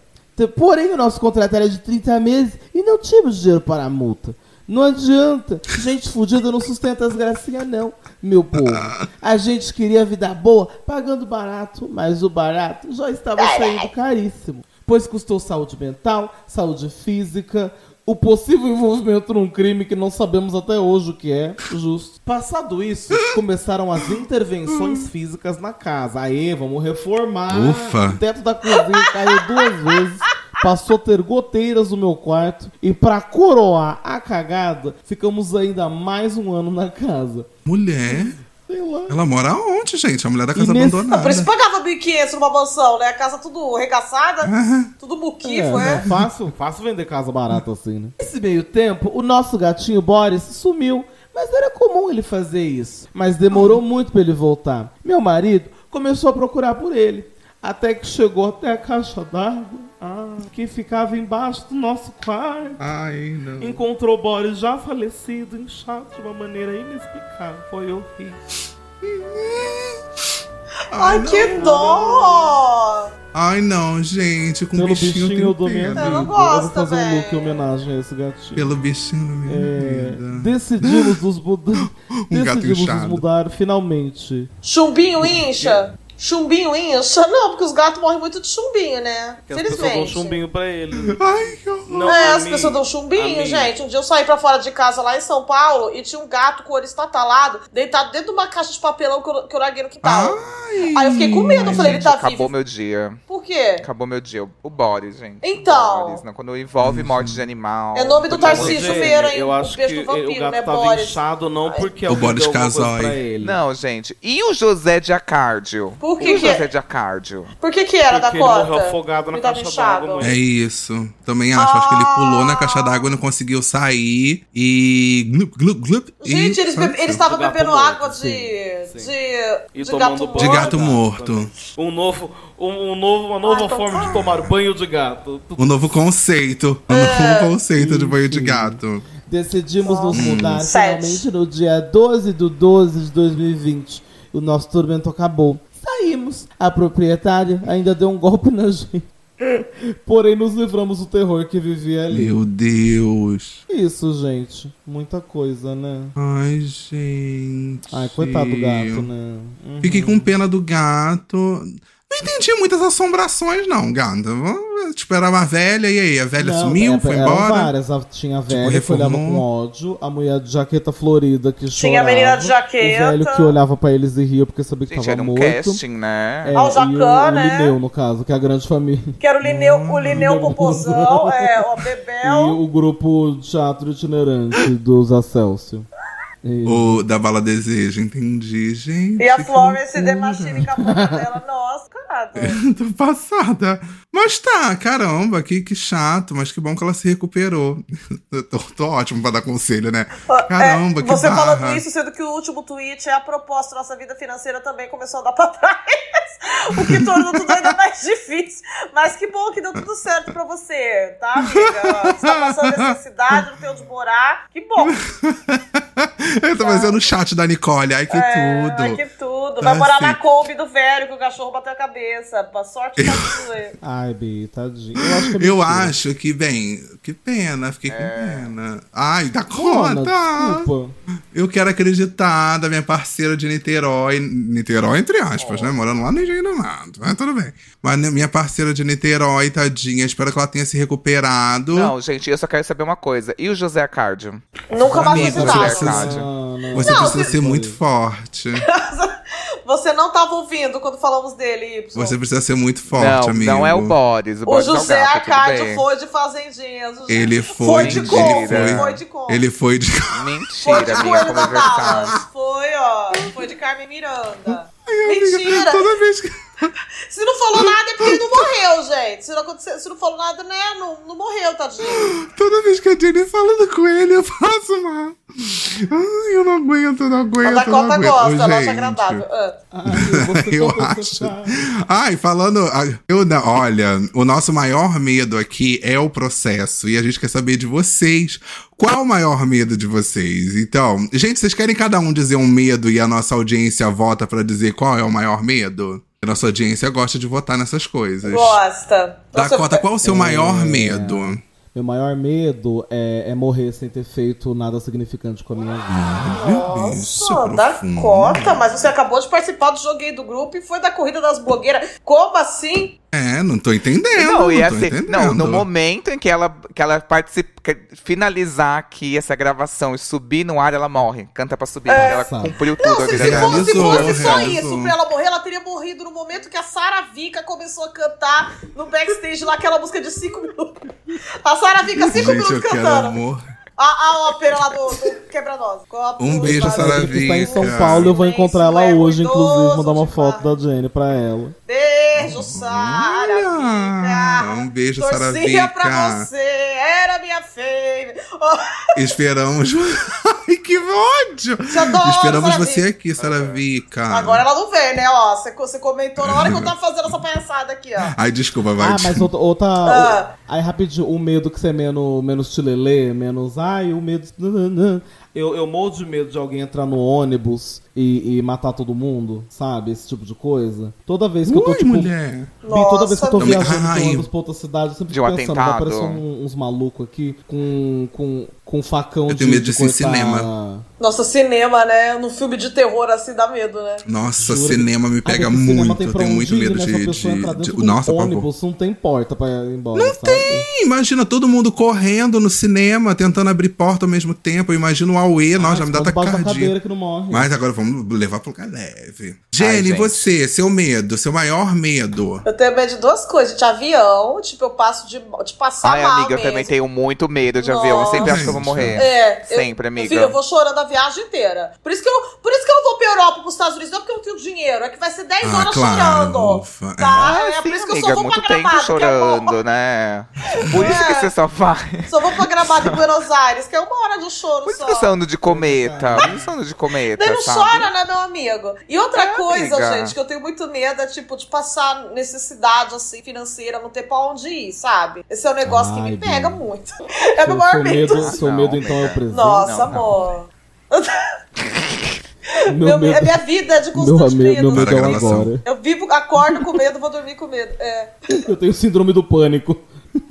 Speaker 5: Porém, o nosso contrato era de 30 meses e não tínhamos dinheiro para a multa. Não adianta. Gente fudida não sustenta as gracinhas, não, meu povo. A gente queria vida boa pagando barato, mas o barato já estava saindo caríssimo. Pois custou saúde mental, saúde física, o possível envolvimento num crime que não sabemos até hoje o que é, justo. Passado isso, começaram as intervenções físicas na casa. Aê, vamos reformar.
Speaker 2: Ufa.
Speaker 5: O teto da cozinha caiu duas vezes. Passou a ter goteiras no meu quarto. E pra coroar a cagada, ficamos ainda mais um ano na casa.
Speaker 2: Mulher,
Speaker 5: Sei lá.
Speaker 2: ela mora onde, gente? A mulher da casa
Speaker 5: nesse-
Speaker 2: abandonada.
Speaker 3: Por isso pagava 1.500 numa mansão, né? A casa tudo regaçada, tudo
Speaker 5: É,
Speaker 3: muquifo,
Speaker 5: né?
Speaker 3: é.
Speaker 5: fácil, fácil vender casa barata assim, né? Nesse meio tempo, o nosso gatinho Boris sumiu. Mas era comum ele fazer isso. Mas demorou muito pra ele voltar. Meu marido começou a procurar por ele. Até que chegou até a caixa d'água. Ah, que ficava embaixo do nosso quarto.
Speaker 2: Ai, não.
Speaker 5: Encontrou Boris já falecido, inchado de uma maneira inexplicável. Foi horrível.
Speaker 3: Ai, que dó!
Speaker 2: Ai, não, gente. Com
Speaker 5: Pelo
Speaker 2: bichinho,
Speaker 5: bichinho eu dou
Speaker 2: tem
Speaker 5: minha
Speaker 2: pena.
Speaker 3: Eu não
Speaker 5: vida. Eu vou
Speaker 3: gosto
Speaker 5: fazer um
Speaker 3: também.
Speaker 5: look em homenagem a esse gatinho.
Speaker 2: Pelo bichinho da minha
Speaker 5: É,
Speaker 2: vida.
Speaker 5: decidimos nos mudar. *laughs*
Speaker 2: Um gato
Speaker 5: decidimos nos mudar finalmente.
Speaker 3: Chumbinho incha? Chumbinho incha? Não, porque os gatos morrem muito de chumbinho, né? Felizmente.
Speaker 5: pra ele.
Speaker 2: Ai, que horror.
Speaker 5: Não,
Speaker 3: é, as
Speaker 5: mim-
Speaker 3: pessoas dão
Speaker 5: a
Speaker 3: chumbinho,
Speaker 5: mim-
Speaker 3: gente. Um dia eu saí pra fora de casa lá em São Paulo e tinha um gato com o olho estatalado, deitado dentro de uma caixa de papelão que eu, que eu larguei no quintal.
Speaker 2: Ai,
Speaker 3: Aí eu fiquei com medo, eu falei, ele
Speaker 4: Gente,
Speaker 3: tá
Speaker 4: acabou
Speaker 3: vivo.
Speaker 4: meu dia.
Speaker 3: Por quê?
Speaker 4: Acabou meu dia. O Boris, gente.
Speaker 3: Então.
Speaker 4: O Boris, não, quando envolve morte de animal.
Speaker 3: É nome do Tarcísio Meira, hein?
Speaker 5: Eu
Speaker 3: O
Speaker 5: acho que
Speaker 3: beijo do vampiro,
Speaker 5: o gato
Speaker 3: né,
Speaker 5: tava
Speaker 3: Boris?
Speaker 5: inchado não porque
Speaker 2: O Boris
Speaker 5: ele.
Speaker 4: Não, gente. E o José de Acárdio?
Speaker 3: Por que
Speaker 4: E o
Speaker 3: que-
Speaker 4: José de Acárdio?
Speaker 3: Por que que era
Speaker 5: Porque
Speaker 3: da
Speaker 5: ele
Speaker 3: cota?
Speaker 5: morreu afogado na
Speaker 3: Ele
Speaker 5: caixa d'água,
Speaker 2: É isso. Também acho. Acho que ele pulou na caixa d'água e não conseguiu sair. E. Glup, glup, glup, e
Speaker 3: Gente, eles, be-
Speaker 2: faleceu.
Speaker 3: eles estavam
Speaker 5: De
Speaker 3: bebendo
Speaker 5: morto,
Speaker 3: água de,
Speaker 5: sim,
Speaker 3: de,
Speaker 5: sim. E
Speaker 3: de
Speaker 5: tomando
Speaker 3: gato
Speaker 2: De
Speaker 3: morto.
Speaker 2: gato morto.
Speaker 5: Um novo, um, um novo, uma nova
Speaker 3: Ai,
Speaker 5: forma
Speaker 3: tá.
Speaker 5: de tomar banho de gato.
Speaker 2: Um novo conceito. Um
Speaker 3: É.
Speaker 2: novo conceito de banho de gato.
Speaker 5: Decidimos nos mudar
Speaker 3: Sete.
Speaker 5: finalmente no dia 12 do 12 de 2020. O nosso tormento acabou. Saímos. A proprietária ainda deu um golpe na gente. Porém, nos livramos do terror que vivia ali.
Speaker 2: Meu Deus.
Speaker 5: Isso, gente. Muita coisa, né?
Speaker 2: Ai, gente.
Speaker 5: Ai, coitado do gato, né? Uhum.
Speaker 2: Fiquei com pena do gato. Não entendi muitas assombrações, não, gata. Vamos esperar uma velha, e aí? A velha
Speaker 5: Não,
Speaker 2: sumiu,
Speaker 5: é,
Speaker 2: foi embora?
Speaker 5: várias. Tinha a velha que
Speaker 2: reformou.
Speaker 5: olhava com ódio, a mulher de jaqueta florida que chorava.
Speaker 3: Tinha a menina de jaqueta.
Speaker 5: O velho que olhava pra eles e ria porque sabia que
Speaker 4: Gente,
Speaker 5: tava
Speaker 4: era um
Speaker 5: morto.
Speaker 4: casting, né?
Speaker 5: É,
Speaker 3: Ah, o
Speaker 5: e
Speaker 3: Jacan,
Speaker 5: o,
Speaker 3: né?
Speaker 5: Lineu, no caso, que é a grande família.
Speaker 3: Que era o Lineu, o Lineu
Speaker 5: Hum,
Speaker 3: Popozão, *laughs* é, o
Speaker 5: E
Speaker 3: Bebel.
Speaker 5: o grupo de teatro itinerante dos Acélcio. E-
Speaker 2: O da Bala Desejo, entendi, gente.
Speaker 3: E a
Speaker 2: que
Speaker 3: Florence The. Machine com a boca dela. Nossa, cara. *laughs*
Speaker 2: Tô passada. Mas tá, caramba, que, que chato, mas que bom que ela se recuperou. *laughs* Eu tô, tô ótimo pra dar conselho, né? Caramba,
Speaker 3: É,
Speaker 2: que
Speaker 3: Você
Speaker 2: barra.
Speaker 3: falando isso, sendo que o último tweet é a proposta, nossa vida financeira também começou a dar pra trás. *laughs* o que tornou tudo ainda mais difícil. Mas que bom que deu tudo certo pra você, tá, amiga? Você tá passando necessidade, não tem onde morar. Que bom. *laughs*
Speaker 2: Eu tô fazendo o chat da Nicole, ai que
Speaker 3: É,
Speaker 2: tudo.
Speaker 3: ai, que tudo.
Speaker 2: Tá
Speaker 3: Vai morar
Speaker 2: assim.
Speaker 3: na Kombi do velho, que o cachorro bateu a cabeça. Pra sorte tá tudo aí. *laughs*
Speaker 5: Ai, Bi, tadinho. Eu acho que é
Speaker 2: Eu acho que, bem, que pena, fiquei com pena. Ai, dá conta.
Speaker 5: desculpa.
Speaker 2: Eu quero acreditar da minha parceira de Niterói. Niterói, entre aspas, né? Morando lá no Engenho do Mato. Mas tudo bem. Mas minha parceira de Niterói, tadinha, espero que ela tenha se recuperado.
Speaker 4: Não, gente, eu só quero saber uma coisa. E o José Acárdio?
Speaker 3: Nunca mais
Speaker 2: Amigo, você precisa-
Speaker 5: Não, não.
Speaker 2: Você
Speaker 3: Não,
Speaker 2: precisa
Speaker 3: se-
Speaker 2: ser muito forte. *laughs*
Speaker 3: Você não tava ouvindo quando falamos dele, Y.
Speaker 2: Você precisa ser muito forte,
Speaker 4: não,
Speaker 2: amigo.
Speaker 4: não é o Boris. O,
Speaker 3: O
Speaker 4: Boris
Speaker 3: José
Speaker 4: é o gato, tudo
Speaker 3: Arcádio
Speaker 4: bem.
Speaker 3: foi de Fazendinhas.
Speaker 2: Ele foi,
Speaker 3: Foi de
Speaker 2: ele
Speaker 3: com,
Speaker 2: foi,
Speaker 3: foi de com.
Speaker 2: Ele foi de.
Speaker 3: Foi
Speaker 4: Mentira, *laughs*
Speaker 3: de
Speaker 4: amiga,
Speaker 3: Coelho
Speaker 4: como
Speaker 3: da
Speaker 4: é.
Speaker 3: Foi, ó. Foi de Carmen Miranda.
Speaker 2: Amiga,
Speaker 3: Mentira.
Speaker 2: Toda vez que. *laughs*
Speaker 3: Se não falou nada é porque ele não *laughs* morreu, gente. Se não, aconteceu, se não falou nada, né? Não, não morreu, tadinho. *gasps*
Speaker 2: Toda vez que a Jenny fala com ele, eu faço mal. Ai, eu não aguento, eu não
Speaker 3: A
Speaker 2: aguento. eu não
Speaker 3: Dakota
Speaker 2: aguento.
Speaker 3: gosta, ela acha
Speaker 2: gente,
Speaker 3: agradável. Ah.
Speaker 5: Ai, você
Speaker 2: Eu *laughs*
Speaker 5: tá
Speaker 2: acho. Ai, falando. ah, Eu, não- olha, o nosso maior medo aqui é o processo. E a gente quer saber de vocês. Qual o maior medo de vocês? Então, gente, vocês querem cada um dizer um medo e a nossa audiência vota pra dizer qual é o maior medo? A nossa audiência gosta de votar nessas coisas.
Speaker 3: Gosta.
Speaker 2: Dakota, qual o seu maior
Speaker 5: É.
Speaker 2: medo?
Speaker 5: Meu maior medo é, é morrer sem ter feito nada significante com a minha vida.
Speaker 2: Isso,
Speaker 3: Nossa,
Speaker 2: profundo.
Speaker 3: Dakota, mas você acabou de participar do joguinho do grupo e foi da corrida das blogueiras. Como assim?
Speaker 2: É, não tô entendendo.
Speaker 4: Não, e
Speaker 2: tô
Speaker 4: assim,
Speaker 2: entendendo.
Speaker 4: não, no momento em que ela, que ela participa, que finalizar aqui essa gravação e subir no ar, ela morre. Canta pra subir. Ela
Speaker 5: Sabe.
Speaker 4: cumpriu tudo a
Speaker 3: Se, se fosse, se
Speaker 2: Realizou,
Speaker 3: fosse só isso pra ela morrer, ela teria morrido no momento que a Sara Vika começou a cantar no backstage lá, aquela música de 5 minutos. A Sara Vika, 5
Speaker 2: Gente, eu
Speaker 3: minutos
Speaker 2: quero
Speaker 3: cantando.
Speaker 2: amor.
Speaker 3: A, a ópera lá do, do Quebra-Nós.
Speaker 2: Um beijo, Sara
Speaker 5: Ela está em São. Paulo, eu vou encontrar ela
Speaker 3: é
Speaker 5: hoje, inclusive, mandar uma foto da Jenny pra ela.
Speaker 3: Beijo, Sara
Speaker 2: um beijo, Sara
Speaker 3: Torcia pra você, era minha fave. Oh, *laughs*
Speaker 2: Esperamos. *laughs* Ai, que ódio!
Speaker 3: Adoro,
Speaker 2: Esperamos
Speaker 3: Sara
Speaker 2: você
Speaker 3: Vika.
Speaker 2: aqui, Sara Vika.
Speaker 3: agora ela não vem, né? Ó, você, você comentou na hora que eu tava fazendo essa palhaçada aqui, ó.
Speaker 2: Ai, desculpa, vai.
Speaker 5: Ah, mas outra. outra
Speaker 3: Ah.
Speaker 5: Aí, rapidinho, o medo que você é menos, menos tilelê, menos. Ai, o medo. Eu, eu morro de medo de alguém entrar no ônibus e, e matar todo mundo, sabe? Esse tipo de coisa. Toda vez que eu tô,
Speaker 2: Ui,
Speaker 5: tipo.
Speaker 2: mulher.
Speaker 5: Bi, toda vez que eu tô viajando
Speaker 2: Ai.
Speaker 5: de ônibus pra outra cidade, eu sempre
Speaker 4: De
Speaker 5: fico
Speaker 4: um
Speaker 5: pensando, vai aparecer um- uns malucos aqui com, com, com facão
Speaker 2: Eu tenho medo disso em
Speaker 5: cortar-
Speaker 2: cinema.
Speaker 3: Nossa, cinema, né? No filme de terror assim dá medo, né?
Speaker 2: Nossa,
Speaker 5: Juro.
Speaker 2: cinema me
Speaker 5: Ah,
Speaker 2: pega
Speaker 5: cinema
Speaker 2: muito.
Speaker 5: tem
Speaker 2: Eu tenho muito medo
Speaker 5: né?
Speaker 2: De. de, de-
Speaker 5: um
Speaker 2: Nossa, pavor.
Speaker 5: ônibus, não tem porta pra ir embora, não sabe?
Speaker 2: Ih, Imagina todo mundo correndo no cinema, tentando abrir porta ao mesmo tempo. Eu imagino o Aue, nossa, já me dá
Speaker 5: cadeira que não morre.
Speaker 2: Mas agora vamos levar pro lugar leve. Jenny,
Speaker 4: gente.
Speaker 2: você, seu medo, seu maior medo.
Speaker 3: Eu tenho medo de duas coisas, de avião, tipo, eu passo de, de passar
Speaker 4: Ai,
Speaker 3: mal
Speaker 4: amiga, eu
Speaker 3: mesmo.
Speaker 4: também tenho muito medo de avião. Eu sempre acho que eu vou morrer.
Speaker 3: É, eu-
Speaker 4: Sempre, amiga.
Speaker 3: Filho, eu vou chorando a viagem inteira. Por isso que eu, por isso que eu não vou pra Europa, pros Estados Unidos, não porque eu não tenho dinheiro. É que vai ser 10
Speaker 2: Ah,
Speaker 3: horas
Speaker 2: claro,
Speaker 3: chorando.
Speaker 2: ufa,
Speaker 3: Tá?
Speaker 4: Ah,
Speaker 3: É, por
Speaker 4: sim,
Speaker 3: isso que eu
Speaker 4: amiga,
Speaker 3: só vou
Speaker 4: muito
Speaker 3: pra
Speaker 4: tempo
Speaker 3: Gramado, que é uma-
Speaker 4: chorando, né? Por isso que
Speaker 3: É.
Speaker 4: você só vai.
Speaker 3: Só vou pra Gramado em Buenos Aires, que é uma hora de choro
Speaker 4: Por isso
Speaker 3: só.
Speaker 4: que você anda de cometa. Por isso anda de cometa,
Speaker 3: não
Speaker 4: sabe?
Speaker 3: chora, né, meu amigo? E outra
Speaker 4: É,
Speaker 3: coisa,
Speaker 4: amiga.
Speaker 3: gente, que eu tenho muito medo é, tipo, de passar necessidade, assim, financeira, não ter pra onde ir, sabe? Esse é um negócio que
Speaker 5: Ai,
Speaker 3: me pega
Speaker 5: Bia.
Speaker 3: muito. *laughs* É meu maior medo.
Speaker 5: seu medo então é o presente.
Speaker 3: Nossa,
Speaker 4: Não, não.
Speaker 3: amor. *laughs*
Speaker 5: Meu
Speaker 3: Meu,
Speaker 5: medo,
Speaker 3: é minha vida de
Speaker 5: meu,
Speaker 3: constante
Speaker 5: meu,
Speaker 3: medo.
Speaker 5: meu medo é
Speaker 2: a
Speaker 5: agora.
Speaker 3: Eu vivo, acordo com medo, vou dormir com medo. É.
Speaker 5: Eu tenho síndrome do pânico.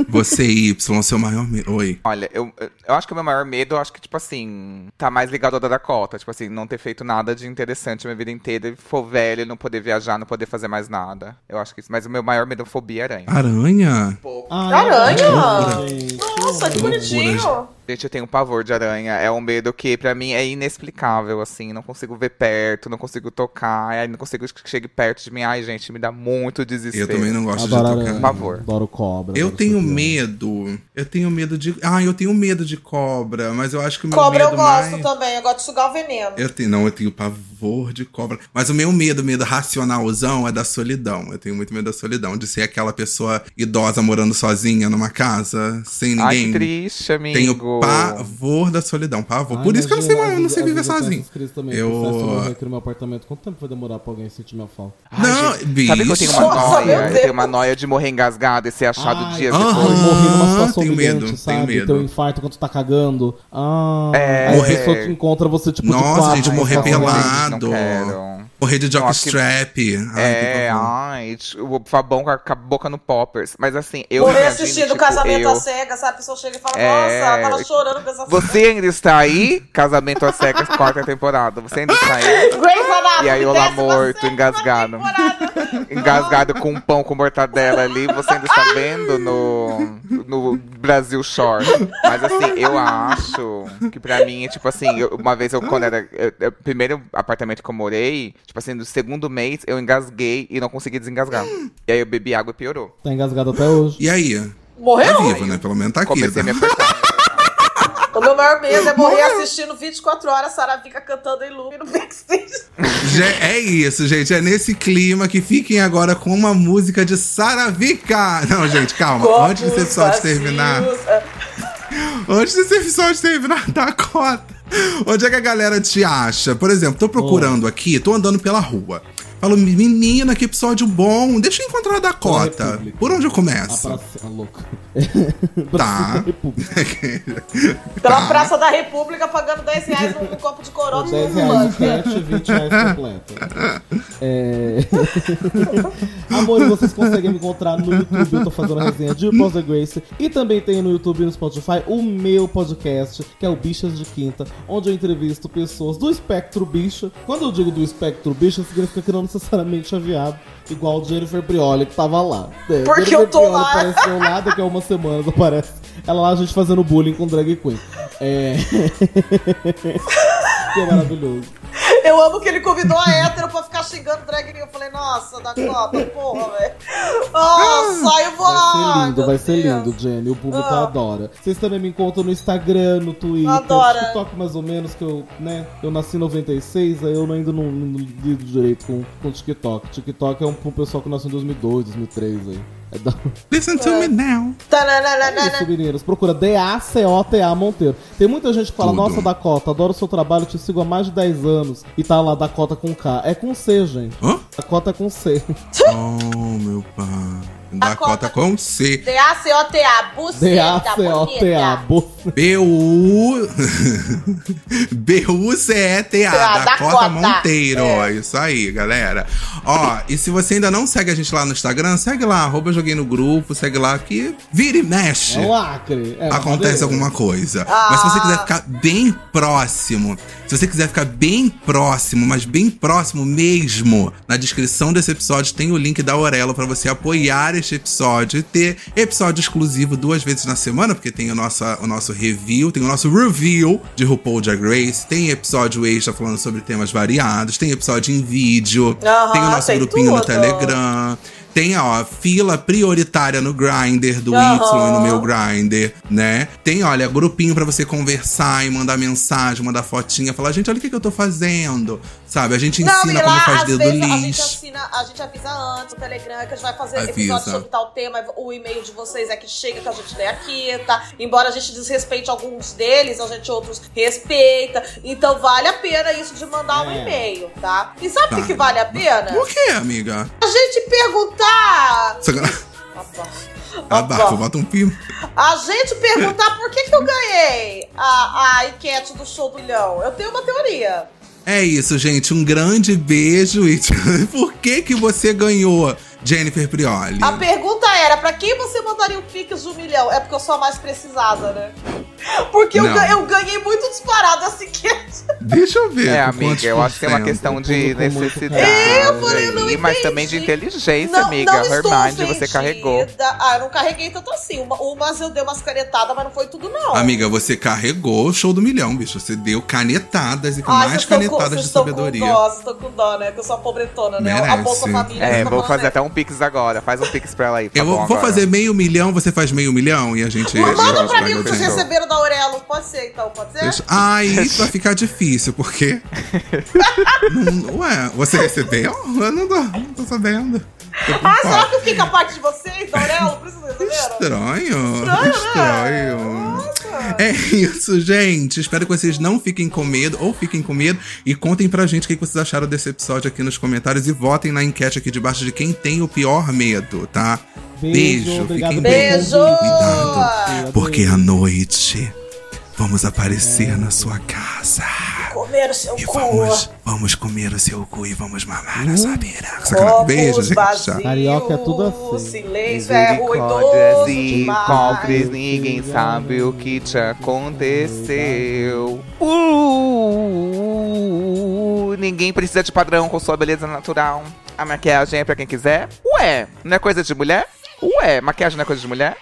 Speaker 2: Você, Y, seu maior medo. Oi.
Speaker 4: Olha, eu, eu acho que o meu maior medo, eu acho que, tipo assim, tá mais ligado ao da Dakota. Tipo assim, não ter feito nada de interessante a minha vida inteira e for velho, não poder viajar, não poder fazer mais nada. Eu acho que isso. Mas o meu maior medo é fobia é aranha.
Speaker 2: Aranha?
Speaker 5: Ai,
Speaker 3: Aranha?
Speaker 5: gente.
Speaker 3: Nossa, que
Speaker 2: loucura,
Speaker 3: bonitinho.
Speaker 4: Gente, eu tenho pavor de aranha. É um medo que, pra mim, é inexplicável, assim. Não consigo ver perto, não consigo tocar, não consigo que chegue perto de mim. Ai, gente, me dá muito
Speaker 2: Eu
Speaker 4: desespero.
Speaker 2: também não gosto
Speaker 5: Adoro
Speaker 2: de
Speaker 5: aranha.
Speaker 2: tocar.
Speaker 4: Por favor.
Speaker 5: Adoro cobra.
Speaker 2: Eu
Speaker 5: adoro
Speaker 2: tenho medo. Eu tenho medo de. Ah, eu tenho medo de cobra, mas eu acho que o meu
Speaker 3: Cobra eu
Speaker 2: medo
Speaker 3: gosto
Speaker 2: mais.
Speaker 3: também, eu gosto de sugar o veneno.
Speaker 2: Eu tenho, não, eu tenho pavor de cobra. Mas o meu medo, medo racionalzão, é da solidão. Eu tenho muito medo da solidão, de ser aquela pessoa idosa morando sozinha numa casa, sem
Speaker 4: Ai,
Speaker 2: ninguém.
Speaker 4: que triste, amigo.
Speaker 2: Tenho pavor da solidão, pavor.
Speaker 5: Ai,
Speaker 2: Por isso que eu não sei, eu não sei viver sozinho.
Speaker 5: também,
Speaker 2: Eu-
Speaker 5: aqui no meu apartamento. Quanto tempo vai demorar pra alguém sentir minha falta?
Speaker 4: Ai,
Speaker 2: Não,
Speaker 4: gente,
Speaker 2: bicho.
Speaker 4: Sabe que eu tenho uma noia? Eu tenho uma noia de morrer engasgado e ser achado
Speaker 5: Ai,
Speaker 4: dias
Speaker 2: aham.
Speaker 4: depois.
Speaker 5: Ai, morrer numa situação
Speaker 2: tenho medo, tenho
Speaker 5: sabe?
Speaker 2: medo.
Speaker 5: Ter um infarto quando tu tá cagando. Ah,
Speaker 4: É.
Speaker 5: a pessoa te encontra você, tipo, de
Speaker 2: Nossa,
Speaker 5: quatro,
Speaker 2: gente, morrer pelado.
Speaker 4: Não quero.
Speaker 2: Morrer de jockstrap.
Speaker 4: É, ai, o Fabão com a, boca no poppers. Mas assim, eu
Speaker 3: Morrer assistindo
Speaker 4: tipo,
Speaker 3: Casamento
Speaker 4: eu...
Speaker 3: às Cegas, sabe? A pessoa chega e fala,
Speaker 4: É.
Speaker 3: nossa, ela tava chorando com essa
Speaker 4: Você ainda está aí? Casamento às cegas, quarta temporada. Você ainda está aí? *laughs*
Speaker 3: Anatomy,
Speaker 4: E aí, olá, morto, engasgado. Engasgado com um pão com mortadela ali. Você ainda está vendo no, no Brasil Shore. Mas assim, eu acho que pra mim, é tipo assim, eu- uma vez eu, quando era. eu- eu- primeiro apartamento que eu morei, tipo assim, no segundo mês, eu engasguei e não consegui desengasgar. E aí eu bebi água e piorou.
Speaker 5: Tá engasgado até hoje.
Speaker 2: E aí? Tá
Speaker 3: Morreu?
Speaker 2: vivo, né? Pelo menos tá aqui.
Speaker 4: Comecei a
Speaker 2: né?
Speaker 4: me apertar.
Speaker 3: O meu maior medo é morrer assistindo 24 horas, Sarah fica cantando em loop no backstage.
Speaker 2: Já- É isso, gente. É nesse clima que fiquem agora com uma música de Saravica. Não, gente, calma. Antes desse episódio terminar. *laughs*
Speaker 3: Vazios.
Speaker 2: Antes desse episódio terminar, Dakota. Onde é que a galera te acha? Por exemplo, tô procurando aqui, tô andando pela rua. Falo, menina, que episódio bom. Deixa eu encontrar a Dakota.
Speaker 5: República.
Speaker 2: Por onde eu
Speaker 5: A
Speaker 2: começo?
Speaker 5: praça... A louca. *laughs*
Speaker 2: Tá.
Speaker 5: Praça da República.
Speaker 3: Pela Praça da República, pagando 10 reais num, copo de corote
Speaker 5: 10
Speaker 3: no
Speaker 5: reais frete, 20 reais completo. *laughs* É... *laughs* Amor, vocês conseguem me encontrar no YouTube. Eu tô fazendo a resenha de Pause the Grace. E também tem no YouTube e no Spotify o meu podcast, que é o Bichas de Quinta, onde eu entrevisto pessoas do espectro bicha. Quando eu digo do espectro bicha, significa que não necessariamente viado, igual Jennifer Prioli, que tava lá. É,
Speaker 3: Porque
Speaker 5: Jennifer
Speaker 3: eu tô
Speaker 5: Prioli
Speaker 3: lá.
Speaker 5: apareceu lá, daqui a uma semana aparece ela lá, a gente fazendo bullying com drag queen. É. *laughs* que é maravilhoso.
Speaker 3: Eu amo que ele convidou a hétero pra ficar xingando drag. Eu falei, nossa, Dakota, porra, velho. Nossa, eu vou.
Speaker 5: Vai ser lindo, vai ser lindo, Jenny. O público
Speaker 3: Ah.
Speaker 5: adora. Vocês também me encontram no Instagram, no Twitter,
Speaker 3: Adora.
Speaker 5: TikTok mais ou menos, que eu, né? Eu nasci em 96, aí eu não- ainda não, não lido direito com, com TikTok. TikTok é um, um pessoal que nasceu em 2002, 2003 aí. É.
Speaker 2: Listen to me now.
Speaker 3: Tananana.
Speaker 5: Isso, meninos. Procura D-A-C-O-T-A Monteiro. Tem muita gente que fala,
Speaker 2: Tudo.
Speaker 5: nossa, Dakota, adoro o seu trabalho, te sigo há mais de 10 anos. E tá lá Dakota com K. É com C, gente.
Speaker 2: Hã?
Speaker 5: Dakota é com C.
Speaker 2: Oh, meu pai. Dakota
Speaker 3: Dakota-
Speaker 2: com C.
Speaker 3: D-A-C-O-T-A, buceta,
Speaker 5: D-A-C-O-T-A. Bo-
Speaker 2: B-U... B-U-C-E-T-A. *laughs* Dakota. Monteiro.
Speaker 3: É.
Speaker 2: É isso aí, galera. Ó, e se você ainda não segue a gente lá no Instagram, segue lá, arroba Joguei no Grupo, segue lá que vira e mexe.
Speaker 5: É um lacre. É,
Speaker 2: acontece alguma coisa.
Speaker 3: Ah.
Speaker 2: Mas se você quiser ficar bem próximo, se você quiser ficar bem próximo, mas bem próximo mesmo, na descrição desse episódio tem o link da Aurelo pra você apoiar este episódio e ter episódio exclusivo duas vezes na semana, porque tem o nosso, o nosso review, tem o nosso review de RuPaul Drag Race, tem episódio extra falando sobre temas variados, tem episódio em vídeo, tem o nosso grupinho no
Speaker 3: tudo.
Speaker 2: Telegram. Tem, ó, fila prioritária no Grindr do
Speaker 3: Aham.
Speaker 2: Y e no meu Grindr, né? Tem, olha, grupinho pra você conversar e mandar mensagem, mandar fotinha, falar, gente, olha o que, que eu tô fazendo, sabe? A gente
Speaker 3: Não,
Speaker 2: ensina como
Speaker 3: lá,
Speaker 2: faz
Speaker 3: às
Speaker 2: dedo
Speaker 3: vezes, a gente ensina, a gente avisa antes no Telegram que a gente vai fazer
Speaker 2: Avisa.
Speaker 3: episódio sobre tal tema, o e-mail de vocês é que chega, que a gente lê aqui, tá? Embora a gente desrespeite alguns deles, a gente outros respeita. Então vale a pena isso de mandar um
Speaker 5: É.
Speaker 3: e-mail, tá? E sabe o que
Speaker 2: Tá.
Speaker 3: que vale a pena?
Speaker 2: Por quê, amiga?
Speaker 3: A gente perguntar. Abafo.
Speaker 2: Bota um pino.
Speaker 3: A gente perguntar por que, que eu ganhei a, a enquete do show do Leão. Eu tenho uma teoria.
Speaker 2: É isso, gente. Um grande beijo. E *laughs* por que que você ganhou, Jennifer Prioli?
Speaker 3: A pergunta era, pra quem você mandaria o Pix de um milhão? É porque eu sou a mais precisada, né? Porque eu,
Speaker 2: Não.
Speaker 3: eu ganhei muito disparado assim que.
Speaker 2: Deixa eu ver.
Speaker 4: É, amiga, eu acho que tem uma questão de necessidade.
Speaker 3: É, eu falei, eu não
Speaker 4: aí, mas também de
Speaker 3: entendi.
Speaker 4: inteligência, amiga.
Speaker 3: não estou
Speaker 4: Hermind, você carregou.
Speaker 3: Ah, eu não carreguei tanto assim. Uma, umas eu dei umas canetadas, mas não foi tudo, não.
Speaker 2: Amiga, você carregou o show do milhão, bicho. Você deu canetadas e
Speaker 3: Ai,
Speaker 2: mais
Speaker 3: com-
Speaker 2: canetadas
Speaker 3: vocês
Speaker 2: de sabedoria.
Speaker 3: Com dó, estão com dó, né? Que eu sou a pobretona, né? A
Speaker 2: Merece.
Speaker 3: Bolsa Família.
Speaker 4: É,
Speaker 3: tá
Speaker 4: vou fazer
Speaker 3: né?
Speaker 4: até um pix agora. Faz um pix pra ela aí. tá
Speaker 2: Eu vou,
Speaker 4: bom
Speaker 2: vou
Speaker 4: agora.
Speaker 2: fazer meio milhão, você faz meio milhão e a gente.
Speaker 3: Manda pra mim o que vocês receberam da Aurelo. Pode ser, então, pode ser?
Speaker 2: Deixa- Ah, isso vai ficar difícil, porque. *laughs* Não- Ué, você recebeu? Eu não tô, não tô sabendo.
Speaker 3: Ah, será que com a parte de vocês, Aurelo? Por isso vocês receberam?
Speaker 2: Estranho.
Speaker 3: Estranho,
Speaker 2: Estranho. É isso, gente. Espero que vocês não fiquem com medo ou fiquem com medo e contem pra gente o que vocês acharam desse episódio aqui nos comentários e votem na enquete aqui debaixo de quem tem o pior medo, tá?
Speaker 5: Beijo, obrigado
Speaker 2: fiquem bem.
Speaker 3: Beijo!
Speaker 2: Cuidado, porque à noite vamos aparecer na sua casa.
Speaker 3: Comer o seu
Speaker 2: E
Speaker 3: cu.
Speaker 2: vamos, vamos comer o seu cu e vamos mamar
Speaker 5: Hum.
Speaker 2: a sua piroca. Sacanagem. Beijo, gente. Tchau.
Speaker 5: Carioca é tudo assim.
Speaker 3: Silêncio é ruidoso
Speaker 4: e cofres, ninguém sabe o que te aconteceu. Uh, ninguém precisa de padrão com sua beleza natural. A maquiagem é pra quem quiser. Ué, não é coisa de mulher? Ué, maquiagem não é coisa de mulher?